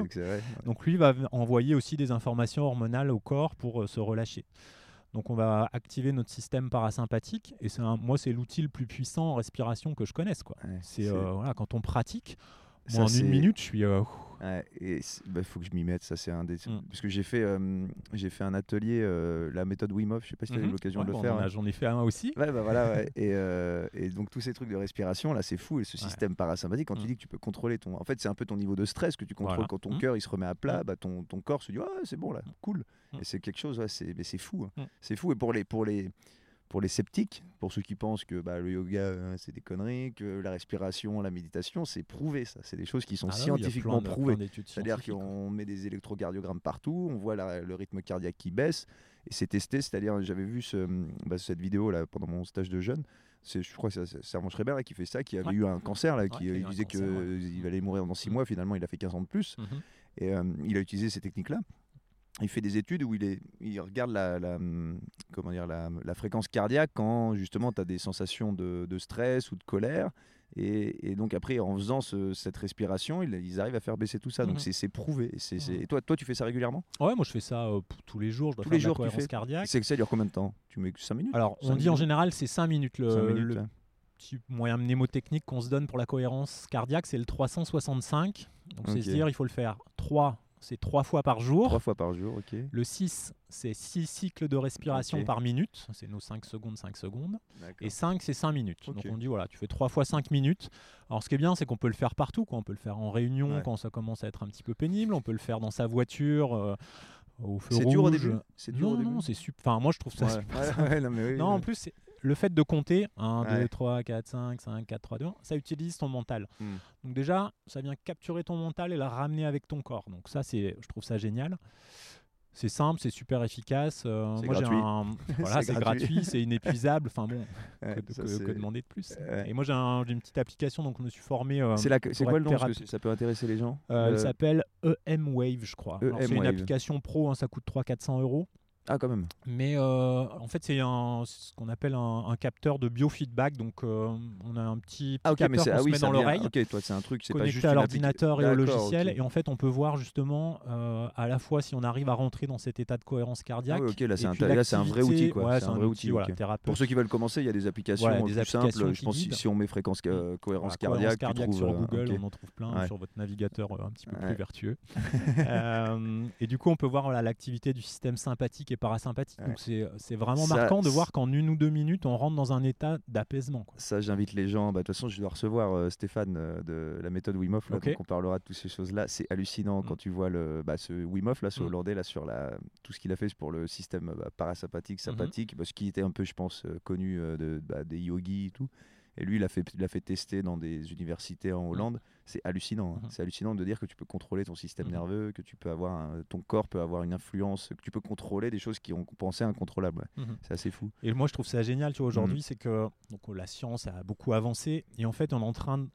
Donc lui va envoyer aussi des informations hormonales au corps pour euh, se relâcher. Donc on va activer notre système parasympathique et c'est moi c'est l'outil le plus puissant en respiration que je connaisse quoi. Ouais, C'est euh, voilà quand on pratique. Ça, Moi, en une minute, je suis. euh, Ouais, et il faut que je m'y mette, ça c'est un des... Mm. Parce que j'ai fait, euh, j'ai fait un atelier, euh, la méthode Wim Hof, je sais pas si tu as eu mhm. l'occasion Ouais, de le bon, faire. hein. J'en ai fait un aussi. Ouais, bah voilà, et, euh, et donc tous ces trucs de respiration, là, c'est fou. Et ce système parasympathique, quand Mm. tu dis que tu peux contrôler ton. En fait, c'est un peu ton niveau de stress que tu contrôles. Voilà. Quand ton Mm. cœur il se remet à plat, Mm. bah, ton, ton corps se dit Ah, c'est bon là, cool. Mm. Et c'est quelque chose, c'est fou. hein. Mm. C'est fou. Et pour les, pour les, pour les sceptiques, pour ceux qui pensent que bah, le yoga euh, c'est des conneries, que la respiration, la méditation, c'est prouvé ça. C'est des choses qui sont Ah là, scientifiquement de- prouvées. C'est-à-dire ouais. qu'on met des électrocardiogrammes partout, on voit la- le rythme cardiaque qui baisse, et c'est testé. C'est-à-dire, j'avais vu ce, bah, cette vidéo là pendant mon stage de jeune. C'est, je crois que c'est Servan Schreiber là, qui fait ça, qui avait Ouais. eu un cancer là, qui euh, eu il disait cancer, ouais. qu'il allait mourir dans six Mm. mois. Finalement, il a fait 15 ans de plus, Mhm. et euh, il a utilisé ces techniques-là. Il fait des études où il, est, il regarde la, la, hum, comment dire, la, la fréquence cardiaque quand justement tu as des sensations de, de stress ou de colère. Et, et donc après, en faisant ce- cette respiration, ils, ils arrivent à faire baisser tout ça. Donc Mhm. c'est- prouvé. Mhm. et toi, toi, tu fais ça régulièrement? Ouais, moi je fais ça euh, tous les jours. Je dois Tous faire les de la jours, tu cohérence fais? cardiaque. C'est que ça dure combien de temps? Tu mets 5 minutes? Alors, on dit en général c'est 5 minutes. Le, Cinq minutes, le ouais. petit moyen mnémotechnique qu'on se donne pour la cohérence cardiaque, c'est le 365. Donc c'est se dire il faut le faire 3 c'est trois fois par jour. Trois fois par jour, ok. Le 6, c'est 6 cycles de respiration par minute. C'est nos 5 secondes, 5 secondes. Et 5, c'est 5 minutes. Donc on dit, voilà, tu fais 3 fois 5 minutes. Alors ce qui est bien, c'est qu'on peut le faire partout. Quoi. On peut le faire en réunion Ouais. quand ça commence à être un petit peu pénible. On peut le faire dans sa voiture, euh, au feu C'est dur au début? C'est dur Non, au début? non, c'est super. Enfin, moi, je trouve ça Ouais, super. ouais, non, mais oui, Non, en plus, le fait de compter 1, Ouais. 2, 3, 4, 5, 5, 4, 3, 2, 1, ça utilise ton mental. Hmm. Donc déjà, ça vient capturer ton mental et le ramener avec ton corps. Donc ça, c'est, je trouve ça génial. C'est simple, c'est super efficace. Euh, moi, j'ai un... voilà, C'est gratuit. c'est inépuisable. Enfin bon, Ouais, que, ça, que- que demander de plus Ouais. Et moi, j'ai, un- une petite application, donc je me suis formé. euh, C'est la- quoi le nom? Parce que ça peut intéresser les gens. euh, elle s'appelle EM Wave, je crois. C'est une Wave. application pro, hein, ça coûte 300-400 euros. Ah, quand même. Mais euh, en fait, c'est ce qu'on appelle un, un capteur de biofeedback. Donc, euh, on a un petit, petit Ah, capteur qu'on ah se oui, met dans l'oreille. Ok, toi, c'est un truc, c'est pas juste à l'ordinateur et au logiciel. Et en fait, on peut voir justement euh, à la fois si on arrive à rentrer dans cet état de cohérence Ah cardiaque. oui, ok, là, c'est un, vrai outil, quoi. Ouais, c'est un vrai outil. voilà. Pour ceux qui veulent commencer, il y a des applications Voilà, des plus simples. Je pense si, on met fréquence, Voilà, cohérence cardiaque, sur Google, on en trouve plein sur votre navigateur un petit peu plus vertueux. Et du coup, on peut voir l'activité du système sympathique parasympathique. Ouais. Donc, c'est c'est vraiment Ça, marquant de voir qu'en une ou deux minutes, on rentre dans un état d'apaisement. Ça, j'invite les gens. Bah, De toute façon, je dois recevoir euh, Stéphane euh, de la méthode Wim Hof. Là, Ok. donc on parlera de toutes ces choses-là. C'est hallucinant Mm. quand tu vois le, bah, ce Wim Hof, là, ce Mm. Hollandais, là, sur la, tout ce qu'il a fait pour le système bah, parasympathique, Mhm. sympathique, parce qu'il était un peu, je pense, euh, connu euh, de, bah, des yogis et tout. Et lui, il a fait, il a fait tester dans des universités en Hollande. C'est hallucinant. hein. Mhm. C'est hallucinant de dire que tu peux contrôler ton système Mhm. nerveux, que tu peux avoir, un- ton corps peut avoir une influence, que tu peux contrôler des choses qui ont pensé incontrôlables. ouais. Mhm. C'est assez fou. Et moi, je trouve ça génial, tu vois, aujourd'hui, c'est que donc, la science a beaucoup avancé et en fait, on est en train de,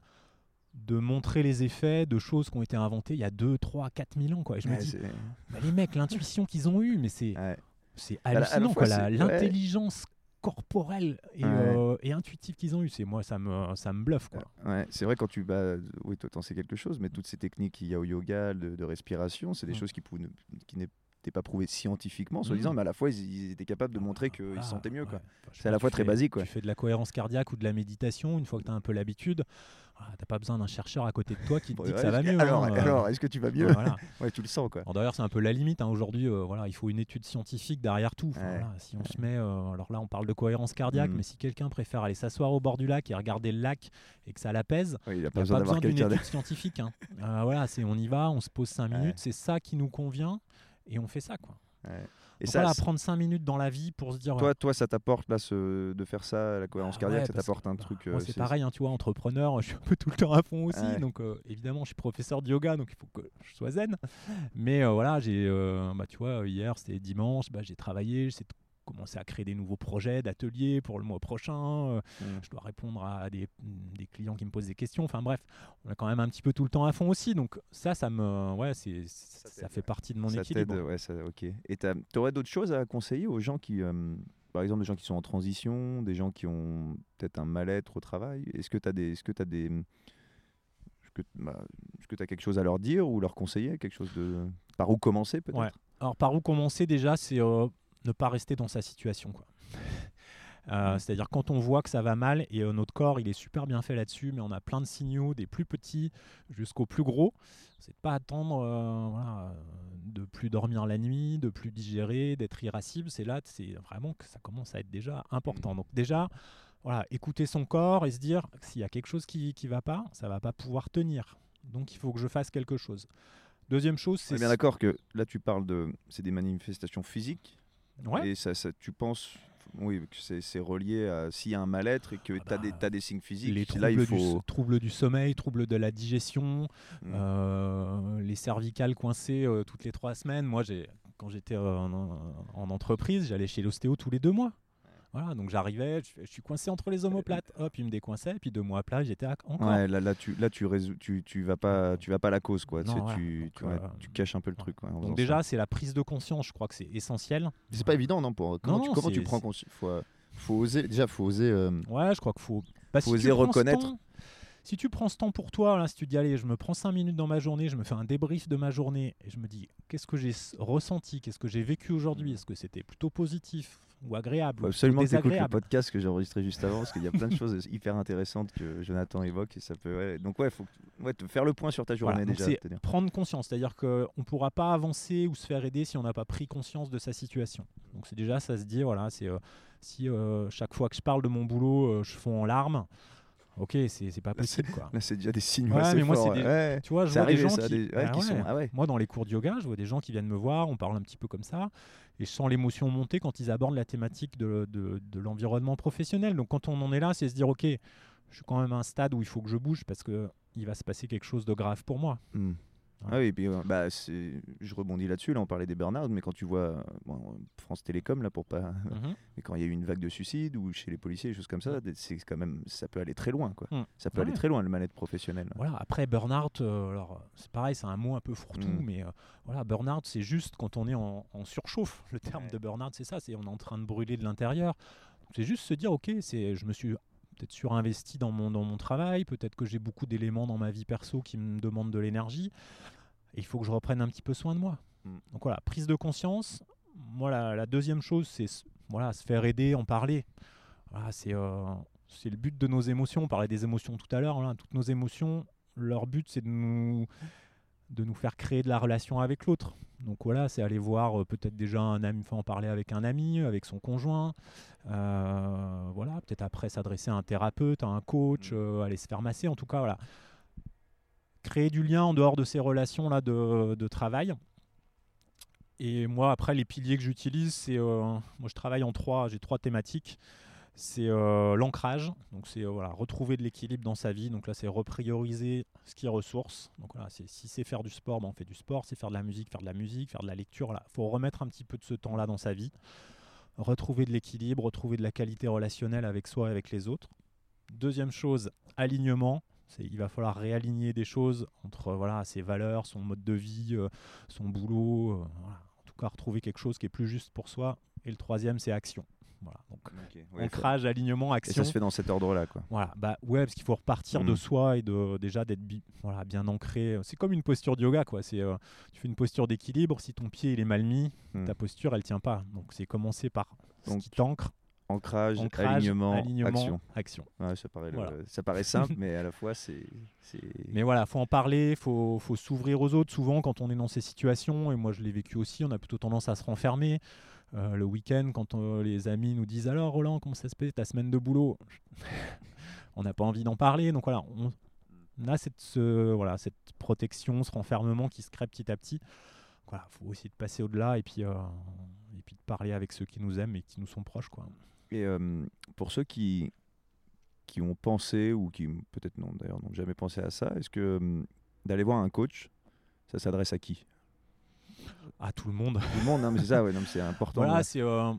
de montrer les effets de choses qui ont été inventées il y a 2, 3, 4 000 ans. Quoi. Et je me dis, bah, les mecs, l'intuition qu'ils ont eue, mais c'est ouais. c'est hallucinant, l'intelligence corporelle et, Ouais. euh, et intuitive qu'ils ont eue. C'est moi, ça me, ça me bluffe. Quoi. Ouais, c'est vrai quand tu bah, oui toi t'en sais quelque chose mais toutes ces techniques qu'il y a au yoga de, de respiration c'est des choses qui, ne- qui n'étaient pas prouvées scientifiquement Mm. soi-disant mais à la fois ils, ils étaient capables de montrer qu'ils Ah, se sentaient mieux ouais. Enfin, c'est à la fois très basique quoi. Tu fais de la cohérence cardiaque ou de la méditation, une fois que tu as un peu l'habitude, ah, t'as pas besoin d'un chercheur à côté de toi qui te Bon, dit que ça va que- mieux. alors, hein, euh. alors est-ce que tu vas mieux Voilà. ouais tu le sens quoi D'ailleurs, c'est un peu la limite. hein. Aujourd'hui, euh, voilà, il faut une étude scientifique derrière tout. Voilà, si on se met, euh, alors là, on parle de cohérence cardiaque, Mm. mais si quelqu'un préfère aller s'asseoir au bord du lac et regarder le lac et que ça l'apaise, Ouais, il a il n'y pas a besoin pas d'avoir besoin d'une étude scientifique. hein. Euh, voilà, c'est on y va, on se pose 5 Ouais. minutes, c'est ça qui nous convient et on fait ça. Quoi. Et ça prendre 5 minutes dans la vie pour se dire. toi toi ça t'apporte là ce, de faire ça la cohérence Ah cardiaque ouais, ça t'apporte un bah, truc Moi, euh, c'est pareil, hein, tu vois, entrepreneur, je suis un peu tout le temps à fond aussi. Ouais. Donc, euh, évidemment, je suis professeur de yoga, donc il faut que je sois zen. Mais euh, voilà, j'ai, euh, bah, tu vois, hier, c'était dimanche, bah, j'ai travaillé, j'ai commencé à créer des nouveaux projets d'ateliers pour le mois prochain. euh, Mm. je dois répondre à des, des clients qui me posent des questions. Enfin, bref, on est quand même un petit peu tout le temps à fond aussi. Donc, ça, ça me, ouais, c'est, ça, fait partie de mon ça équilibre. ouais ça ok et tu aurais d'autres choses à conseiller aux gens qui euh, par exemple des gens qui sont en transition des gens qui ont peut-être un mal-être au travail? Est-ce que tu as des est-ce que tu des est-ce que bah, est-ce que tu as quelque chose à leur dire ou leur conseiller quelque chose de par où commencer peut-être? Ouais. Alors par où commencer déjà, c'est euh, ne pas rester dans sa situation. quoi. Euh. C'est-à-dire quand on voit que ça va mal et euh, notre corps il est super bien fait là-dessus, mais on a plein de signaux, des plus petits jusqu'aux plus gros. C'est de pas attendre euh, voilà, de plus dormir la nuit, de plus digérer, d'être irascible. C'est là, c'est vraiment que ça commence à être déjà important. Donc déjà, voilà, écouter son corps et se dire s'il y a quelque chose qui qui va pas, ça va pas pouvoir tenir. Donc il faut que je fasse quelque chose. Deuxième chose, c'est est bien d'accord que là tu parles de c'est des manifestations physiques Ouais. et ça, ça- tu penses oui que c'est relié à s'il y a un mal-être et que Ah tu as bah, des t'as des signes physiques les là troubles, il faut du, troubles du sommeil, troubles de la digestion, Mm. euh, les cervicales coincées euh, toutes les trois semaines. Moi, quand j'étais euh, en, en entreprise, j'allais chez l'ostéo tous les deux mois. Voilà, donc j'arrivais, je, suis coincé entre les omoplates. Hop, il me décoinçait, puis deux mois après, j'étais à- encore. Ouais, là, là, tu, là tu, résous, tu, tu vas pas, tu vas pas à la cause, quoi. Non, Tu sais, voilà. tu, Donc, tu, ouais, euh, tu caches un peu le truc. ouais, Donc déjà, c'est la prise de conscience, je crois que c'est essentiel. c'est pas évident, non pour, Comment, Non, tu, comment tu prends conscience faut, euh, faut oser, déjà, faut oser. euh, Ouais, je crois qu'il faut. Bah, Faut si oser tu prends ce reconnaître. temps- si tu prends ce temps pour toi, là, si tu dis, allez, je me prends 5 minutes dans ma journée, je me fais un débrief de ma journée et je me dis, qu'est-ce que j'ai ressenti, qu'est-ce que j'ai vécu aujourd'hui, est-ce que c'était plutôt positif, ou agréable. Faut absolument t'écoutes le podcast que j'ai enregistré juste avant parce qu'il y a plein de choses hyper intéressantes que Jonathan évoque et ça peut. ouais. Donc ouais, faut ouais, faire le point sur ta journée Voilà, déjà. c'est prendre conscience, c'est-à-dire qu'on ne pourra pas avancer ou se faire aider si on n'a pas pris conscience de sa situation. Donc c'est déjà ça se dit, voilà, c'est euh, si euh, chaque fois que je parle de mon boulot, euh, je fonds en larmes, ok, c'est pas possible quoi. Là, c'est déjà des signes Ouais, assez mais moi, forts, c'est des- ouais. Tu vois, je vois des gens ça, qui, des- ouais, Ah qui sont- ah. Moi, dans les cours de yoga, je vois des gens qui viennent me voir, on parle un petit peu comme ça, et je sens l'émotion monter quand ils abordent la thématique de, de- l'environnement professionnel. Donc, quand on en est là, c'est se dire, ok, je suis quand même à un stade où il faut que je bouge parce que il va se passer quelque chose de grave pour moi. Hmm. Ah oui, et puis euh, bah, c'est- je rebondis là-dessus. Là, on parlait des burn-out, mais quand tu vois bon, France Télécom, là, pour pas. Mhm. Mais quand il y a eu une vague de suicides ou chez les policiers, des choses comme ça, c'est quand même, ça peut aller très loin, quoi. Mm. Ça peut Ouais. aller très loin le mal-être professionnel. Voilà, après burn-out, euh, alors c'est pareil, c'est un mot un peu fourre-tout, Mm. mais euh, voilà, burn-out, c'est juste quand on est en, en surchauffe. Le terme Ouais. de burn-out, c'est ça, c'est on est en train de brûler de l'intérieur. C'est juste se dire, ok, c'est, je me suis peut-être surinvesti dans mon, dans mon travail, peut-être que j'ai beaucoup d'éléments dans ma vie perso qui me demandent de l'énergie, et il faut que je reprenne un petit peu soin de moi. Mm. Donc voilà, prise de conscience. Moi, la, la deuxième chose, c'est voilà, se faire aider, en parler. Voilà, c'est, euh, c'est le but de nos émotions. On parlait des émotions tout à l'heure. voilà, toutes nos émotions, leur but, c'est de nous, de nous faire créer de la relation avec l'autre. Donc voilà, c'est aller voir euh, peut-être déjà un ami, enfin en parler avec un ami, avec son conjoint. Euh, voilà, peut-être après s'adresser à un thérapeute, à un coach, Mm. euh, aller se faire masser. En tout cas, voilà. Créer du lien en dehors de ces relations-là de, de travail. Et moi, après, les piliers que j'utilise, c'est. moi, je travaille en trois. J'ai trois thématiques. C'est euh, l'ancrage. Donc, c'est euh, voilà, retrouver de l'équilibre dans sa vie. Donc, là, c'est reprioriser ce qui ressource. Donc, voilà, c'est, si c'est faire du sport, ben, on fait du sport. C'est faire de la musique, faire de la musique, faire de la lecture. Il faut remettre un petit peu de ce temps-là dans sa vie. Retrouver de l'équilibre, retrouver de la qualité relationnelle avec soi et avec les autres. Deuxième chose, alignement. Il va falloir réaligner des choses entre voilà, ses valeurs, son mode de vie, euh, son boulot. En tout cas, retrouver quelque chose qui est plus juste pour soi. Et le troisième, c'est action. Voilà. Donc, Ouais, ancrage, alignement, Et action. ça se fait dans cet ordre-là, quoi. Voilà, bah ouais, parce qu'il faut repartir de Mm. soi et de déjà d'être bi- voilà, bien ancré. C'est comme une posture de yoga, quoi. C'est euh, tu fais une posture d'équilibre. Si ton pied il est mal mis, Mm. ta posture elle tient pas. Donc c'est commencer par ce Donc, qui t'ancre, Ancrage, ancrage, alignement, alignement, action. action. Ouais, ça, paraît le- ça paraît simple, mais à la fois, c'est- Mais voilà, faut en parler, faut, faut s'ouvrir aux autres. Souvent, quand on est dans ces situations, et moi je l'ai vécu aussi, on a plutôt tendance à se renfermer. Euh, le week-end, quand euh, les amis nous disent alors Roland, comment ça se passe ta semaine de boulot? On n'a pas envie d'en parler. Donc voilà, on, on a cette, ce- voilà, cette protection, ce renfermement qui se crée petit à petit. Voilà, faut essayer de passer au-delà et puis, euh, et puis de parler avec ceux qui nous aiment et qui nous sont proches. Quoi. Et pour ceux qui, qui ont pensé, ou qui peut-être non d'ailleurs n'ont jamais pensé à ça, est-ce que d'aller voir un coach, ça s'adresse à qui? À tout le monde. Tout le monde, non, mais c'est ça, ouais, non, mais c'est important. Voilà, ouais. c'est euh,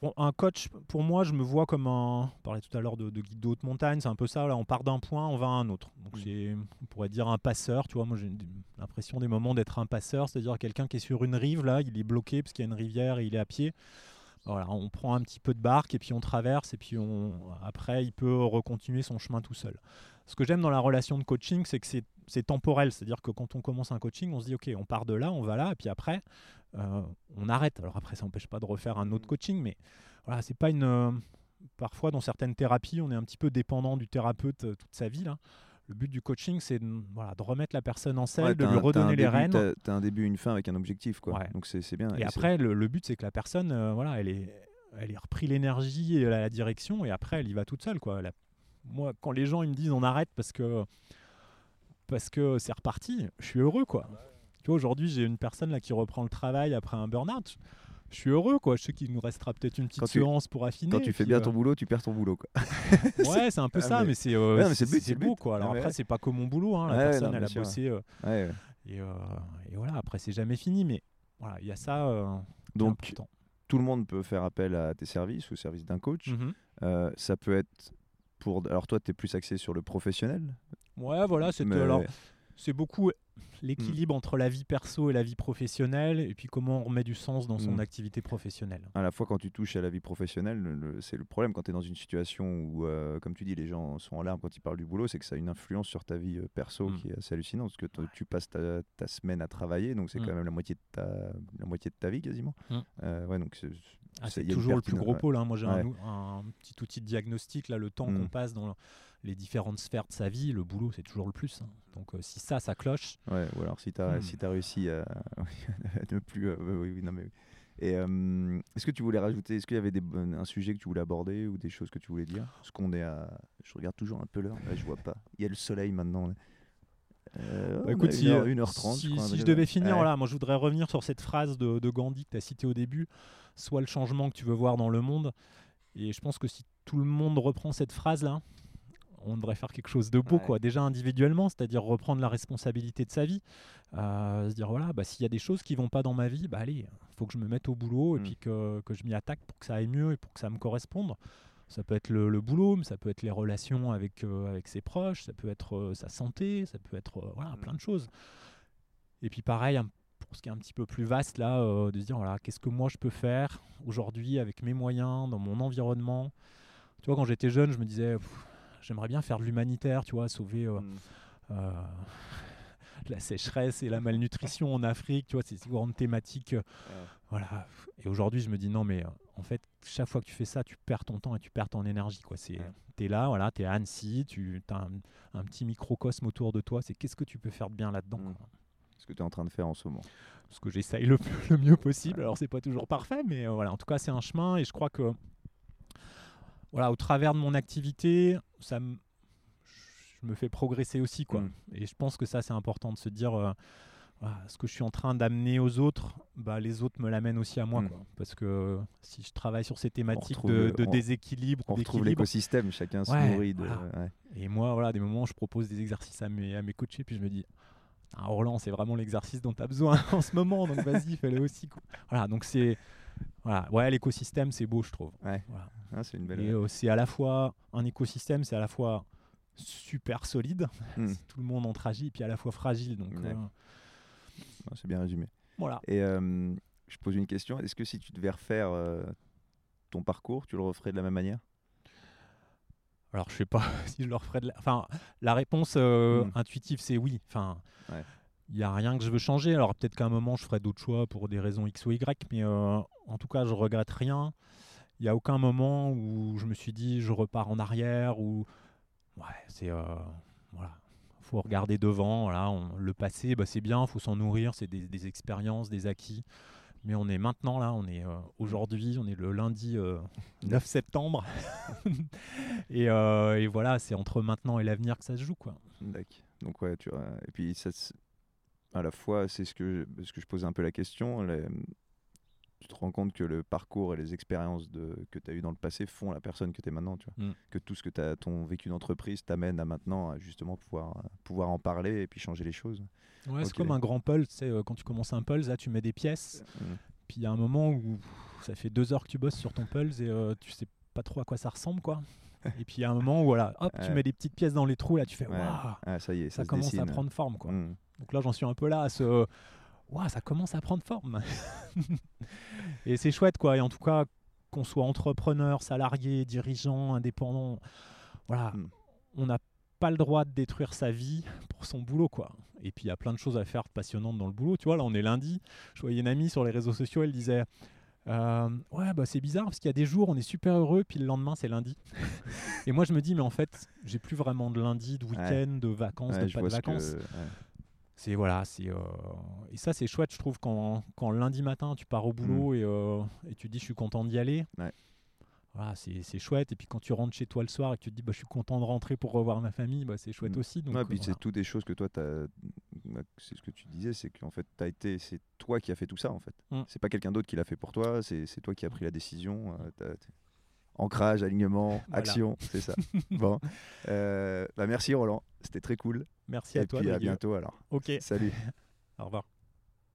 pour un coach. Pour moi, je me vois comme un. On parlait tout à l'heure de, de guide de haute montagne. C'est un peu ça. Là, on part d'un point, on va à un autre. Donc Mm. on pourrait dire un passeur. Tu vois, moi j'ai l'impression des moments d'être un passeur, c'est-à-dire quelqu'un qui est sur une rive là, il est bloqué parce qu'il y a une rivière et il est à pied. Voilà, on prend un petit peu de barque et puis on traverse et puis on, après il peut recontinuer son chemin tout seul. Ce que j'aime dans la relation de coaching, c'est que c'est, c'est temporel, c'est-à-dire que quand on commence un coaching, on se dit ok, on part de là, on va là, et puis après euh, on arrête. Alors après, ça n'empêche pas de refaire un autre coaching, mais voilà, c'est pas une. euh, parfois, dans certaines thérapies, on est un petit peu dépendant du thérapeute euh, toute sa vie. Là. Le but du coaching, c'est de, voilà, de remettre la personne en selle, Ouais, de lui un- redonner les début, rênes. T'as t'as un début, une fin avec un objectif, quoi. Ouais. Donc c'est bien. Et après, le, le but, c'est que la personne, voilà, elle est, elle ait repris l'énergie et la, la direction, et après, elle y va toute seule, quoi. Moi, quand les gens ils me disent on arrête parce que parce que c'est reparti, je suis heureux, quoi. Tu vois, aujourd'hui, j'ai une personne là qui reprend le travail après un burn-out. Je suis heureux, quoi. Je sais qu'il nous restera peut-être une petite Quand tu- séance pour affiner. Quand tu fais bien euh, ton boulot, tu perds ton boulot, quoi. Ouais, c'est un peu Ah, ça, mais- mais, c'est euh, beau, quoi. Alors Ah, après, ouais. c'est pas que mon boulot. Hein. La Ouais, personne, non, elle a sûr. bossé. euh, Ouais, ouais. et, euh, et voilà, après, c'est jamais fini, mais voilà, il y a ça. euh, Donc important. tout le monde peut faire appel à tes services, au service d'un coach. Mhm. Euh, ça peut être pour. Alors toi, tu es plus axé sur le professionnel. Ouais, voilà, c'est mais- alors c'est beaucoup l'équilibre entre la vie perso et la vie professionnelle, et puis comment on remet du sens dans son Mm. activité professionnelle. À la fois, quand tu touches à la vie professionnelle, le- le- c'est le problème quand tu es dans une situation où, euh, comme tu dis, les gens sont en larmes quand ils parlent du boulot, c'est que ça a une influence sur ta vie euh, perso Mm. qui est assez hallucinante. Parce que tu passes ta, ta semaine à travailler, donc c'est Mm. quand même la moitié de ta, la moitié de ta vie quasiment. Mm. Euh, ouais, donc c'est- Ah, toujours le plus gros pôle. hein. Moi, j'ai un Ouais. ou- un, petit outil de diagnostic. Là, le temps Mm. qu'on passe dans les différentes sphères de sa vie, le boulot, c'est toujours le plus. hein. Donc, euh, si ça, ça cloche, Ouais, ou alors si tu as, Hmm. si as réussi à, à ne plus. euh, oui, oui, non, mais oui. Et euh, est-ce que tu voulais rajouter, est-ce qu'il y avait des, un sujet que tu voulais aborder ou des choses que tu voulais dire? Parce qu'on est à. Je regarde toujours un peu l'heure, je vois pas. Il y a le soleil maintenant. Euh, Bah, écoute, une si, heure- euh, 1h30. si, je crois, si devais finir, Ouais. moi je voudrais revenir sur cette phrase de, de Gandhi que tu as citée au début, soit le changement que tu veux voir dans le monde. Et je pense que si tout le monde reprend cette phrase-là, on devrait faire quelque chose de beau, Ouais. quoi. Déjà individuellement, c'est-à-dire reprendre la responsabilité de sa vie, euh, se dire voilà, bah, s'il y a des choses qui vont pas dans ma vie, bah allez, faut que je me mette au boulot et Mm. puis que, que je m'y attaque pour que ça aille mieux et pour que ça me corresponde. Ça peut être le, le boulot, mais ça peut être les relations avec, euh, avec ses proches, ça peut être euh, sa santé, ça peut être voilà, Mm. plein de choses. Et puis pareil, un- pour ce qui est un petit peu plus vaste, là, euh, de se dire, voilà, qu'est-ce que moi je peux faire aujourd'hui avec mes moyens, dans mon environnement? Tu vois, quand j'étais jeune, je me disais, Pff, j'aimerais bien faire de l'humanitaire, tu vois, sauver euh, Mm. euh, la sécheresse et la malnutrition en Afrique, tu vois, c'est ces grandes thématiques. euh, Voilà. Et aujourd'hui, je me dis, non, mais euh, en fait, chaque fois que tu fais ça, tu perds ton temps et tu perds ton énergie. quoi. C'est. T'es là, voilà, t'es à Annecy, tu as un, un petit microcosme autour de toi. C'est qu'est-ce que tu peux faire de bien là-dedans Mm. Ce que tu es en train de faire en ce moment. ce que j'essaye le, le mieux possible. Alors c'est pas toujours parfait, mais voilà, en tout cas c'est un chemin et je crois que voilà, au travers de mon activité, ça me, je me fais progresser aussi quoi. Mm. Et je pense que ça c'est important de se dire euh, ce que je suis en train d'amener aux autres, bah, les autres me l'amènent aussi à moi Mm. quoi. Parce que si je travaille sur ces thématiques retrouve de, le- de on- déséquilibre, On retrouve l'écosystème, chacun se Ouais, nourrit de. voilà. ouais. et moi, voilà, des moments je propose des exercices à mes, à mes coachés, puis je me dis, ah, Roland, c'est vraiment l'exercice dont tu as besoin en ce moment, donc vas-y, fais-le aussi. quoi. Voilà, donc c'est. Voilà, ouais, l'écosystème, c'est beau, je trouve. Ouais. Voilà. Ah, c'est une belle. Et euh, c'est à la fois un écosystème, c'est à la fois super solide, Mm. tout le monde entre agit, et puis à la fois fragile. Donc Ouais. euh, Ah, c'est bien résumé. voilà. Et euh, je pose une question. Est-ce que si tu devais refaire euh, ton parcours, tu le referais de la même manière? Alors, je sais pas si je leur ferais de la... Enfin, la réponse euh, Mm. intuitive, c'est oui. Enfin, Ouais. Il n'y a rien que je veux changer. Alors, peut-être qu'à un moment, je ferai d'autres choix pour des raisons X ou Y, mais euh, en tout cas, je regrette rien. Il n'y a aucun moment où je me suis dit, je repars en arrière, ou. Ouais, c'est. euh, voilà. faut regarder devant. Voilà, on- le passé, bah, c'est bien, il faut s'en nourrir, c'est des, des expériences, des acquis. Mais on est maintenant là, on est euh, aujourd'hui, on est le lundi euh, 9 septembre. et, euh, et voilà, c'est entre maintenant et l'avenir que ça se joue. Quoi. D'accord. Donc ouais, tu vois. Et puis ça, à la fois, c'est ce que parce que je posais un peu la question. les- tu te rends compte que le parcours et les expériences de, que tu as eues dans le passé font la personne que tu es maintenant. Tu vois. Mm. Que tout ce que tu ton vécu d'entreprise t'amène à maintenant à justement pouvoir, pouvoir en parler et puis changer les choses. Ouais, C'est comme un grand sais, euh, quand tu commences un pulse, là, tu mets des pièces. Mm. Puis il y a un moment où ça fait deux heures que tu bosses sur ton pulse et euh, tu sais pas trop à quoi ça ressemble. quoi. et puis il y a un moment où voilà, hop, tu mets des petites pièces dans les trous. Là, tu fais Ouais. waouh, Ah, ça y est, ça, commence à prendre forme. quoi. Mm. Donc là, j'en suis un peu là à ce. Waouh, ça commence à prendre forme. et c'est chouette, quoi. Et en tout cas, qu'on soit entrepreneur, salarié, dirigeant, indépendant, voilà, Mm. on n'a pas le droit de détruire sa vie pour son boulot, quoi. Et puis, il y a plein de choses à faire passionnantes dans le boulot. Tu vois, là, on est lundi. Je voyais une amie sur les réseaux sociaux, elle disait. euh, ouais, bah c'est bizarre parce qu'il y a des jours on est super heureux, puis le lendemain c'est lundi. et moi je me dis, mais en fait, j'ai plus vraiment de lundi, de week-end, de vacances, Ouais, de pas de que- vacances. ouais. C'est voilà, c'est euh, et ça c'est chouette, je trouve quand, quand lundi matin tu pars au boulot et, euh, et tu dis je suis content d'y aller. Mm. Ouais. Voilà, c'est chouette. Et puis quand tu rentres chez toi le soir et que tu te dis bah, je suis content de rentrer pour revoir ma famille, bah, c'est chouette Mm. aussi. Donc, Ouais, euh, puis voilà. c'est toutes des choses que toi, t'as- bah, c'est ce que tu disais, c'est qu'en fait, as été, c'est toi qui as fait tout ça, en fait. Mm. C'est pas quelqu'un d'autre qui l'a fait pour toi, c'est toi qui as pris la décision. Ancrage, alignement, Voilà. action, c'est ça. bon, Euh, bah, merci Roland, c'était très cool. Merci Et à toi. puis à bientôt alors. Ok, Salut. au revoir.